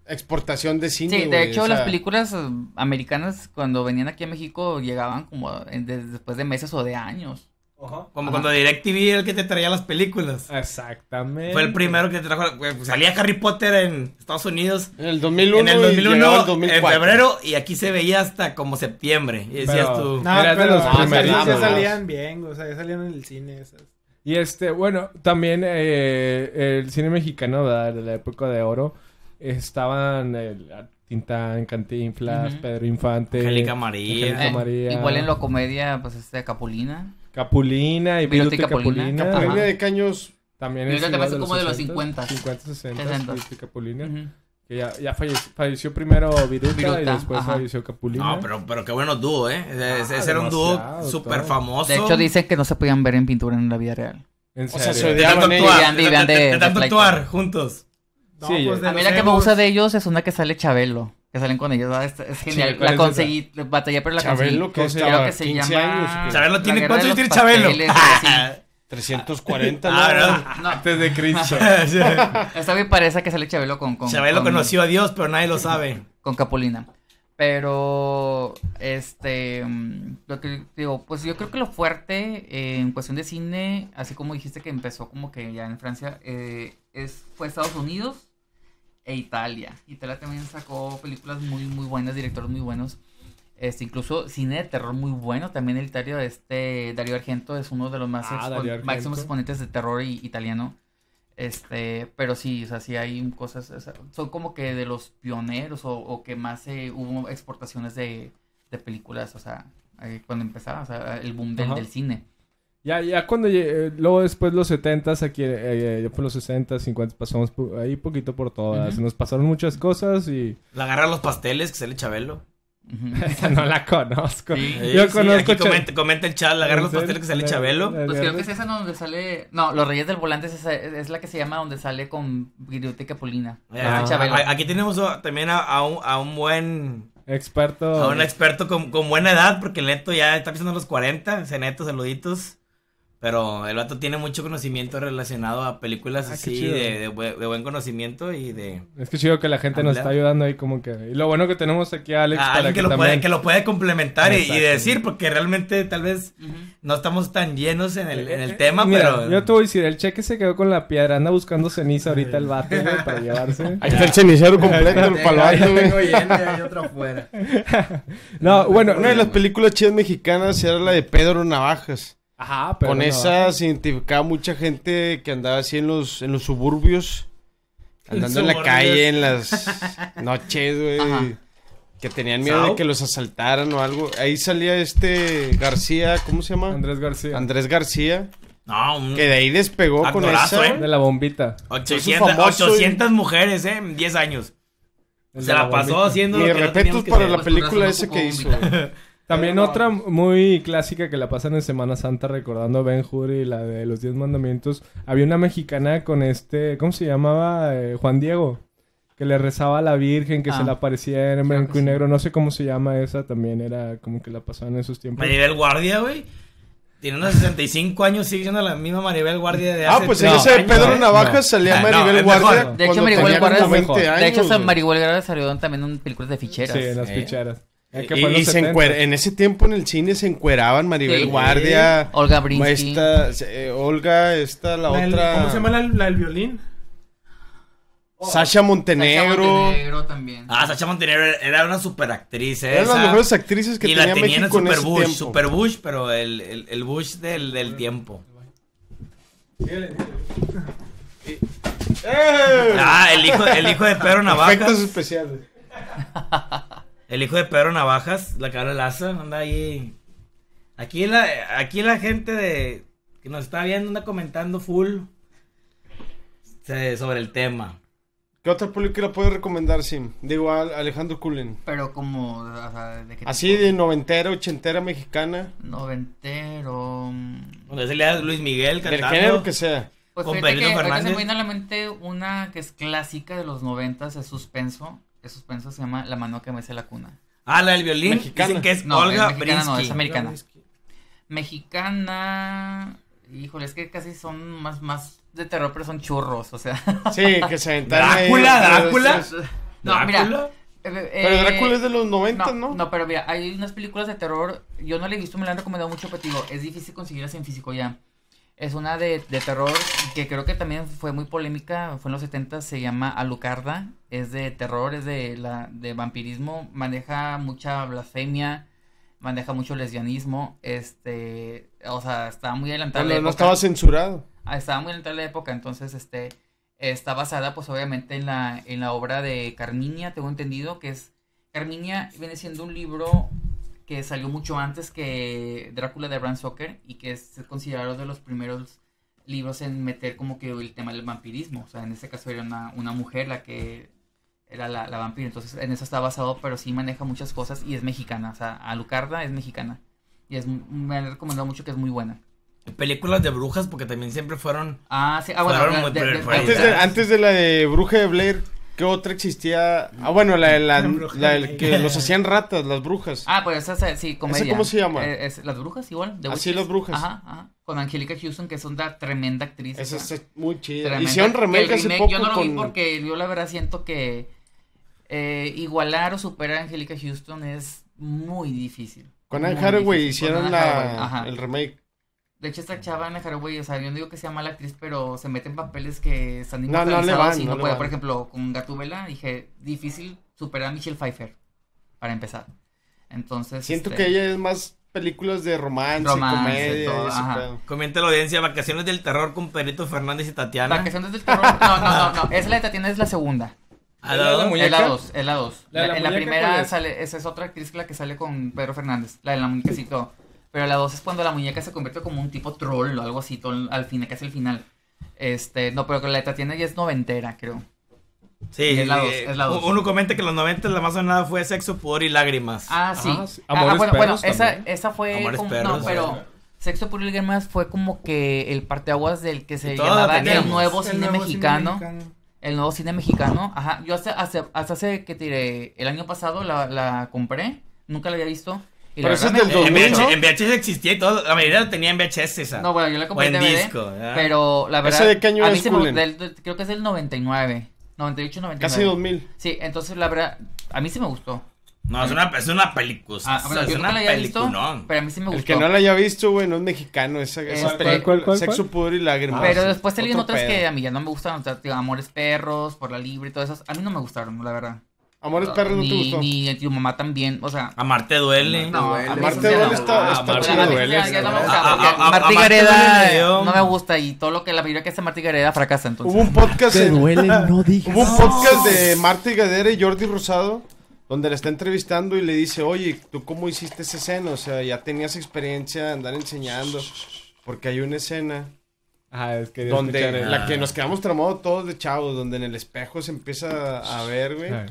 exportación de cine. Sí, de hecho o sea, las películas eh, americanas cuando venían aquí a México llegaban como en- de- después de meses o de años. Como Ajá. cuando DirecTV era el que te traía las películas. Exactamente. Fue el primero que te trajo. pues, Salía Harry Potter en Estados Unidos En el 2001. en el y 2001, llegaba el en 2004. febrero, y aquí se veía hasta como septiembre. Y decías Pero- tú. No, pero los ah, primeritos. ya salían bien, o sea, ya salían en el cine esas. Y este, bueno, también eh, el cine mexicano de la época de oro estaban el, Tintán, Cantinflas, Ujú. Pedro Infante, Angélica María. Angélica Eh, María, Igual en la comedia, pues este Capulina. Capulina y y y Capulina, Capulina. De qué años. También es es como de los 60, 50. 50, 60, Sesenta. Viruta y Capulina. Ujú. Que ya, ya falleció, falleció primero Viruta, y Viruta, después ajá. falleció Capulina. No, pero, pero qué buenos dúo, ¿eh? Ese, Ah, ese era un dúo súper famoso. De hecho dicen que no se podían ver en pintura en la vida real. En O sea, serio. se odiaban de, de- de- de de tanto pleito. actuar juntos. No, Sí, pues de A mí la que me gusta de ellos es una que sale Chabelo. Que salen con ellos. Es, es genial. ¿cuál la es conseguí, batallé, pero la Chabelo, conseguí. que ¿Cómo se estaba Creo que se 15 llama... años. Chabelo La tiene cuántos años tiene Chabelo. pasteles, así. 340, Ah, ¿no? ¿verdad? No, Antes de Cristo. esta me parece que sale Chabelo con... con Chabelo con- conoció a Dios, pero nadie lo sabe. con Capulina. Pero, este, mm, lo que digo, pues yo creo que lo fuerte eh, en cuestión de cine, así como dijiste que empezó como que ya en Francia, eh, es, fue Estados Unidos e Italia. Italia también sacó películas muy, muy buenas, directores muy buenos. Este, incluso cine de terror muy bueno. También el Italia de este Darío Argento es uno de los más Ah, expo- máximos exponentes de terror italiano. Este, pero sí, o sea, sí hay cosas, o sea, son como que de los pioneros o, o que más eh, hubo exportaciones de, de películas, o sea, eh, cuando empezaba, o sea, el boom del, del cine. Ya, ya cuando eh, luego después los 70s, aquí, eh, eh, ya por los 60, 50 pasamos por- ahí poquito por todas. Nos pasaron muchas cosas y La agarra los pasteles que sale Chabelo. No la conozco. Sí. Yo Sí, conozco aquí comenta, comenta el chat, la agarra los pasteles que sale Chabelo. Pues creo que es esa donde sale, no, Los Reyes del Volante es, esa- es la que se llama donde sale con Viruta y Capulina. Eh, Ah, aquí tenemos a- también a, a un, a un buen Experto. a un experto con, con buena edad porque el neto ya está pisando los 40 ese neto saluditos Pero el vato tiene mucho conocimiento relacionado a películas Ah, así de, de bue- de buen conocimiento y de... Es que chido que la gente nos está ayudando ahí como que... Y lo bueno que tenemos aquí a Alex a para alguien que, que, lo también... puede, que lo puede complementar y- decir, porque realmente tal vez no estamos tan llenos en el, en el Eh, tema, Mira, pero... yo te voy a decir, el cheque se quedó con la piedra, anda buscando ceniza ahorita el vato, güey, para llevarse. Ahí está el cenicero completo, el güey. tengo lleno y hay otro afuera. No, bueno, Una de las películas chidas mexicanas era la de Pedro Navajas. Ajá, pero Con no. esa se identificaba mucha gente que andaba así en los, en los suburbios. Andando en la calle en las noches, güey. Ajá. Que tenían miedo de que los asaltaran o algo. Ahí salía este García, ¿cómo se llama? Andrés García. Andrés García. No, un... Que de ahí despegó con esa. ¿eh? De la bombita. 800, famoso y- 800 mujeres, ¿eh? En 10 años. El Se la pasó haciendo no respetos que para la película no que hizo. También otra muy clásica que la pasan en Semana Santa recordando a Ben Hur y la de los Diez Mandamientos. Había una mexicana con este, ¿cómo se llamaba? Eh, Juan Diego. Que le rezaba a la Virgen, que Ah, se le aparecía en blanco y sí. negro. No sé cómo se llama esa, también era como que la pasaban en esos tiempos. Maribel Guardia, güey. Tiene unos 65 años, sigue siendo la misma Maribel Guardia de Ah, hace pues en esa de Pedro ¿eh? Navajas No. salía Ah, no, Maribel Guardia. De hecho, Maribel Guardia, como es mejor. 20 De hecho. Maribel Guardia salió también en películas de ficheras. Sí, en las Sí. ficheras. Que Y, se 70. encuer- en ese tiempo en el cine se encueraban Maribel Sí. Guardia. Olga Brinsky. Esta, eh, Olga, esta, la, otra. ¿Cómo se llama la, la del violín? Sasha Sacha Montenegro. Montenegro también. Ah, Sacha Montenegro era una super actriz, ¿eh? Eran las Esa- mejores actrices que y la tenía tenían en México en Super Bush, tiempo. Super Bush, pero el, el, el Bush del, del tiempo. ¡Eh! Ah, el hijo, el hijo de Pedro Efectos Navajas. especiales. El hijo de Pedro Navajas, la cara laza, anda ahí. Aquí la, aquí la gente de que nos está viendo anda comentando full se- sobre el tema. ¿Qué otra película puedes recomendar, Sim? Digo, a Alejandro Cullen. Pero como, o sea, ¿de qué Así tipo? de noventera, ochentera mexicana. Noventero. mm. Donde salía Luis Miguel Del cantando. género que sea. Pues Con fíjate que ahorita se Fernández. me viene a la mente una que es clásica de los noventas, es suspenso. Suspenso, se llama La mano que mece la cuna. Ah, la del violín. Mexicana. Dicen que es No, Olga es mexicana, no, Brinsky. es americana. Mexicana. Híjole, es que casi son más, más de terror, pero son churros, o sea. Sí, que se aventaron Drácula, pero Drácula. No, mira. Drácula. eh, Pero eh, Drácula es de los 90, ¿no? No, pero mira, hay unas películas de terror. Yo no la he visto, me la han recomendado mucho, pero digo, es difícil conseguirlas en físico ya. Es una de, de terror que creo que también fue muy polémica. Fue en los 70, se llama Alucarda. Es de terror, es de, la, de vampirismo. Maneja mucha blasfemia, maneja mucho lesbianismo. Este, o sea, estaba muy adelantada. No, la no, no época. estaba censurado. Ah, estaba muy adelantada la época, entonces este está basada pues obviamente en la en la obra de Carminia, tengo entendido que es Carminia viene siendo un libro que salió mucho antes que Drácula de Bram Stoker y que es considerado de los primeros libros en meter como que el tema del vampirismo, o sea, en este caso era una, una mujer la que era la, la vampira, entonces en eso está basado, pero sí maneja muchas cosas y es mexicana, o sea, Alucarda es mexicana y es me han recomendado mucho que es muy buena. Películas de brujas, porque también siempre fueron. Ah, sí, ah, bueno, Fueron de- muy de- de- preferidas. Antes de, antes de la de Bruja de Blair, ¿qué otra existía? Ah, bueno, la de la, La la que los hacían ratas, las brujas. Ah, pues esa es, sí, comedia. cómo se llama? Eh, es Las Brujas, igual. The Así, Witches. Las Brujas. Ajá, ajá. Con Angelica Houston, que es una tremenda actriz. Esa es muy chida. tremenda. Hicieron remake el hace remake poco Yo no lo vi porque yo la verdad siento que eh, igualar o superar a Angelica Houston es muy difícil. Con Anne Hathaway hicieron la, el remake. De hecho, esta chava Anne Hathaway, o sea, yo no digo que sea mala actriz, pero se mete en papeles que están No, no le inmortalizados van, y no no, le puede. van. Por ejemplo, con Gatúbela dije, difícil superar a Michelle Pfeiffer, para empezar. Entonces, Siento este, que ella es más películas de romance, Romance, comedia todo. Comenta la audiencia, Vacaciones del Terror con Pedrito Fernández y Tatiana. Vacaciones del terror. No, no, no, no. Esa la de Tatiana es la segunda. ¿Ha ¿Es la? Es la dos, es la dos. ¿La de la en la primera sale, esa es otra actriz la que sale con Pedro Fernández, la de la muñequecito. Pero la dos es cuando la muñeca se convierte como un tipo troll o algo así, todo al final, casi el final. Este, no, pero que la de Tatiana ya es noventera, creo. Sí, Es la dos, eh, es la dos. Uno comenta que en los 90 la más sonada fue Sexo, Pudor y Lágrimas. Ah, sí. Ajá, sí. Ah, Amores bueno, bueno, Perros esa, esa fue Amores como- Perros, no, pero. Sexo Puro y Lágrimas fue como que el parteaguas del que se llamaba el nuevo El cine nuevo mexicano. El nuevo cine mexicano, ajá. Yo hasta hace, hasta hace que tiré, el año pasado la, la compré, nunca la había visto. Pero verdad es del me- En 2000, VHS, ¿no? en VHS existía y todo. La mayoría lo tenía en VHS esa. No, bueno, yo la compré O en DVD, disco, ¿verdad? pero la verdad, ¿Ese de qué año a mí es, sí me- del- del- creo que es del 99, 98, 99. Casi 2000. Sí, entonces la verdad, a mí sí me gustó. No, es una, es una película. Ah, bueno, es yo una nunca la había visto, peliculón. pero a mí sí me gustó. El que no la haya visto, güey, no es mexicano. Esa, esa Este- película, ¿Cuál, cuál, Sexo, cuál? pudor y lágrimas. Pero después salieron otras pedo. que a mí ya no me gustaron, o sea, tío, Amores Perros, Por la Libre y todas esas. A mí no me gustaron, la verdad. Amores perros no te ni, gustó. Ni tu mamá también, o sea... Amarte duele. No, duele. a Amarte duele está- está. A duele, A- a- a- a Marta Gareda duele, no me gusta y todo lo que la mayoría que hace Marta Gareda fracasa, entonces. Hubo un podcast en- no digas. Hubo un podcast de Marta y Gadera y Jordi Rosado donde le está entrevistando y le dice, oye, ¿tú cómo hiciste esa escena? O sea, ya tenías experiencia de andar enseñando. Porque hay una escena Ah, es que donde la que nos quedamos tramados todos de chavos, donde en el espejo se empieza a ver, güey, Ah,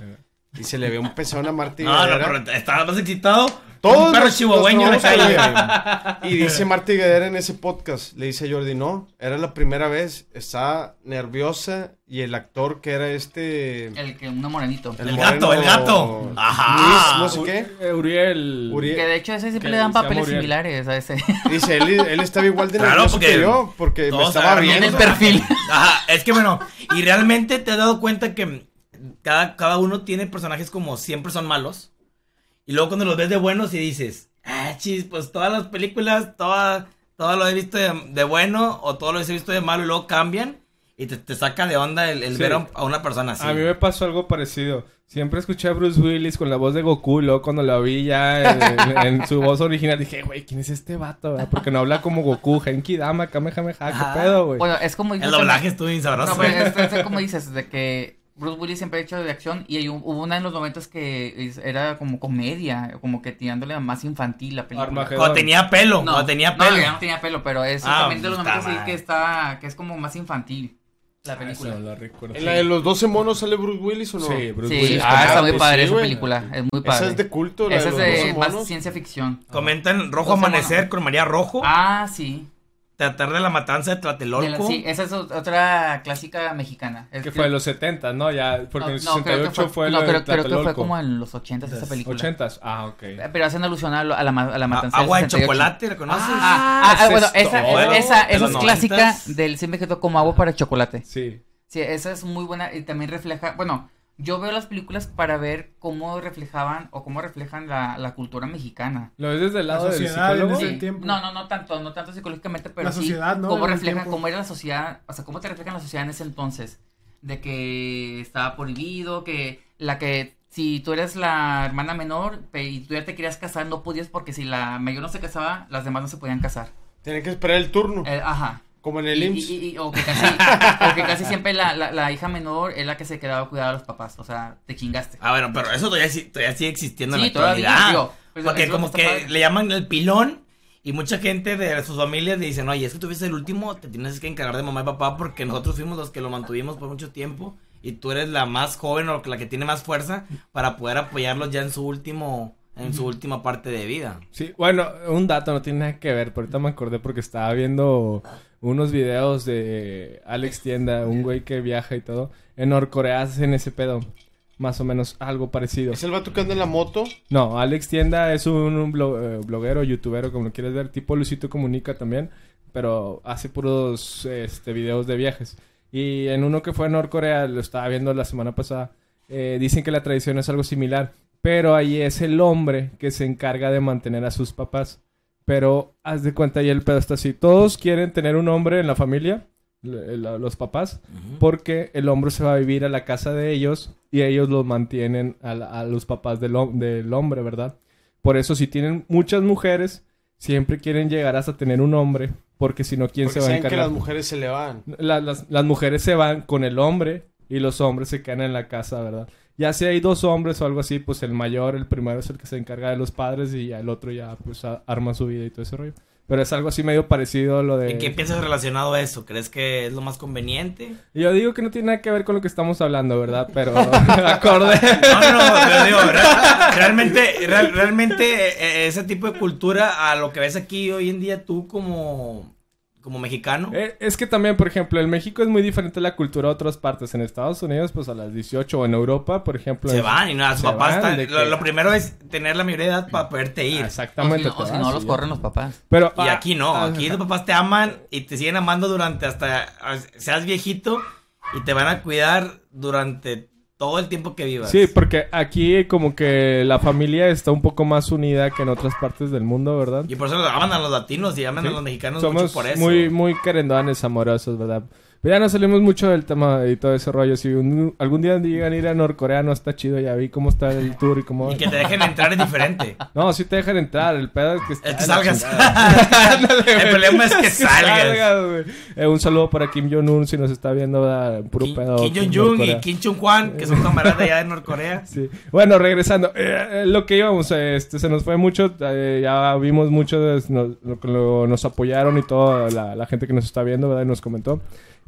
y se le ve un pezón a Marta No, no, pero estabas más excitado. Todos un perro nos- chihuahueño nos. Y dice Marta Higuera en ese podcast, le dice a Jordi, no, era la primera vez, estaba nerviosa y el actor que era este... El que, uno morenito. El gato, el gato. Ajá. Luis, no sé qué. Eh, Uriel. Uriel. Que de hecho ese siempre le dan papeles Uriel. similares a ese. Dice, él, él estaba igual de Claro, nervioso porque que yo, porque me estaba riendo. el perfil. Ajá, es que bueno, y realmente te has dado cuenta que cada, cada uno tiene personajes como siempre son malos. Y luego cuando los ves de buenos y dices, ah, chis, pues todas las películas, toda, todo lo he visto de, de bueno o todo lo he visto de malo y luego cambian y te, te saca de onda el, el Sí. ver a, una persona así. A mí me pasó algo parecido. Siempre escuché a Bruce Willis con la voz de Goku, y luego cuando lo vi ya en, en su voz original dije, güey, ¿quién es este vato? verdad? Porque no habla como Goku, Genki Dama, Kamehameha. ¿qué pedo, güey? Bueno, es como. El doblaje estuvo bien sabroso. No, pero es, es como dices, de que Bruce Willis siempre ha hecho de acción y hay un- hubo una en los momentos que es- era como comedia, como que tirándole a más infantil la película. Armagedón. Cuando tenía pelo, No, cuando tenía no, pelo. ya no tenía pelo, pero es Ah, también de los está momentos así mal. que está, que es como más infantil la película. Eso no lo recuerdo. ¿En la de los 12 monos sale Bruce Willis o no? Sí, Bruce Sí, Willis. ah, está muy padre sí, esa película, es muy padre. Esa es de culto, la Esa de es los 12 de más monos. ciencia ficción. Comentan Rojo Amanecer monos. con María Rojo. Ah, sí. Tratar de la matanza de De la- Tlatelolco. sí, esa es ot- otra clásica mexicana. Es Que fue en los 70, ¿no? Ya, porque en el no, creo que 68 fue, no, lo creo, de creo que fue Tlatelolco. como en los 80 esa película. 80s. Ah, ok. Pero hacen alusión a, lo- a la, a la A- matanza del Agua de 68. chocolate, ¿reconoces? Ah, ah, ah, ese bueno, es esa, esa, De esa es clásica del Siempre que como agua para chocolate. Sí. Sí, esa es muy buena y también refleja, bueno, yo veo las películas para ver cómo reflejaban o cómo reflejan la, la cultura mexicana. ¿Lo ves desde el La lado del sociedad en psicólogo? ese Sí. tiempo. No, no, no tanto, no tanto psicológicamente, pero La sí sociedad, ¿no? cómo reflejan, cómo era la sociedad, o sea, cómo te reflejan la sociedad en ese entonces, de que estaba prohibido, que la que si tú eres la hermana menor y tú ya te querías casar, no podías porque si la mayor no se casaba, las demás no se podían casar. Tienen que esperar el turno, Eh, ajá. Como en el Y- IMSS. y- y- o, que casi, o que casi siempre la, la, la hija menor es la que se quedaba a cuidar a los papás. O sea, te chingaste. Ah, bueno, pero eso todavía, sí- todavía sigue existiendo en la todavía, actualidad. digo, pues, porque como que está que padre. le llaman el pilón y mucha gente de sus familias le dicen, oye, es que tú fuiste el último, te tienes que encargar de mamá y papá porque nosotros fuimos los que lo mantuvimos por mucho tiempo y tú eres la más joven o la que tiene más fuerza para poder apoyarlos ya en su último, en su última parte de vida. Sí, bueno, un dato no tiene nada que ver, pero ahorita me acordé porque estaba viendo unos videos de Alex Tienda, un güey que viaja y todo. En Norcorea hacen ese pedo, más o menos algo parecido. Es el vato que anda en la moto. No, Alex Tienda es un, un blo- eh, bloguero, youtubero, como lo quieres ver, tipo Luisito Comunica también, pero hace puros este, videos de viajes. Y en uno que fue a Norcorea, lo estaba viendo la semana pasada, eh, dicen que la tradición es algo similar, pero ahí es el hombre que se encarga de mantener a sus papás. Pero haz de cuenta, ahí el pedo está así. Todos quieren tener un hombre en la familia, la- los papás, porque el hombre se va a vivir a la casa de ellos y ellos los mantienen a, la- a los papás del, del hombre, ¿verdad? Por eso si tienen muchas mujeres, siempre quieren llegar hasta tener un hombre, porque si no, ¿quién Porque se va a saben que encargar? las mujeres se le van. La- las, las mujeres se van con el hombre y los hombres se quedan en la casa, ¿verdad? Ya si hay dos hombres o algo así, pues el mayor, el primero es el que se encarga de los padres y el otro ya pues arma su vida y todo ese rollo. Pero es algo así medio parecido a lo de... ¿Y qué piensas relacionado a eso? ¿Crees que es lo más conveniente? Yo digo que no tiene nada que ver con lo que estamos hablando, ¿verdad? Pero acorde. No, no, no, digo, re- realmente, real- realmente eh, ese tipo de cultura a lo que ves aquí hoy en día tú como, como mexicano. Eh, es que también, por ejemplo, en México es muy diferente la cultura a otras partes. En Estados Unidos, pues a las 18 o en Europa, por ejemplo. se en- van y nada, sus se papás van, están- lo, que- lo primero es tener la mayoría de edad para poderte ir. O Exactamente. si, no- o si vas no los ya. corren los papás. Pero, Y ah, aquí no, ah, aquí tus papás te aman y te siguen amando durante hasta seas viejito y te van a cuidar durante todo el tiempo que vivas. Sí, porque aquí como que la familia está un poco más unida que en otras partes del mundo, ¿verdad? Y por eso aman a los latinos y aman Sí. a los mexicanos Somos mucho por eso. muy, muy querendones, amorosos, ¿verdad? Pero ya no salimos mucho del tema y todo ese rollo. Si un- algún día llegan a ir a Norcorea, no está chido. Ya vi cómo está el tour y cómo... Y que te dejen entrar es diferente. No, sí te dejan entrar. El pedo es que... está Es que salgas. El problema es que salgas. güey. Eh, un saludo para Kim Jong-un si nos está viendo, ¿verdad? Puro Kim, pedo. Kim Jong-un y. Kim Jong-un, que son camaradas allá de Norcorea. Sí. Bueno, regresando. eh, eh, lo que íbamos, este, se nos fue mucho. eh, ya vimos mucho. nos, lo- nos apoyaron y toda la, la gente que nos está viendo, ¿verdad? Y nos comentó.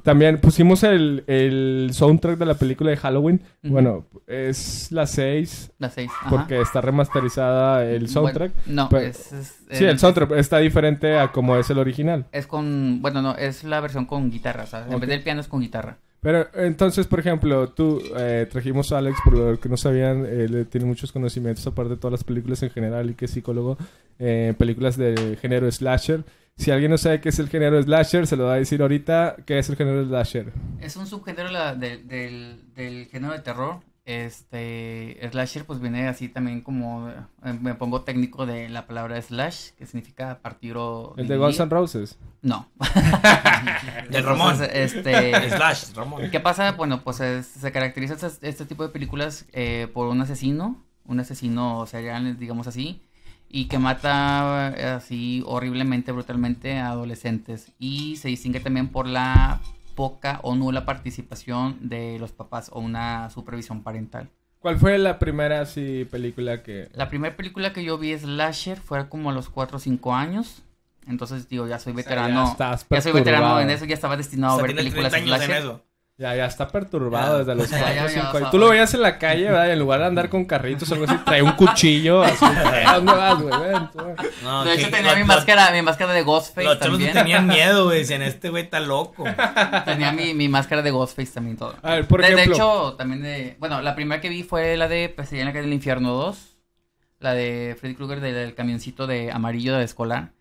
También pusimos el, el soundtrack de la película de Halloween. Bueno, es la 6 Las seis. ajá. porque está remasterizada el soundtrack. Bueno, no, pero- es, es- Sí, eh, el soundtrack está diferente a como es el original. Es con, bueno, no, es la versión con guitarra, ¿sabes? En vez del piano es con guitarra. Pero entonces, por ejemplo, tú eh, trajimos a Alex, por lo que no sabían, él tiene muchos conocimientos, aparte de todas las películas en general y que es psicólogo, eh, películas de género slasher. Si alguien no sabe qué es el género slasher, se lo va a decir ahorita qué es el género slasher. Es un subgénero la- de- del, del género de terror. Este, slasher pues viene así también como, eh, me pongo técnico de la palabra slash, que significa partir o El de. Guns N' Roses. No. Del Ramón. Entonces, este, Slash, Ramón. ¿Qué pasa? Bueno, pues es- se caracteriza este, este tipo de películas eh, por un asesino, un asesino serial, digamos así, y que mata eh, así horriblemente, brutalmente a adolescentes. Y se distingue también por la poca o nula participación de los papás o una supervisión parental. ¿Cuál fue la primera así película que... La primera película que yo vi Slasher fue como a los 4 o 5 años. Entonces, digo, ya soy sea, ya veterano. estás ya soy veterano en eso, ya estaba destinado O sea, a ver películas 30 años en eso. Ya, ya está perturbado Ya. desde los Ya, 4 ya, o ya, 5 o sea, años. Tú lo veías en la calle, ¿verdad? Y en lugar de andar con carritos o algo así, trae un cuchillo. Así, ¿a ¿Dónde vas, güey? Ven, tú, güey. No, De que- hecho, tenía lo- mi lo- máscara, mi máscara de Ghostface Los también. tenían miedo, güey. Decían, este güey está loco. Tenía mi, mi máscara de Ghostface también todo. A ver, por de, de ejemplo... hecho, también de... Bueno, la primera que vi fue la de Pesadilla en la calle del infierno 2. La de Freddy Krueger del, del camioncito de amarillo de escolar.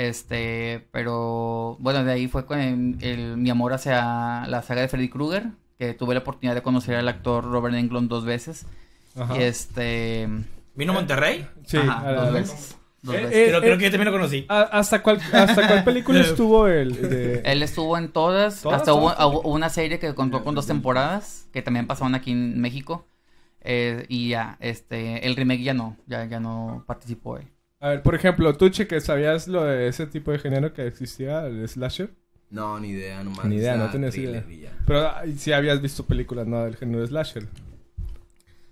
Este, pero bueno, de ahí fue con el- el- mi amor hacia la saga de Freddy Krueger, que tuve la oportunidad de conocer al actor Robert Englund dos veces. Ajá. Y este, ¿Vino a Monterrey? Sí, ajá, a la dos veces. Dos Eh, veces. eh, Creo, creo que yo también lo conocí. ¿A- ¿Hasta cuál, ¿Hasta cuál película estuvo de... Él estuvo en todas, ¿Todas, hasta hubo, hubo una serie que contó con dos temporadas, que también pasaban aquí en México. eh, y ya, este, el remake ya no, ya, ya no participó él. A ver, por ejemplo, tú, Cheque, ¿sabías lo de ese tipo de género que existía, el slasher? No, ni idea, nomás. Ni idea, no tenías idea. Pero ah, sí habías visto películas, ¿no? Del género slasher.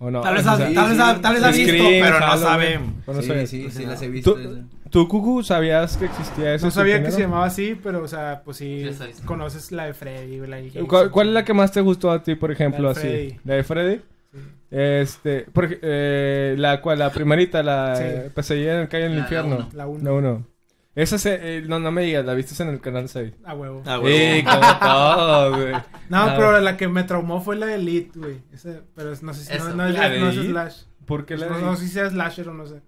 ¿O no? Tal vez, O ha- sea, sí, tal vez, sí. ha- tal vez ha visto, Scream, pero no Halloween. sabe. Bueno, sí, sabes. sí, sí, las he visto. ¿Tú, Cucu, sabías que existía ese No sabía que se llamaba así, pero, o sea, pues sí, conoces la de Freddy, la de ¿Cuál, cuál es la que más te gustó a ti, por ejemplo, La de así? Freddy. ¿La de Freddy? Este, porque, eh, la cual, la primerita, la Sí. eh, pesadilla en el calle en el La- infierno. La uno. La uno. Esa se, eh, no, no me digas, la viste en el canal 6. A huevo. Güey. Sí, como todo, güey. No, pero la que me traumó fue la de Elite, güey. Ese- Pero no sé si Eso. no, no es, ¿La de no es? Slash. ¿Por qué la No, no sé si sea Slasher o no sé.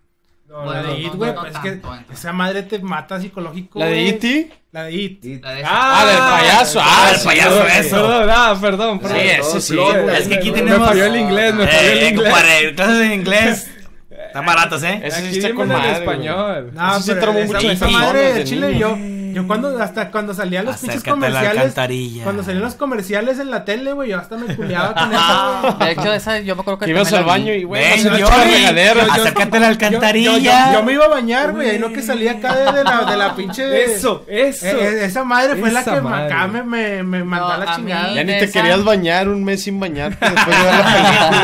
No, Bueno, la de. It, güey, no es que esa madre te mata psicológico. ¿La de. E.T.? La de It. La de- Ah, del payaso. Ah, del sí, payaso, eso. Perdón, ah, perdón, perdón. Sí, ese sí. Es que aquí Me- tenemos- Me falló el inglés, me falló el Eh, inglés. compadre, clases de inglés. Están baratos, ¿eh? Ese sí Aquí está con madre, español. No, Eso sí pero mucho esa madre de Chile, niño. yo, yo cuando, hasta cuando salían los pinches Acércate a la comerciales, alcantarilla. cuando salían los comerciales en la tele, güey, yo hasta me culeaba con eso. De hecho, esa yo me acuerdo que ibas al baño y, güey, Ven, yo- acércate a la Yo, alcantarilla. yo- yo me iba a bañar, güey, ahí no que salía acá de, de la, de la pinche... Eso, eso. Eh, eh, esa madre fue la que madre. acá me, me, me mandó No, a la chingada. Ya ni te esa- querías bañar un mes sin bañarte después de ver la película,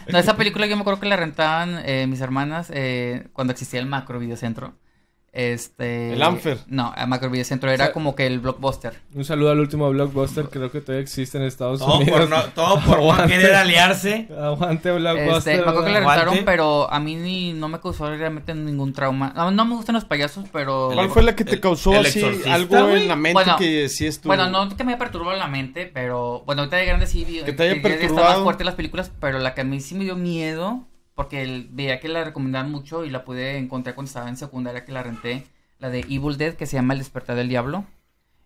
güey. No, esa película yo me acuerdo que la rentaban eh, mis hermanas eh, cuando existía el macro videocentro. Este. El Anfer. No, a Macrovideocentro era O sea- como que el blockbuster. Un saludo al último blockbuster, creo que todavía existe en Estados Todo Unidos. por, no, todo por no Aguante. querer aliarse. Aguante blockbuster. Este, me acuerdo que ¿verdad? rentaron, pero a mí ni, no me causó realmente ningún trauma. No, no me gustan los payasos, pero. ¿Cuál fue la que te El- causó el así exorcista, algo en la mente Bueno, que sí estuvo? Bueno, no que me haya perturbado la mente, pero bueno, ahorita de grande sí Que te haya perturbado. más fuerte las películas, pero la que a mí sí me dio miedo, porque el- veía que la recomendaban mucho y la pude encontrar cuando estaba en secundaria que la renté, la de Evil Dead que se llama El despertar del diablo.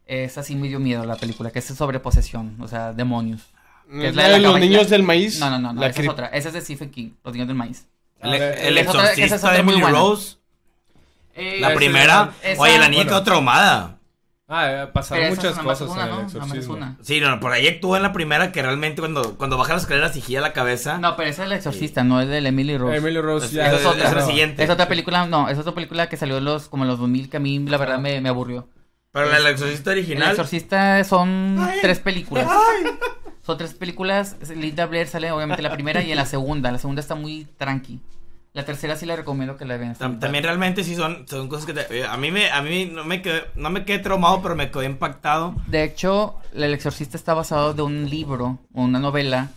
Esa sí me dio miedo la película, que es sobre posesión, o sea, demonios. que es ¿La la de los niños del maíz? No, no, no, no esa es otra, esa es de Stephen King, Los niños del maíz. El, el esa es otra- esa es exorcista otra de muy Emily. Rose. Eh, La primera. esa- Oye, la niña bueno. quedó traumada. Ah, eh, pasaron muchas es cosas una, en el exorcismo. una. Sí, no, por ahí actuó en la primera que realmente cuando, cuando baja las escaleras y gira la cabeza. No, pero esa es el exorcista, no es del Emily Rose. Emily Rose Es- ya. esa es otra. es la no. siguiente. Es otra película, no, es otra película que salió en los, como en los 2000 que a mí la verdad me, me aburrió. Pero la del exorcista El original. Exorcista son tres películas. Son tres películas. Linda Blair sale obviamente la primera y en la segunda. La segunda está muy tranqui. La tercera sí la recomiendo que la vean. También realmente sí son, son cosas que te- eh, a mí me a mí no me quedé, no me quedé traumado, pero me quedé impactado. De hecho, El Exorcista está basado de un libro o una novela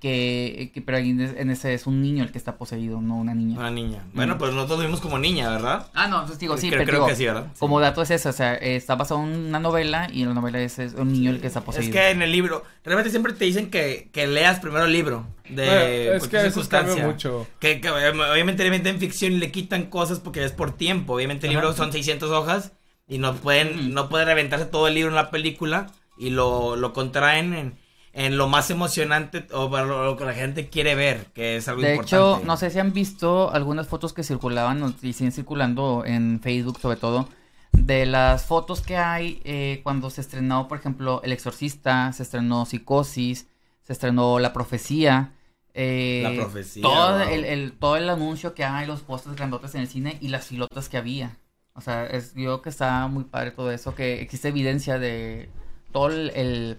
que, que- pero en en ese es un niño el que está poseído, no una niña. Una niña. Bueno, pues nosotros vimos como niña, ¿verdad? Ah, no, entonces digo, sí, creo, pero creo digo, que sí, ¿verdad? Sí. como dato es eso, o sea, eh, está basado en una novela y en la novela es, es un niño el que está Es poseído. que en el libro, realmente siempre te dicen que, que leas primero el libro. De Bueno, es que cambia circunstancia. mucho. Que, que, eh, obviamente le meten ficción y le quitan cosas porque es por tiempo. Obviamente el Ajá. libro son 600 hojas y no pueden, no pueden reventarse todo el libro en la película y lo, lo contraen en, en lo más emocionante o para lo, lo que la gente quiere ver, que es algo De importante. hecho, no sé si han visto algunas fotos que circulaban y siguen circulando en Facebook sobre todo, de las fotos que hay eh, cuando se estrenó, por ejemplo, El Exorcista, se estrenó Psicosis, se estrenó La Profecía. eh, La Profecía, Todo, wow. el, el- todo el anuncio que hay, los postes grandotes en el cine y las filotas que había. O sea, es, yo creo que está muy padre todo eso, que existe evidencia de todo el, el-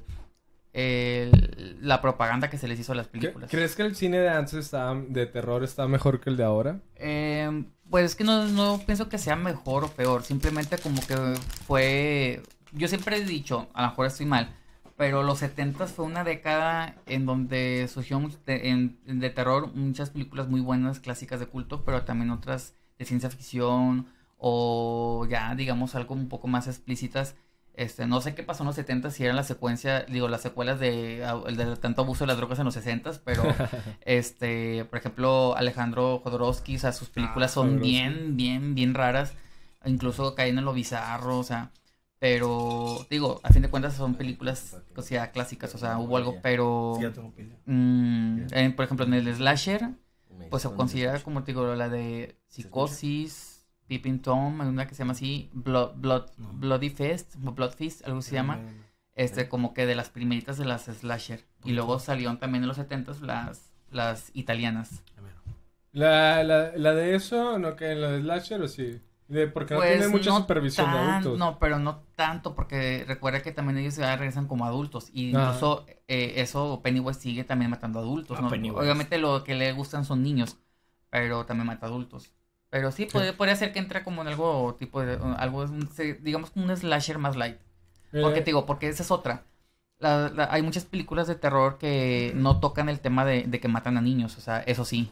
la propaganda que se les hizo a las ¿Cre- películas. ¿Crees que el cine de antes está, de terror está mejor que el de ahora? Eh, pues es que no, no pienso que sea mejor o peor, simplemente como que fue, yo siempre he dicho, a lo mejor estoy mal, pero los 70 fue una década en donde surgió mucho de, en- de terror muchas películas muy buenas, clásicas de culto, pero también otras de ciencia ficción o ya digamos algo un poco más explícitas. Este, no sé qué pasó en los 70 si eran la secuencia, digo, las secuelas de, el de tanto abuso de las drogas en los 60 pero este, por ejemplo, Alejandro Jodorowsky, o sea, sus películas Ah, son Jodorowsky. bien, bien, bien raras, incluso caen en lo bizarro, o sea, pero digo, a fin de cuentas son películas, o sea, clásicas, o sea, hubo algo, pero mm, eh, por ejemplo, en el slasher, pues se considera como te digo la de Psicosis, Peeping Tom, hay una que se llama así, Blood, Blood, No. Bloody Fest, Blood Feast, algo se llama, este como que de las primeritas de las slasher, y luego salieron también en los 70 las, las italianas. La, la, la de eso, ¿no? Que en la de Slasher o sí. De, porque no tiene mucha no supervisión de tan- adultos. No, pero no tanto, porque recuerda que también ellos ya regresan como adultos. Y Ajá. incluso eh, eso Pennywise sigue también matando adultos. Ah, ¿no? Obviamente lo que le gustan son niños, pero también mata adultos. Pero sí, puede- podría ser que entre como en algo tipo de, algo, digamos como un slasher más light. Porque Eh, te digo, porque esa es otra. La- la- hay muchas películas de terror que no tocan el tema de, de que matan a niños, o sea, eso sí.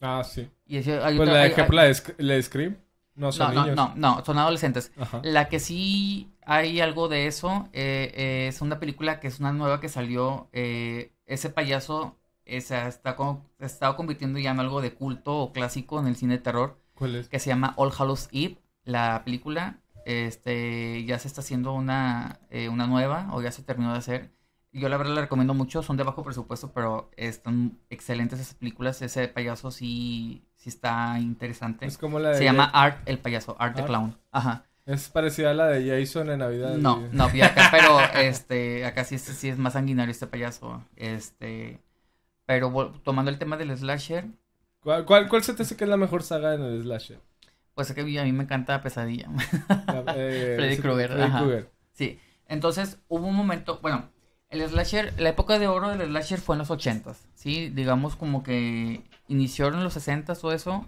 Ah, sí. Y hay Pues otra- la hay- ejemplo, la de, Sc- la de Scream. No no, son no, niños. no, no, son adolescentes. Ajá. La que sí hay algo de eso eh, eh, es una película que es una nueva que salió. eh, ese payaso se ha- está, con- se ha estado convirtiendo ya en algo de culto o clásico en el cine de terror ¿Cuál es? que se llama All Hallows Eve. La película este, ya se está haciendo una, eh, una nueva o ya se terminó de hacer. Yo la verdad la recomiendo mucho, son de bajo presupuesto, pero están excelentes esas películas. Ese payaso sí, sí está interesante. Es como la de... Se llama Art el payaso, Art the. Clown. Ajá. Es parecida a la de Jason en Navidad. No, y- no, y acá, pero este, acá sí, sí es más sanguinario este payaso. Este, pero tomando el tema del slasher, ¿Cuál, cuál, cuál se te hace que es la mejor saga en el slasher? pues es que a mí me encanta Pesadilla. La- eh, Freddy Krueger, Freddy. Krueger. Sí, entonces hubo un momento, bueno, el slasher, la época de oro del slasher fue en los ochentas, sí, digamos como que inició en los sesentas o eso,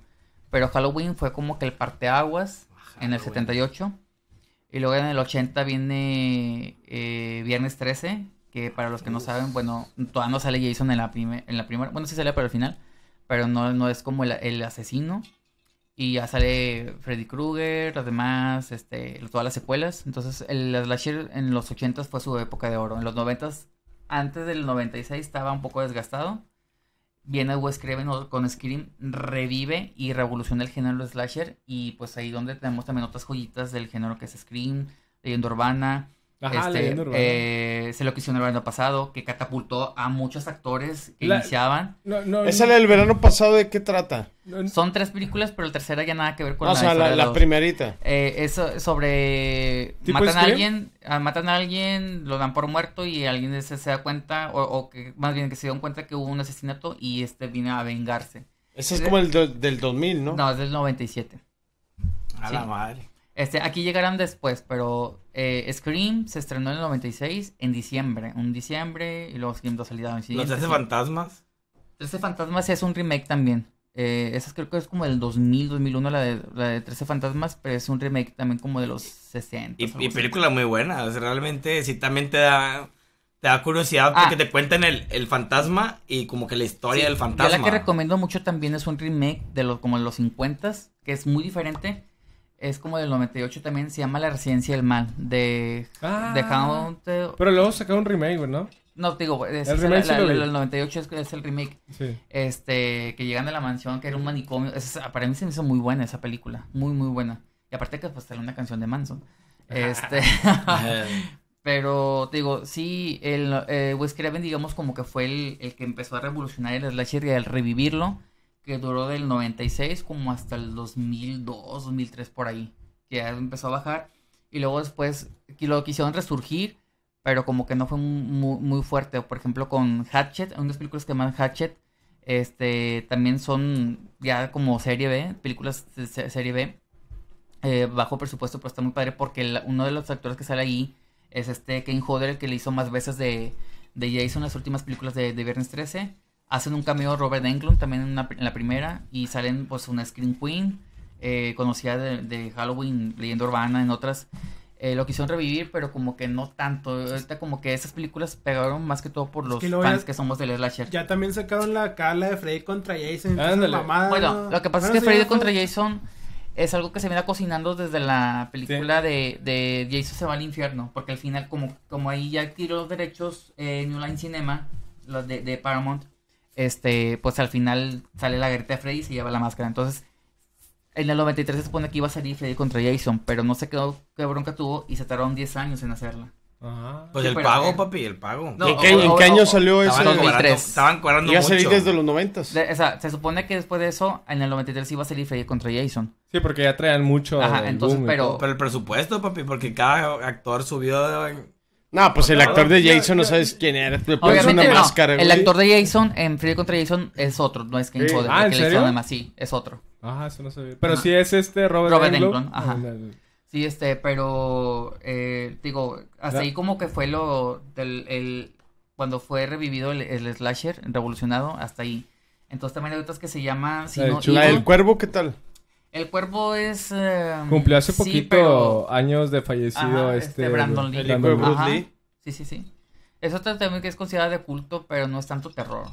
pero Halloween fue como que el parteaguas en el bueno. 78. Y luego en el 80 viene eh, Viernes 13, que para los que no saben, bueno, todavía no sale Jason en la, prime- en la primera, bueno, sí sale para el final, pero no, no es como el, el asesino. Y ya sale Freddy Krueger, además, este, todas las secuelas. Entonces, el slasher en los 80 fue su época de oro. En los 90 antes del 96 estaba un poco desgastado. Viene Wes Craven con Scream, revive y revoluciona el género slasher. Y pues ahí donde tenemos también otras joyitas del género que es Scream, Leyenda Urbana. Ajá, este, leyenda urbana. eh, se lo que hicieron el año pasado, que catapultó a muchos actores que La- iniciaban. No, no, ¿Esa del verano pasado de qué trata? no, Son tres películas, pero la tercera ya nada que ver con o la sea, historia la, de la los- primerita. eh, es so- sobre ¿Tipo matan a alguien, ah, matan a alguien, lo dan por muerto y alguien se, se da cuenta o, o que más bien que se dieron cuenta que hubo un asesinato y este viene a vengarse. Ese es como el do- del 2000, ¿no? No, es del 97. A Sí. la madre. Este, aquí llegarán después, pero eh, Scream se estrenó en el 96 en diciembre, un diciembre y luego Scream 2 salida en Los siguiente, hace sí. fantasmas. 13 Fantasmas es un remake también. Eh, esa creo que es como del 2000, 2001, la de, la de 13 Fantasmas, pero es un remake también como de los 60. Y, así. película muy buena. o sea, realmente sí también te da, te da curiosidad Ah. porque te cuentan el, el fantasma y como que la historia Sí, del yo fantasma. la que recomiendo mucho también es un remake de los como de los 50 que es muy diferente. Es como del 98 también, se llama La Residencia del Mal, de, Ah. de Haunted- Pero luego sacaron un remake, ¿no? No, te digo, es, El es remake la- la- vi. el 98 es, es el remake. Sí. Este, que llegan de la mansión, que era un manicomio. Para mí se me hizo muy buena esa película, muy, muy buena. Y aparte que pues sale una canción de Manson. Este, pero te digo, sí, el eh, Wes Craven digamos como que fue el, el que empezó a revolucionar el slasher y al revivirlo, que duró del 96 como hasta el 2002, 2003 por ahí, que ya empezó a bajar y luego después lo quisieron resurgir, pero como que no fue muy, muy fuerte, por ejemplo con Hatchet, unas películas que llaman Hatchet, este, también son ya como serie B, películas de se- serie B, eh, bajo presupuesto, pero está muy padre porque uno de los actores que sale ahí es este Kane Hodder, el que le hizo más veces de, de Jason las últimas películas de, de Viernes 13. Hacen un cameo Robert Englund también en, una- en la primera y salen pues una Scream Queen, eh, conocida de, de Halloween, Leyenda Urbana, en otras. Eh, lo quisieron revivir, pero como que no tanto. Ahorita como que esas películas pegaron más que todo por los que luego fans ya- que somos del slasher. Ya también sacaron la cala de Freddy contra Jason. mamada, Bueno, ¿no? lo que pasa Bueno, es que sí, Freddy contra Jason es algo que se viene cocinando desde la película de, de Jason se va al infierno, porque al final como, como ahí ya adquirió los derechos eh, New Line Cinema, los de, de Paramount, este, pues al final sale la garita de Freddy y se lleva la máscara. Entonces, en el 93 se supone que iba a salir Freddy contra Jason, pero no sé qué, qué bronca tuvo y se tardaron 10 años en hacerla. Ajá. Pues Sí, el pago, eh, papi, el pago. No, ¿En qué, o- en o- qué o- año salió ese? Cobrando, 2003. estaban cobrando Iba a salir desde los noventas. De- o sea, se supone que después de eso, en el 93 iba a salir Freddy contra Jason. Sí, porque ya traían mucho. Ajá, entonces, boom pero-. Pero el presupuesto, papi, porque cada actor subió... de- No, pues el actor de Jason no sabes quién era. Le pones Obviamente una no. máscara, el güey. actor de Jason en Freddy contra Jason es otro, no es Kane Sí. Hodder. Ah, el ¿en serio? además, sí, es otro. Ajá, eso no sabía. Pero Ajá. sí es este Robert, Robert Englund. Englund, ajá. El- el- Sí, este, pero eh, digo, ahí como que fue lo del el, cuando fue revivido el, el slasher, revolucionado, hasta ahí. Entonces también hay otras que se si no, Evil. del cuervo, ¿qué tal? El cuervo es eh, Cumplió hace sí, poquito pero- años de fallecido Ajá, este... este Brandon Lee. El hijo de Bruce Ajá. Lee. Sí, sí, sí. Es otra también que es considerada de culto, pero no es tanto terror.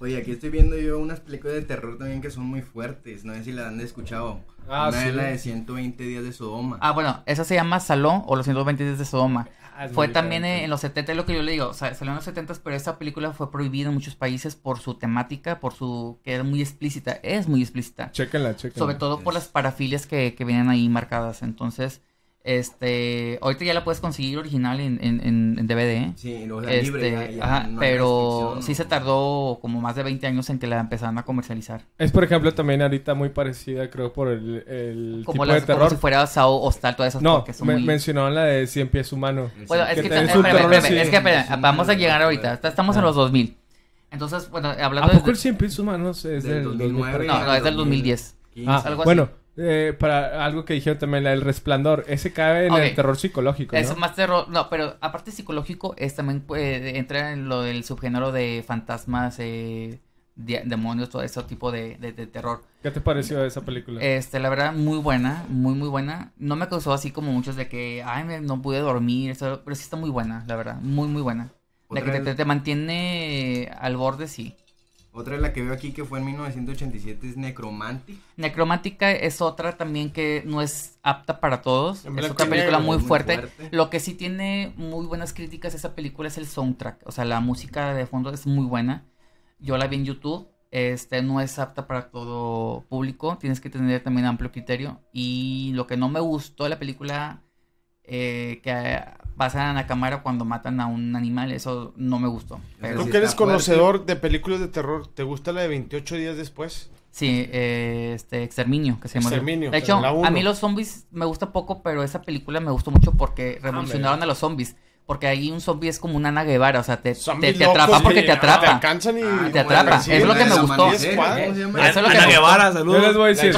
Oye, aquí estoy viendo yo unas películas de terror también que son muy fuertes. No sé si las han escuchado. Ah, Una sí. es la de 120 días de Sodoma. Ah, bueno, esa se llama Salón o los 120 días de Sodoma. Fue también en los 70, es lo que yo le digo, o sea, salió en los 70, pero esta película fue prohibida en muchos países por su temática, por su... que era muy explícita, es muy explícita. Chéquenla, chéquenla. Sobre todo por las parafilias que, que vienen ahí marcadas. Entonces, este, ahorita ya la puedes conseguir original en, en, en- DVD, ¿eh? Sí, la Este, libre. ya- ya ajá, no pero sí se ¿no? tardó como más de 20 años en que la empezaron a comercializar. Es, por ejemplo, también ahorita muy parecida, creo, por el, el Como, tipo las, de como terror. si fuera Sao Hostal, todas esas No, porque son me- muy... mencionaron la de Cien Pies Humano. Bueno, es que que, espérame, espérame, así. es que espérame, vamos a llegar ahorita. Estamos en Ah. los 2000. Entonces, bueno, hablando ¿A poco de... el Cien Pies Humanos es Del del 2009. 2009? No, no, es del 2010. 15. Ah, algo así. bueno, eh, para algo que dijeron también, la del resplandor, ese cabe en el terror psicológico, Es ¿no? más terror, no, pero aparte psicológico, es también puede, entra en lo del subgénero de fantasmas, eh, de- demonios, todo ese tipo de, de- de terror. ¿Qué te pareció esa película? Este, la verdad, muy buena, muy, muy buena. No me causó así como muchos de que, ay, me- no pude dormir, eso, pero sí está muy buena, la verdad, muy, muy buena. De que te, te- te mantiene al borde, sí. Otra de la que veo aquí que fue en 1987 es Necromantic. Necromántica es otra también que no es apta para todos. En Es otra película muy, muy fuerte. fuerte. Lo que sí tiene muy buenas críticas esa película es el soundtrack. O sea, la música de fondo es muy buena. Yo la vi en YouTube. Este no es apta para todo público. Tienes que tener también amplio criterio. Y lo que no me gustó de la película eh, que pasan a la cámara cuando matan a un animal, eso no me gustó. Pero Tú sí que eres fuerte. conocedor de películas de terror, ¿te gusta la de 28 días después? Sí, eh, este, Exterminio, que se llama. Exterminio, De hecho, a mí los zombies me gusta poco, pero esa película me gustó mucho porque revolucionaron a los zombies. Porque ahí un zombie es como una Ana Guevara, o sea, te, te, atrapa locos porque que te atrapa. Te alcanzan y Ah, te atrapa, es lo que me gustó. amanecer, ¿Cuál? ¿cómo se llama? Eso es lo que Ana me Guevara, Yo saludos. les voy a decir,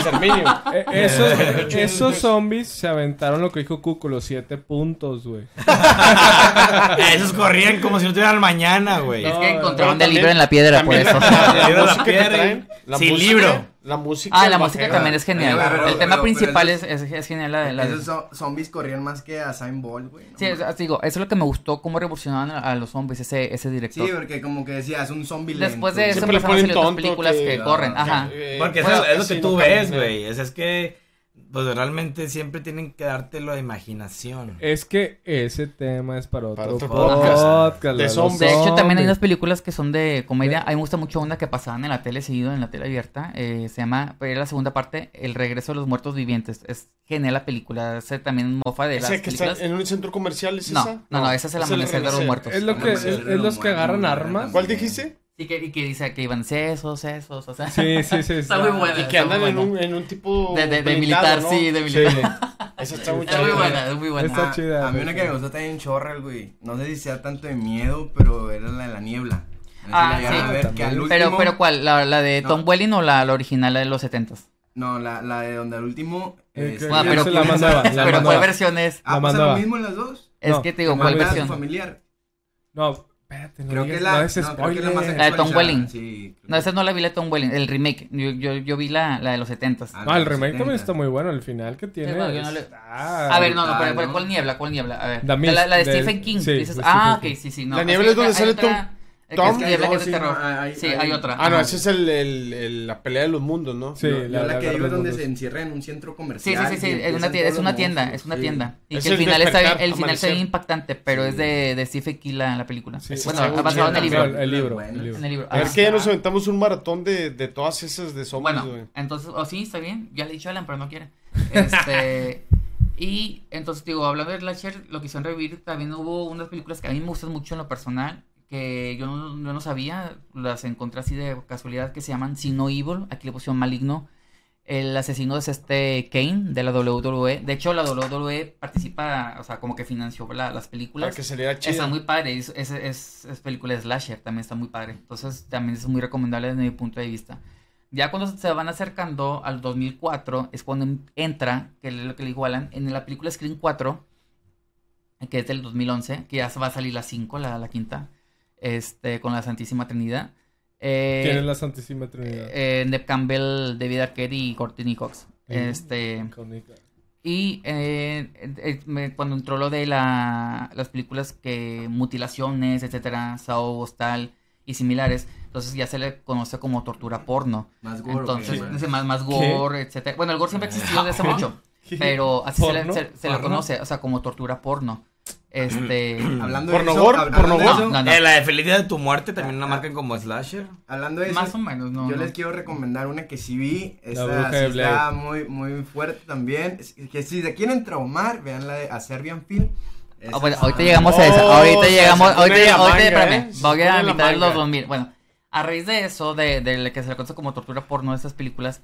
eh, esos, esos zombies se aventaron lo que dijo Cuco, los siete puntos, güey. Esos corrían como si no tuvieran mañana, güey. Es No, que no, encontraron el libro en la piedra, por eso. La, de la música que traen, sin libro. La música. Ah, la música también es genial. Pero, pero, el tema pero, principal es, es, es genial. La, la- Esos zo- zombies corrían más que a Simon Ball, güey. no sí, es- mames. digo, eso es lo que me gustó, cómo revolucionaron a, los zombies, ese, ese Sí, director. porque como que decía, es un zombie Después lento. de eso empezaron a salir otras películas que- que corren. que- Ajá. Eh, Porque eso es lo sí, que tú ves, güey. Es que pues realmente siempre tienen que darte la imaginación. Es que ese tema es para otro, Para otro podcast. De zombies. De hecho, también hay unas películas que son de comedia. A mí me gusta mucho una que pasaban en la tele seguido, en la tele abierta. eh, se llama, era la segunda parte, El regreso de los muertos vivientes. Es genial la película. Es también mofa de las ¿Ese que está películas. en un centro comercial es No, esa? no, no, ese es el amanecer de los muertos. Es lo que es, es los que agarran armas. ¿Cuál dijiste? Y que, y que dice que iban sesos, esos, o sea. Sí, sí, sí. Está muy buena. Y que está andan en un, en un tipo. De, de, de militar, ¿no? sí, de militar. Esa está muy Es muy buena, es muy buena. Está Ah, chida, A mí una que me gustó también Chorrel, güey. No sé si sea tanto de miedo, pero era la de la niebla. No Ah, la sí. a ver, que al Pero, último- pero ¿cuál? ¿La, la de No. Tom Welling o la, la original, la de los setentas? No, la, la de donde al último. Eh, este, Ah, pero- es la más nueva, la Pero más ¿cuál versión es? Ah, la pasa mandaba. lo mismo en las dos. Es No, que te digo, ¿cuál versión? familiar. No, espérate, no Creo que digas- es la. no No, es creo que es la más. La de Tom Welling. Sí. creo No, que- esa no la vi la de Tom Welling, el remake. Yo, yo, yo vi la, la de los setentas. Ah, No, el remake también 70. está muy bueno. El final que tiene. bueno, yo no le- está- A ver, no, no, Ah, pero, ¿no? ¿cuál niebla? ¿Cuál niebla? A ver. La, la de Stephen King. sí, dices, ah, ok, Stephen sí, sí. No, La niebla que es donde sale otra- Tom- es que es niebla que es de Sí, terror. no, hay- Sí, hay- hay otra. Ah, no, ese es el, el, el- la pelea de los mundos, ¿no? Sí, yo la- la, la que digo es donde se encierra en un centro Sí, comercial. sí, sí, sí, y es una, tienda, es una tienda, es una sí. tienda. Y Es que el el final está el final está bien impactante, pero Sí. es de, de Stephen King la, la película. Sí, bueno, muy basado en el libro. El libro, Bueno. el libro. En el libro. A ver Ah. que ya nos aventamos un maratón de, de todas esas de zombies, Bueno, entonces, o sí, está bien. Ya le he dicho a Alan, pero no quiere. Este. y entonces, digo, hablando de Slasher, lo que hicieron revivir, también hubo unas películas que a mí me gustan mucho en lo personal, que yo no, yo no sabía, las encontré así de casualidad, que se llaman Sino Evil, aquí le pusieron Maligno. El asesino es este Kane de la WWE. De hecho, la WWE participa, o sea, como que financió la- las películas. que saliera chido. Está muy padre, es, es, es- es película de slasher, también está muy padre. Entonces también es muy recomendable desde mi punto de vista. Ya cuando se van acercando al 2004 es cuando en- entra, que es lo que le digo a Alan, en la película Screen 4, que es del 2011, que ya va a salir la 5, la, la quinta, este, con la Santísima Trinidad. Eh, ¿Quién es la Santísima Trinidad? eh, Campbell, David Arquette y Courtney Cox. Mm. Este, Icónica. y eh, eh, me- cuando entró lo de la, las películas que mutilaciones, etcétera, Sao Hostal y similares, entonces ya se le conoce como tortura porno. Más gore, Entonces, más, más gore, etcétera. Bueno, el gore siempre ha existido desde hace mucho, pero así se le, se- se le conoce, o sea, como tortura porno. Este. Hablando ¿Porno de eso, gore? hab- ¿Porno hablando de gore? eso- No, no. Eh, la de Feliz Día de tu Muerte también la marcan como slasher. Hablando de eso, Más o menos, no. yo no. les quiero recomendar una que sí vi. Esta bruja sí de está muy, muy fuerte también. Que si se quieren traumar, vean la de A Serbian Film. Ah, bueno, ahorita llegamos a esa. Oh, Ahorita se- llegamos. Ahorita, ahorita, espérame. Voy a la mitad de los manga. 2000. Bueno, a raíz de eso, de, de que se le conoce como tortura porno, de estas películas,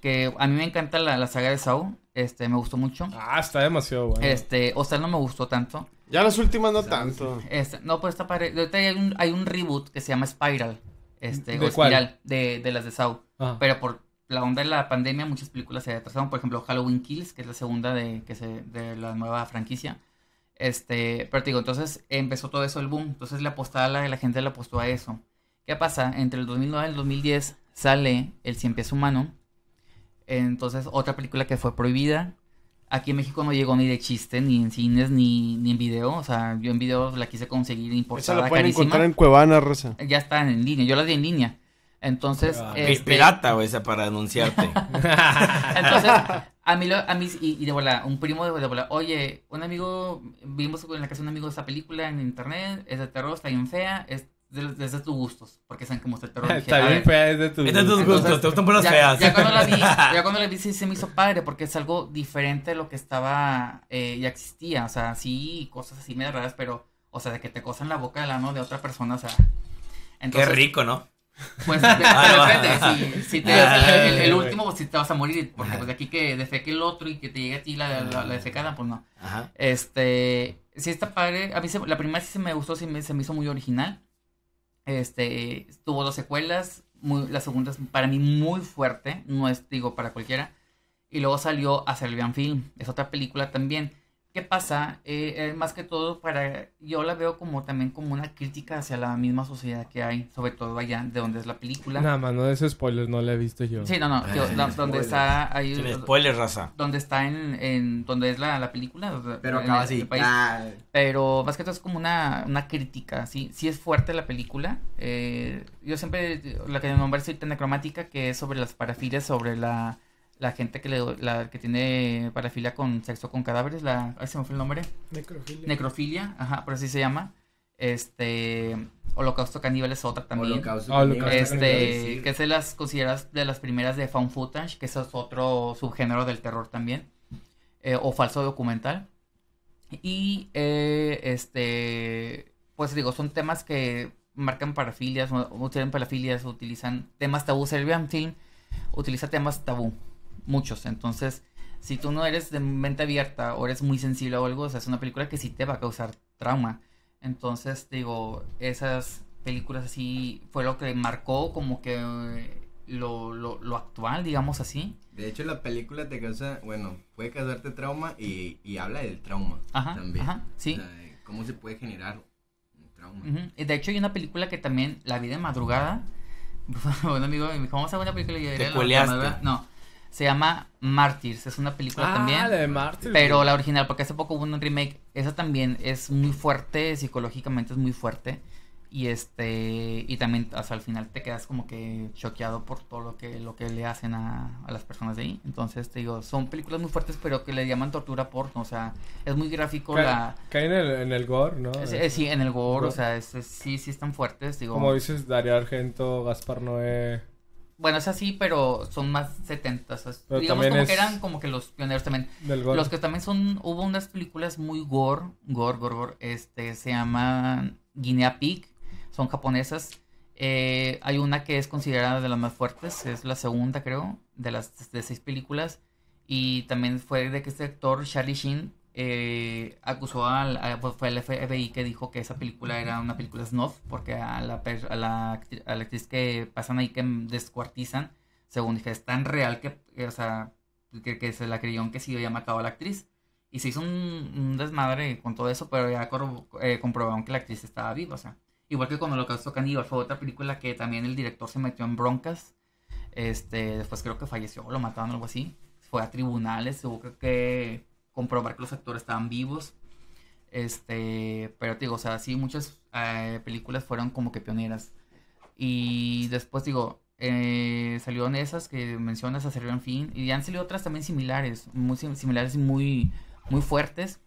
que a mí me encanta la, la saga de Saw. Este, me gustó mucho. Ah, está demasiado bueno. Este, Hostal no me gustó tanto. Ya las últimas no tanto. Este, no, pues está padre. Ahorita hay un, hay un reboot que se llama Spiral. Este, ¿De o cuál? Spiral, de, de las de Saw. Ah. Pero por la onda de la pandemia, muchas películas se atrasaron. Por ejemplo, Halloween Kills, que es la segunda de, que se, de la nueva franquicia. Este, pero te digo, entonces empezó todo eso el boom. Entonces le apostaba, la, la gente le apostó a eso. ¿Qué pasa? Entre el 2009 y el 2010 sale El Cien Pies Humano. Entonces, otra película que fue prohibida. Aquí en México no llegó ni de chiste, ni en cines, ni, ni en video. O sea, yo en video la quise conseguir Esa importada la pueden carísima. encontrar en Cuevana, raza. Ya están en línea, yo la di en línea. Entonces, Ah, Es este, pirata, güey, esa para denunciarte. entonces, a mí, lo- a mí y, y de bola, un primo de, de bola, oye, un amigo, vimos en la casa de un amigo esta película en internet, es de terror, está bien fea, es de, es de tus gustos, porque saben cómo está el terror. Dije, Está bien fea, es de tu. Es de tus gustos, te gustan puras ya, feas. ya cuando la vi, ya cuando la vi sí se me hizo padre, porque es algo diferente de lo que estaba, eh, ya existía, o sea, sí, cosas así medio raras, pero, o sea, de que te cosan la boca del ano de otra persona, o sea. Qué entonces, rico, ¿no? Pues de- Ah, si, si te, Ah, el, el- el güey. último, pues si te vas a morir, porque pues de aquí que defeque el otro y que te llegue a ti la, la, la defecada, pues no. Ajá. Este, sí está padre, a mí se- la primera sí se me gustó, sí me, se me hizo muy original. Este, tuvo dos secuelas, muy, la segunda es para mí muy fuerte, no es, digo, para cualquiera. Y luego salió a Serbian Film, es otra película también. ¿Qué pasa? Eh, eh, más que todo, para yo la veo como también como una crítica hacia la misma sociedad que hay, sobre todo allá de donde es la película. Nada más, no des spoilers, no la he visto yo. Sí, no, no, la- donde está ahí, Sin spoiler, raza. donde está en, en donde es la, la película, Pero acaba el- así. el país. Ah, Pero más que todo es como una, una crítica, sí, sí es fuerte la película. Eh, yo siempre, la que nombré es necromática, que es sobre las parafilias, sobre la, la gente que, le, la, que tiene parafilia con sexo con cadáveres, la, ay, se me fue el nombre, Necrofilia. necrofilia, ajá, por así se llama. Este, Holocausto Caníbal es otra también. Holocausto Ah, Holocausto Caníbal, Este, sí. que es de las consideradas de las primeras de found footage, que eso es otro subgénero del terror también, eh, o falso documental. Y, eh, este, pues digo, son temas que marcan parafilias, o- utilizan parafilias, utilizan temas tabú. Serbian Film utiliza temas tabú, muchos. Entonces, si tú no eres de mente abierta o eres muy sensible o algo, o sea, es una película que sí te va a causar trauma. Entonces, digo, esas películas así fue lo que marcó como que eh, lo, lo, lo actual, digamos así. De hecho, la película te causa, bueno, puede causarte trauma y, y habla del trauma Ajá, también. ajá, sí. O sea, de cómo se puede generar un trauma. De hecho, hay una película que también la vi de madrugada. un amigo me dijo, vamos a ver una película y yo Te diré, "La- la cueleaste". madrugada". No, se llama Martyrs, es una película Ah, también. la de Marte. Pero la original, porque hace poco hubo un remake, esa también es muy fuerte, psicológicamente es muy fuerte. Y este, y también hasta el final te quedas como que choqueado por todo lo que, lo que le hacen a, a las personas de ahí. Entonces te digo, son películas muy fuertes, pero que le llaman tortura porno. O sea, es muy gráfico Cae, la. cae en, el, en el gore, ¿no? es- es- sí, en el gore, o sea, es- es- sí, sí están fuertes, digo. Como dices, Darío Argento, Gaspar Noé. Bueno, es así, pero son más 70. o sea, Pero digamos como es- que eran como que los pioneros también. Del gore. Los que también son, hubo unas películas muy gore, gore, gore, gore, este, se llaman Guinea Pig, son japonesas. Eh, hay una que es considerada de las más fuertes, es la segunda creo, de las de seis películas. Y también fue de que este actor, Charlie Sheen, eh, acusó al, pues, fue el FBI que dijo que esa película era una película snuff, porque a la, a la, actriz que pasan ahí que descuartizan, según dije, es tan real que, o sea, que, que se la creyeron que sí había matado a la actriz. Y se hizo un, desmadre con todo eso, pero ya eh, comprobaron que la actriz estaba viva, o sea. Igual que con Holocausto Caníbal, fue otra película que también el director se metió en broncas. Este, después creo que falleció, lo mataron o algo así. Fue a tribunales, que, que comprobar que los actores estaban vivos. Este, pero te digo, o sea, sí, muchas eh, películas fueron como que pioneras. Y después digo, eh, salieron esas que mencionas a Serbian Fin y han salido otras también similares, muy sim- similares y muy, muy fuertes,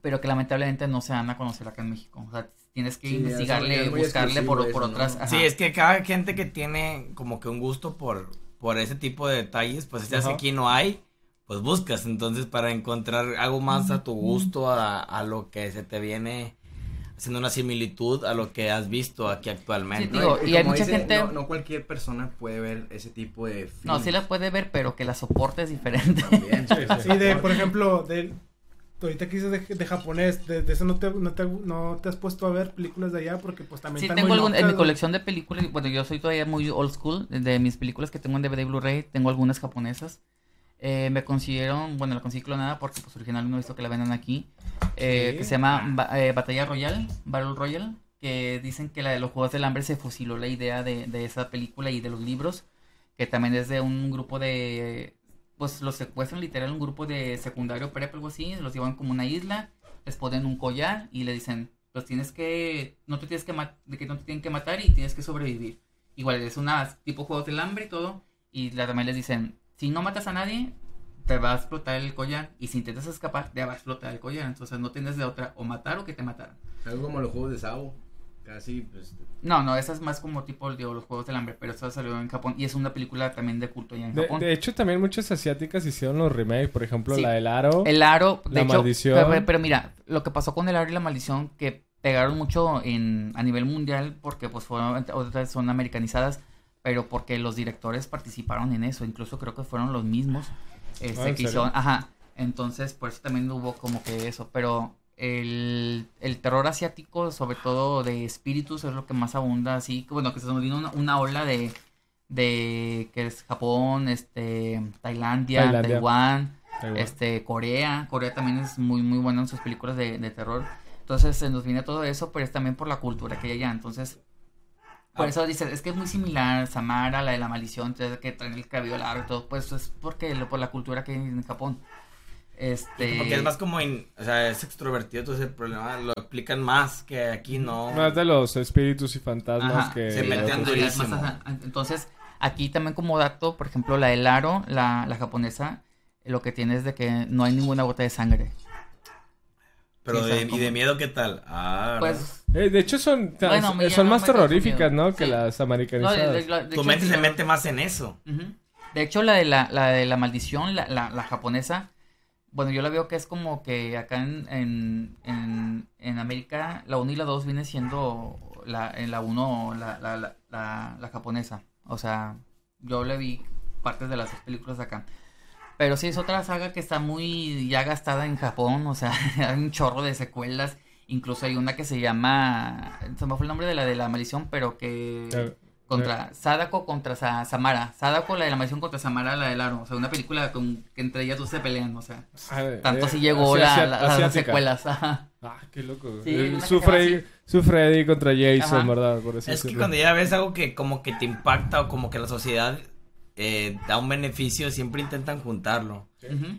pero que lamentablemente no se dan a conocer acá en México. O sea, tienes que Sí, es- investigarle, buscarle por, por eso, otras. ¿no? Sí, es que cada gente que tiene como que un gusto por, por ese tipo de detalles, pues si Ajá. aquí no hay, pues buscas. Entonces, para encontrar algo más a tu gusto, a, a lo que se te viene haciendo una similitud a lo que has visto aquí actualmente. Sí, digo, y hay como mucha gente- No, no cualquier persona puede ver ese tipo de No, sí la puede ver, pero que la soporte es diferente. También. Sí, de, por ejemplo, de, ahorita que dices de, de japonés, de, de eso no te, no, te, no te has puesto a ver películas de allá porque pues también Sí, están tengo muy algún, en mi locas, colección de películas, bueno, yo soy todavía muy old school, de mis películas que tengo en DVD y Blu-ray, tengo algunas japonesas. Eh, me consiguieron, bueno, la conseguí clonada porque pues original no he visto que la vendan aquí, eh, Sí. que se llama Ba- eh, Batalla Royal, Battle Royale, que dicen que la de los Juegos del Hambre se fusiló la idea de, de esa película y de los libros, que también es de un grupo de, pues los secuestran literal un grupo de secundario prep, algo así, los llevan como una isla, les ponen un collar y le dicen, pues tienes que, no te tienes que, de que no te tienen que matar y tienes que sobrevivir. Igual es una tipo Juegos del Hambre y todo, y la- también les dicen, si no matas a nadie, te va a explotar el collar, y si intentas escapar, te va a explotar el collar, entonces no tienes de otra, o matar o que te mataran. Algo como los juegos de Sabo. Casi, pues. No, no, esa es más como tipo digo, los Juegos del Hambre, pero esa salió en Japón y es una película también de culto allá en De, Japón. de hecho, también muchas asiáticas hicieron los remakes. Por ejemplo, Sí. la del Aro. El aro, de La hecho, maldición. Pero, pero mira, lo que pasó con el aro y la maldición, que pegaron mucho en, a nivel mundial, porque pues fueron, otras son americanizadas, pero porque los directores participaron en eso, incluso creo que fueron los mismos. Este, Ah, ¿en que hicieron- ajá, entonces por eso también hubo como que eso, pero el, el terror asiático, sobre todo de espíritus, es lo que más abunda, así, que bueno, que se nos vino una, una ola de, de que es Japón, este, Tailandia, Tailandia. Taiwán, Taiwán. este, Corea, Corea también es muy, muy bueno en sus películas de, de terror. Entonces se nos viene todo eso, pero es también por la cultura que hay allá. Entonces, por Ah. eso dicen, es que es muy similar Samara, la de la maldición, que traen el cabello largo y todo. Pues es porque lo, por la cultura que hay en Japón. Este. Porque es más como, in- o sea, es extrovertido, entonces el problema lo explican más que aquí no. Más de los espíritus y fantasmas Ajá, que... se meten durísimo. más. Entonces, aquí también como dato, por ejemplo, la del aro, la, la japonesa, lo que tiene es de que no hay ninguna gota de sangre. Pero de, y de miedo, ¿qué tal? Ah, Pues Eh, de hecho, son, Bueno, ya son no más terroríficas. ¿no? Que Sí. las No, americanizadas. de- de- de tu hecho, mente sí, se la- mete más en eso. Ujú. De hecho, la de la, la de la maldición, la, la, la japonesa, bueno, yo la veo que es como que acá en, en, en, en América, la 1 y la 2 viene siendo la, en la 1 la, la, la, la, la japonesa. O sea, yo le vi partes de las dos películas acá. Pero sí, es otra saga que está muy ya gastada en Japón, o sea, hay un chorro de secuelas. Incluso hay una que se llama, se me fue el nombre de la de la maldición, pero que... Contra Sadako contra Sa- Samara. Sadako, la de la maldición contra Samara, la del aro. O sea, una película con, que entre ellas dos se pelean, o sea. ah, Tanto eh, así llegó la, las secuelas. ajá. Ah, qué loco. Sí, Eh, su, Freddy, su Freddy contra Jason, Ajá. ¿verdad? Por así Es que cuando ya ves algo que como que te impacta o como que la sociedad eh, da un beneficio, siempre intentan juntarlo.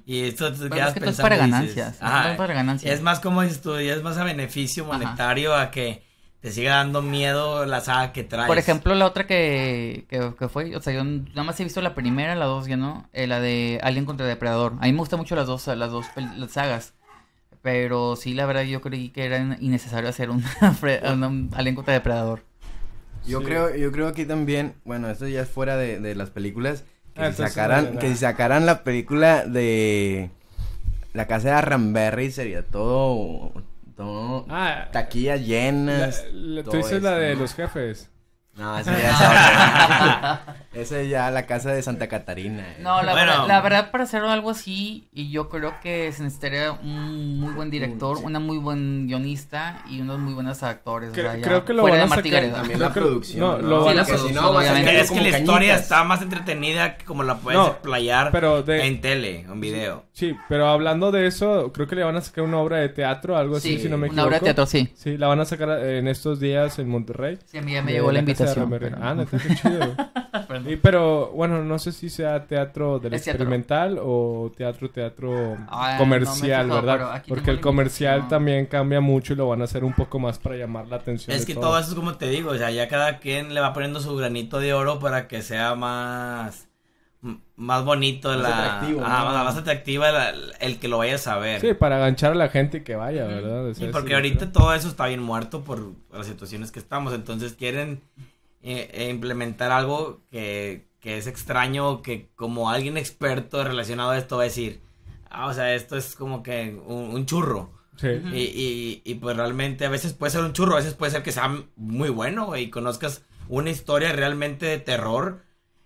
Y esto te quedas es que no es pensando para y dices, ganancias. ajá, es para ganancias. es más como dices tú, ya es más a beneficio Ajá. monetario a que te siga dando miedo la saga que traes. Por ejemplo, la otra que, que, que fue, o sea, yo nada más he visto la primera, la dos ya no, eh, la de Alien contra Depredador. A mí me gustan mucho las dos, las dos las sagas. Pero sí, la verdad, yo creí que era innecesario hacer un, un Alien contra Depredador. Yo Sí. creo, yo creo aquí también, bueno, esto ya es fuera de, de las películas, que, Ah, si sacaran, que si sacaran la película de la casa de Ramberry sería todo, todo Ah, taquillas la- llenas. la- tú todo dices la de los jefes. No, esa ya es otra. Esa es ya la casa de Santa Catarina. eh. No, la, Bueno. verdad, la verdad, para hacer algo así, y yo creo que se necesitaría un muy buen director, sí. una muy buen guionista y unos muy buenos actores. o Cre- sea, creo que lo van a sacar. También Creo la producción. no, No, lo Sí, van la producción, no, obviamente. sacar es que la historia cañitas. está más entretenida que como la puedes No, playar pero de- en tele, en video. Sí, pero hablando de eso, creo que le van a sacar una obra de teatro, algo así, Sí, si no me una obra de equivoco. teatro, sí. Sí, la van a sacar eh, en estos días en Monterrey. Sí, a mí ya me llegó la invitación. Pero- Ah, neta, qué chido. Y, pero, bueno, no sé si sea teatro del Es teatro. experimental o teatro, teatro Ah, comercial, no fijado, ¿verdad? Porque el comercial también cambia mucho y lo van a hacer un poco más para llamar la atención. Es de que todo eso es como te digo, o sea, ya cada quien le va poniendo su granito de oro para que sea más más bonito Más la atractivo, ah, ¿no? más, atractiva la- el que lo vayas a ver. Sí, para aganchar a la gente y que vaya. ¿verdad? O porque sí, ahorita todo eso está bien muerto por las situaciones que estamos, entonces quieren eh, eh, implementar algo que, que es extraño, que como alguien experto relacionado a esto va a decir, ah, o sea, esto es como que un, un churro. Sí. Y, y, y pues realmente a veces puede ser un churro, a veces puede ser que sea muy bueno, y conozcas una historia realmente de terror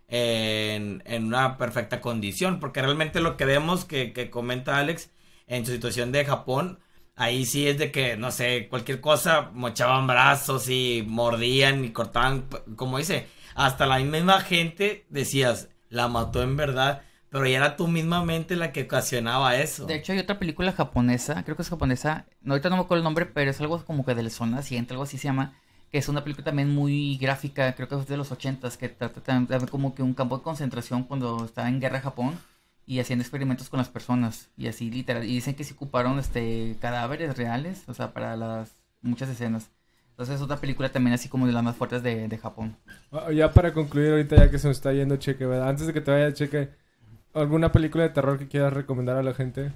en, en una perfecta condición, porque realmente lo que vemos que, que comenta Alex en su situación de Japón, ahí sí es de que, no sé, cualquier cosa, mochaban brazos y mordían y cortaban, como dice, hasta la misma gente decías, la mató en verdad, pero ya era tu misma mente la que ocasionaba eso. De hecho, hay otra película japonesa, creo que es japonesa, no, ahorita no me acuerdo el nombre, pero es algo como que del sol naciente, algo así se llama, que es una película también muy gráfica, creo que es de los ochentas, que trata también de como que un campo de concentración cuando estaba en guerra Japón y hacían experimentos con las personas y así literal y dicen que se ocuparon este cadáveres reales, o sea, para las muchas escenas. Entonces es otra película también así como de las más fuertes de, de Japón. Ah, Ya para concluir ahorita ya que se nos está yendo Cheque, ¿verdad? Antes de que te vaya Cheque, ¿alguna película de terror que quieras recomendar a la gente?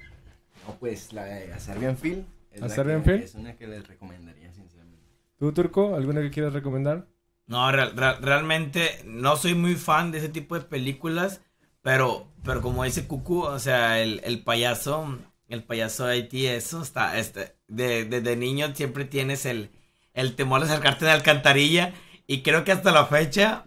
No, pues la de A Serbian Film. es ¿A la Serbian que- Film? Es una que les recomendaría, sinceramente. ¿Tú, Turco? ¿Alguna que quieras recomendar? No, real- real- realmente no soy muy fan de ese tipo de películas, pero, pero como dice Cucu, o sea, el, el payaso, el payaso de Haití, eso está, este, de, desde niño siempre tienes el, el temor de acercarte de alcantarilla y creo que hasta la fecha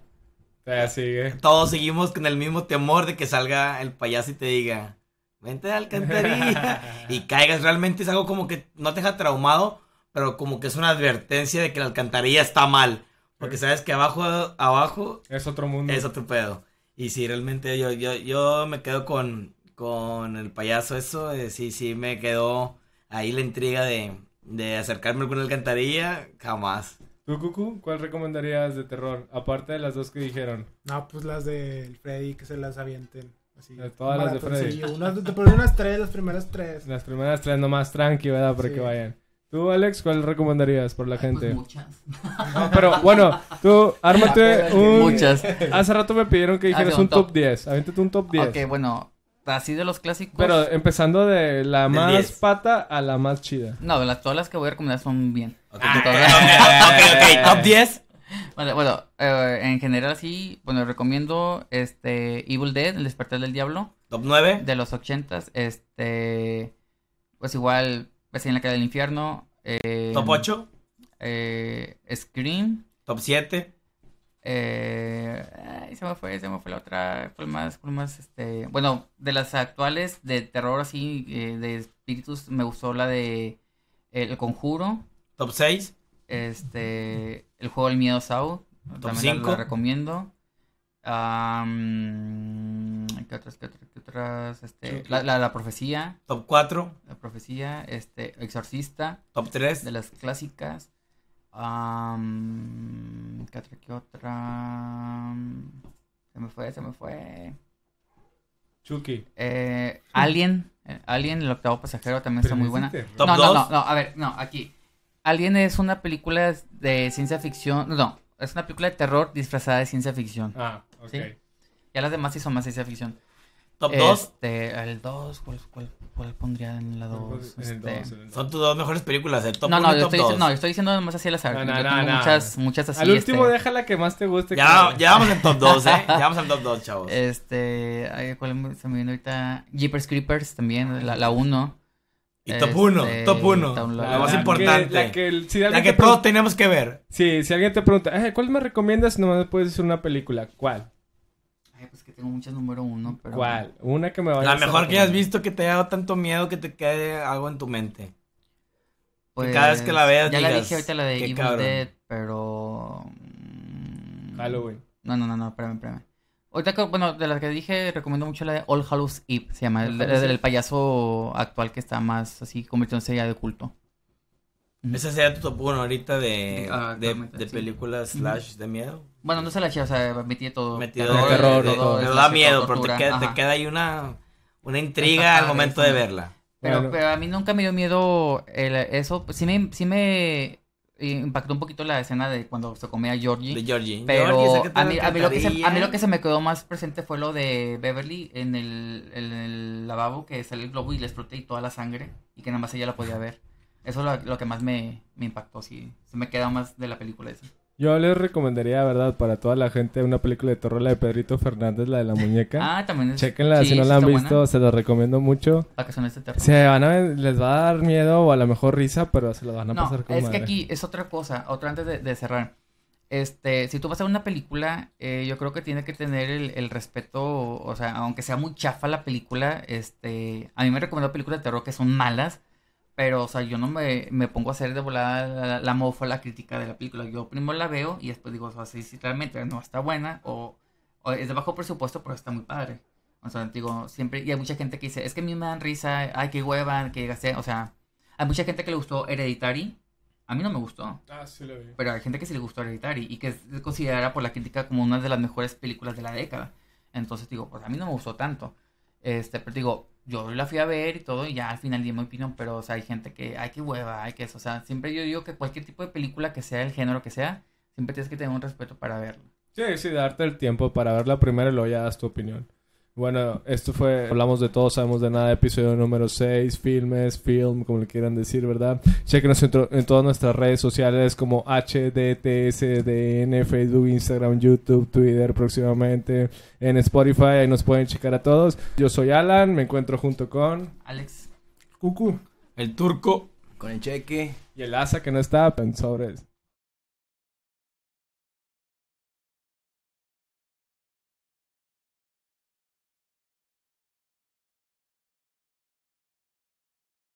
sigue. todos seguimos con el mismo temor de que salga el payaso y te diga, vente de alcantarilla y caigas, realmente es algo como que no te deja traumado, pero como que es una advertencia de que la alcantarilla está mal. Porque sabes que abajo, abajo Es otro mundo. es otro pedo. Y sí, realmente yo, yo, yo me quedo con, con el payaso eso. eh, sí, sí, me quedó ahí la intriga de, de acercarme a alguna alcantarilla. Jamás. ¿Tú, Cucu? ¿Cuál recomendarías de terror? Aparte de las dos que dijeron. No, pues las del Freddy que se las avienten. Así, De todas las de Freddy. maratoncillo. Unas, te ponen unas tres, las primeras tres. Las primeras tres nomás tranqui, ¿verdad? Para Sí. que vayan. ¿Tú, Alex, cuál recomendarías por la pues gente? muchas. No, pero bueno, tú, ármate un... Muchas. Hace rato me pidieron que dijeras Ah, sí, un un top top. 10. Avéntate un top 10. Ok, bueno, así de los clásicos. Pero empezando de la más 10. pata a la más chida. No, de las, todas las que voy a recomendar son bien. Ok, Ah, ok, ok, ok, top 10. Bueno, bueno, eh, en general sí, bueno, recomiendo este Evil Dead, El despertar del diablo, Top 9. de los ochentas, este, pues igual, Vecina en la calle del infierno, eh, Top 8. eh, Scream, Top 7. eh, ay, se me fue, se me fue la otra, ¿cuál más, cuál más, este, bueno, de las actuales de terror así, eh, de espíritus, me gustó la de El Conjuro, Top 6. Este, el juego del miedo Saw. También la- cinco. la recomiendo. ¿Qué otras? ¿Qué otras? ¿Qué otras? Este, la, la, la profecía. Top 4. La profecía. Este, Exorcista. Top 3. De las clásicas. Am, ¿Qué otra? ¿Qué otra? Se me fue, se me fue. Chucky. Eh, Alien. Alien, el octavo pasajero también está muy buena. Top no, no, 2. no, no, a ver, no, aquí. Alien es una película de ciencia ficción. No, es una película de terror disfrazada de ciencia ficción. Ah, ok. Sí. Ya las demás sí son más ciencia ficción. Top 2. Este, el 2, ¿cuál, cuál, cuál pondría en la 2? En el dos, en el dos. Son tus dos mejores películas. El top no, 1 no, y yo top estoy, 2. diciendo, no, yo estoy diciendo nomás así al azar. No, Yo no, tengo no, no. muchas, muchas así. Al último este, deja la que más te guste. Ya, ya vamos en top 2, ¿eh? Ya vamos en top 2, chavos. Este, ay, ¿cuál se me viene ahorita? Jeepers Creepers también, la, la 1. y top 1, este, top 1. top- La, la- más que- importante. la que, si La que te todos tenemos que ver. Sí, si alguien te pregunta, "Eh, ¿cuál me recomiendas? Nomás puedes decir una película. ¿Cuál? Tengo muchas número 1, pero... ¿Cuál? Una que me vaya La mejor que hayas visto que te haya dado tanto miedo que te quede algo en tu mente. Pues, cada vez que la veas Ya la dije ahorita la de "Qué Evil cabrón". Dead, pero... mm, Halloween. No, no, no, no, espérame, espérame. Ahorita, que- bueno, de las que dije, recomiendo mucho la de All Hallows Eve, se llama, el, el- payaso actual que está más así, convirtiéndose ya de culto. Ese sería tu top 1 ahorita de, Ah, de, sí. películas slash de miedo. Bueno, no se la eché, o sea, metí todo. Metido de terror, todo, todo. Da miedo, todo, pero te queda, te queda ahí una, una intriga al momento sí. de verla. Pero, Bueno. pero a mí nunca me dio miedo el- eso. pues, Sí me, sí me impactó un poquito la escena de cuando se comía a Georgie. De Georgie. Pero Georgie, a mí, a, mí lo que se, a mí lo alcantarilla. que se me quedó más presente fue lo de Beverly en el, en el lavabo que sale el globo y le explota y toda la sangre y que nada más ella la podía ver. Eso es lo, lo que más me, me impactó, sí. Se me queda más de la película esa. Yo les recomendaría, ¿verdad? Para toda la gente, una película de terror, la de Pedrito Fernández, la de la muñeca. Ah, también es... Chequenla sí, si no la han visto, buena. se los recomiendo mucho. Vacaciones de terror. Se van a, les va a dar miedo o a lo mejor risa, pero se lo van a No, pasar con es madre. que aquí es otra cosa, otra antes de, de cerrar. Este, si tú vas a ver una película, eh, yo creo que tiene que tener el, el respeto, o sea, aunque sea muy chafa la película, este, a mí me recomendó películas de terror que son malas, pero, o sea, yo no me, me pongo a hacer de volada la, la mofa, la crítica de la película. Yo primero la veo y después digo, o sea, si, si realmente no está buena o, o es de bajo presupuesto, pero está muy padre. O sea, digo, siempre, y hay mucha gente que dice, es que a mí me dan risa, ay, qué hueva, que gasté, o sea, hay mucha gente que le gustó Hereditary, A mí no me gustó. Ah, sí lo vi. Pero hay gente que sí le gustó Hereditary y que es considerada por la crítica como una de las mejores películas de la década. Entonces digo, pues a mí no me gustó tanto. Este, pero digo, yo la fui a ver y todo y ya al final di mi opinión, pero o sea, hay gente que, ay, qué hueva, hay que eso. O sea, siempre yo digo que cualquier tipo de película que sea el género que sea, siempre tienes que tener un respeto para verlo. Sí, sí, darte el tiempo para verla primero y luego ya das tu opinión. Bueno, esto fue Hablamos de todo, sabemos de nada, episodio número 6, filmes, film, como le quieran decir, ¿verdad? Chequenos en, en todas nuestras redes sociales como HDTSDN, Facebook, Instagram, YouTube, Twitter próximamente, en Spotify, ahí nos pueden checar a todos. Yo soy Alan, me encuentro junto con... Alex. Cucu. El turco. Con el cheque. Y el Asa que no está, en sobres.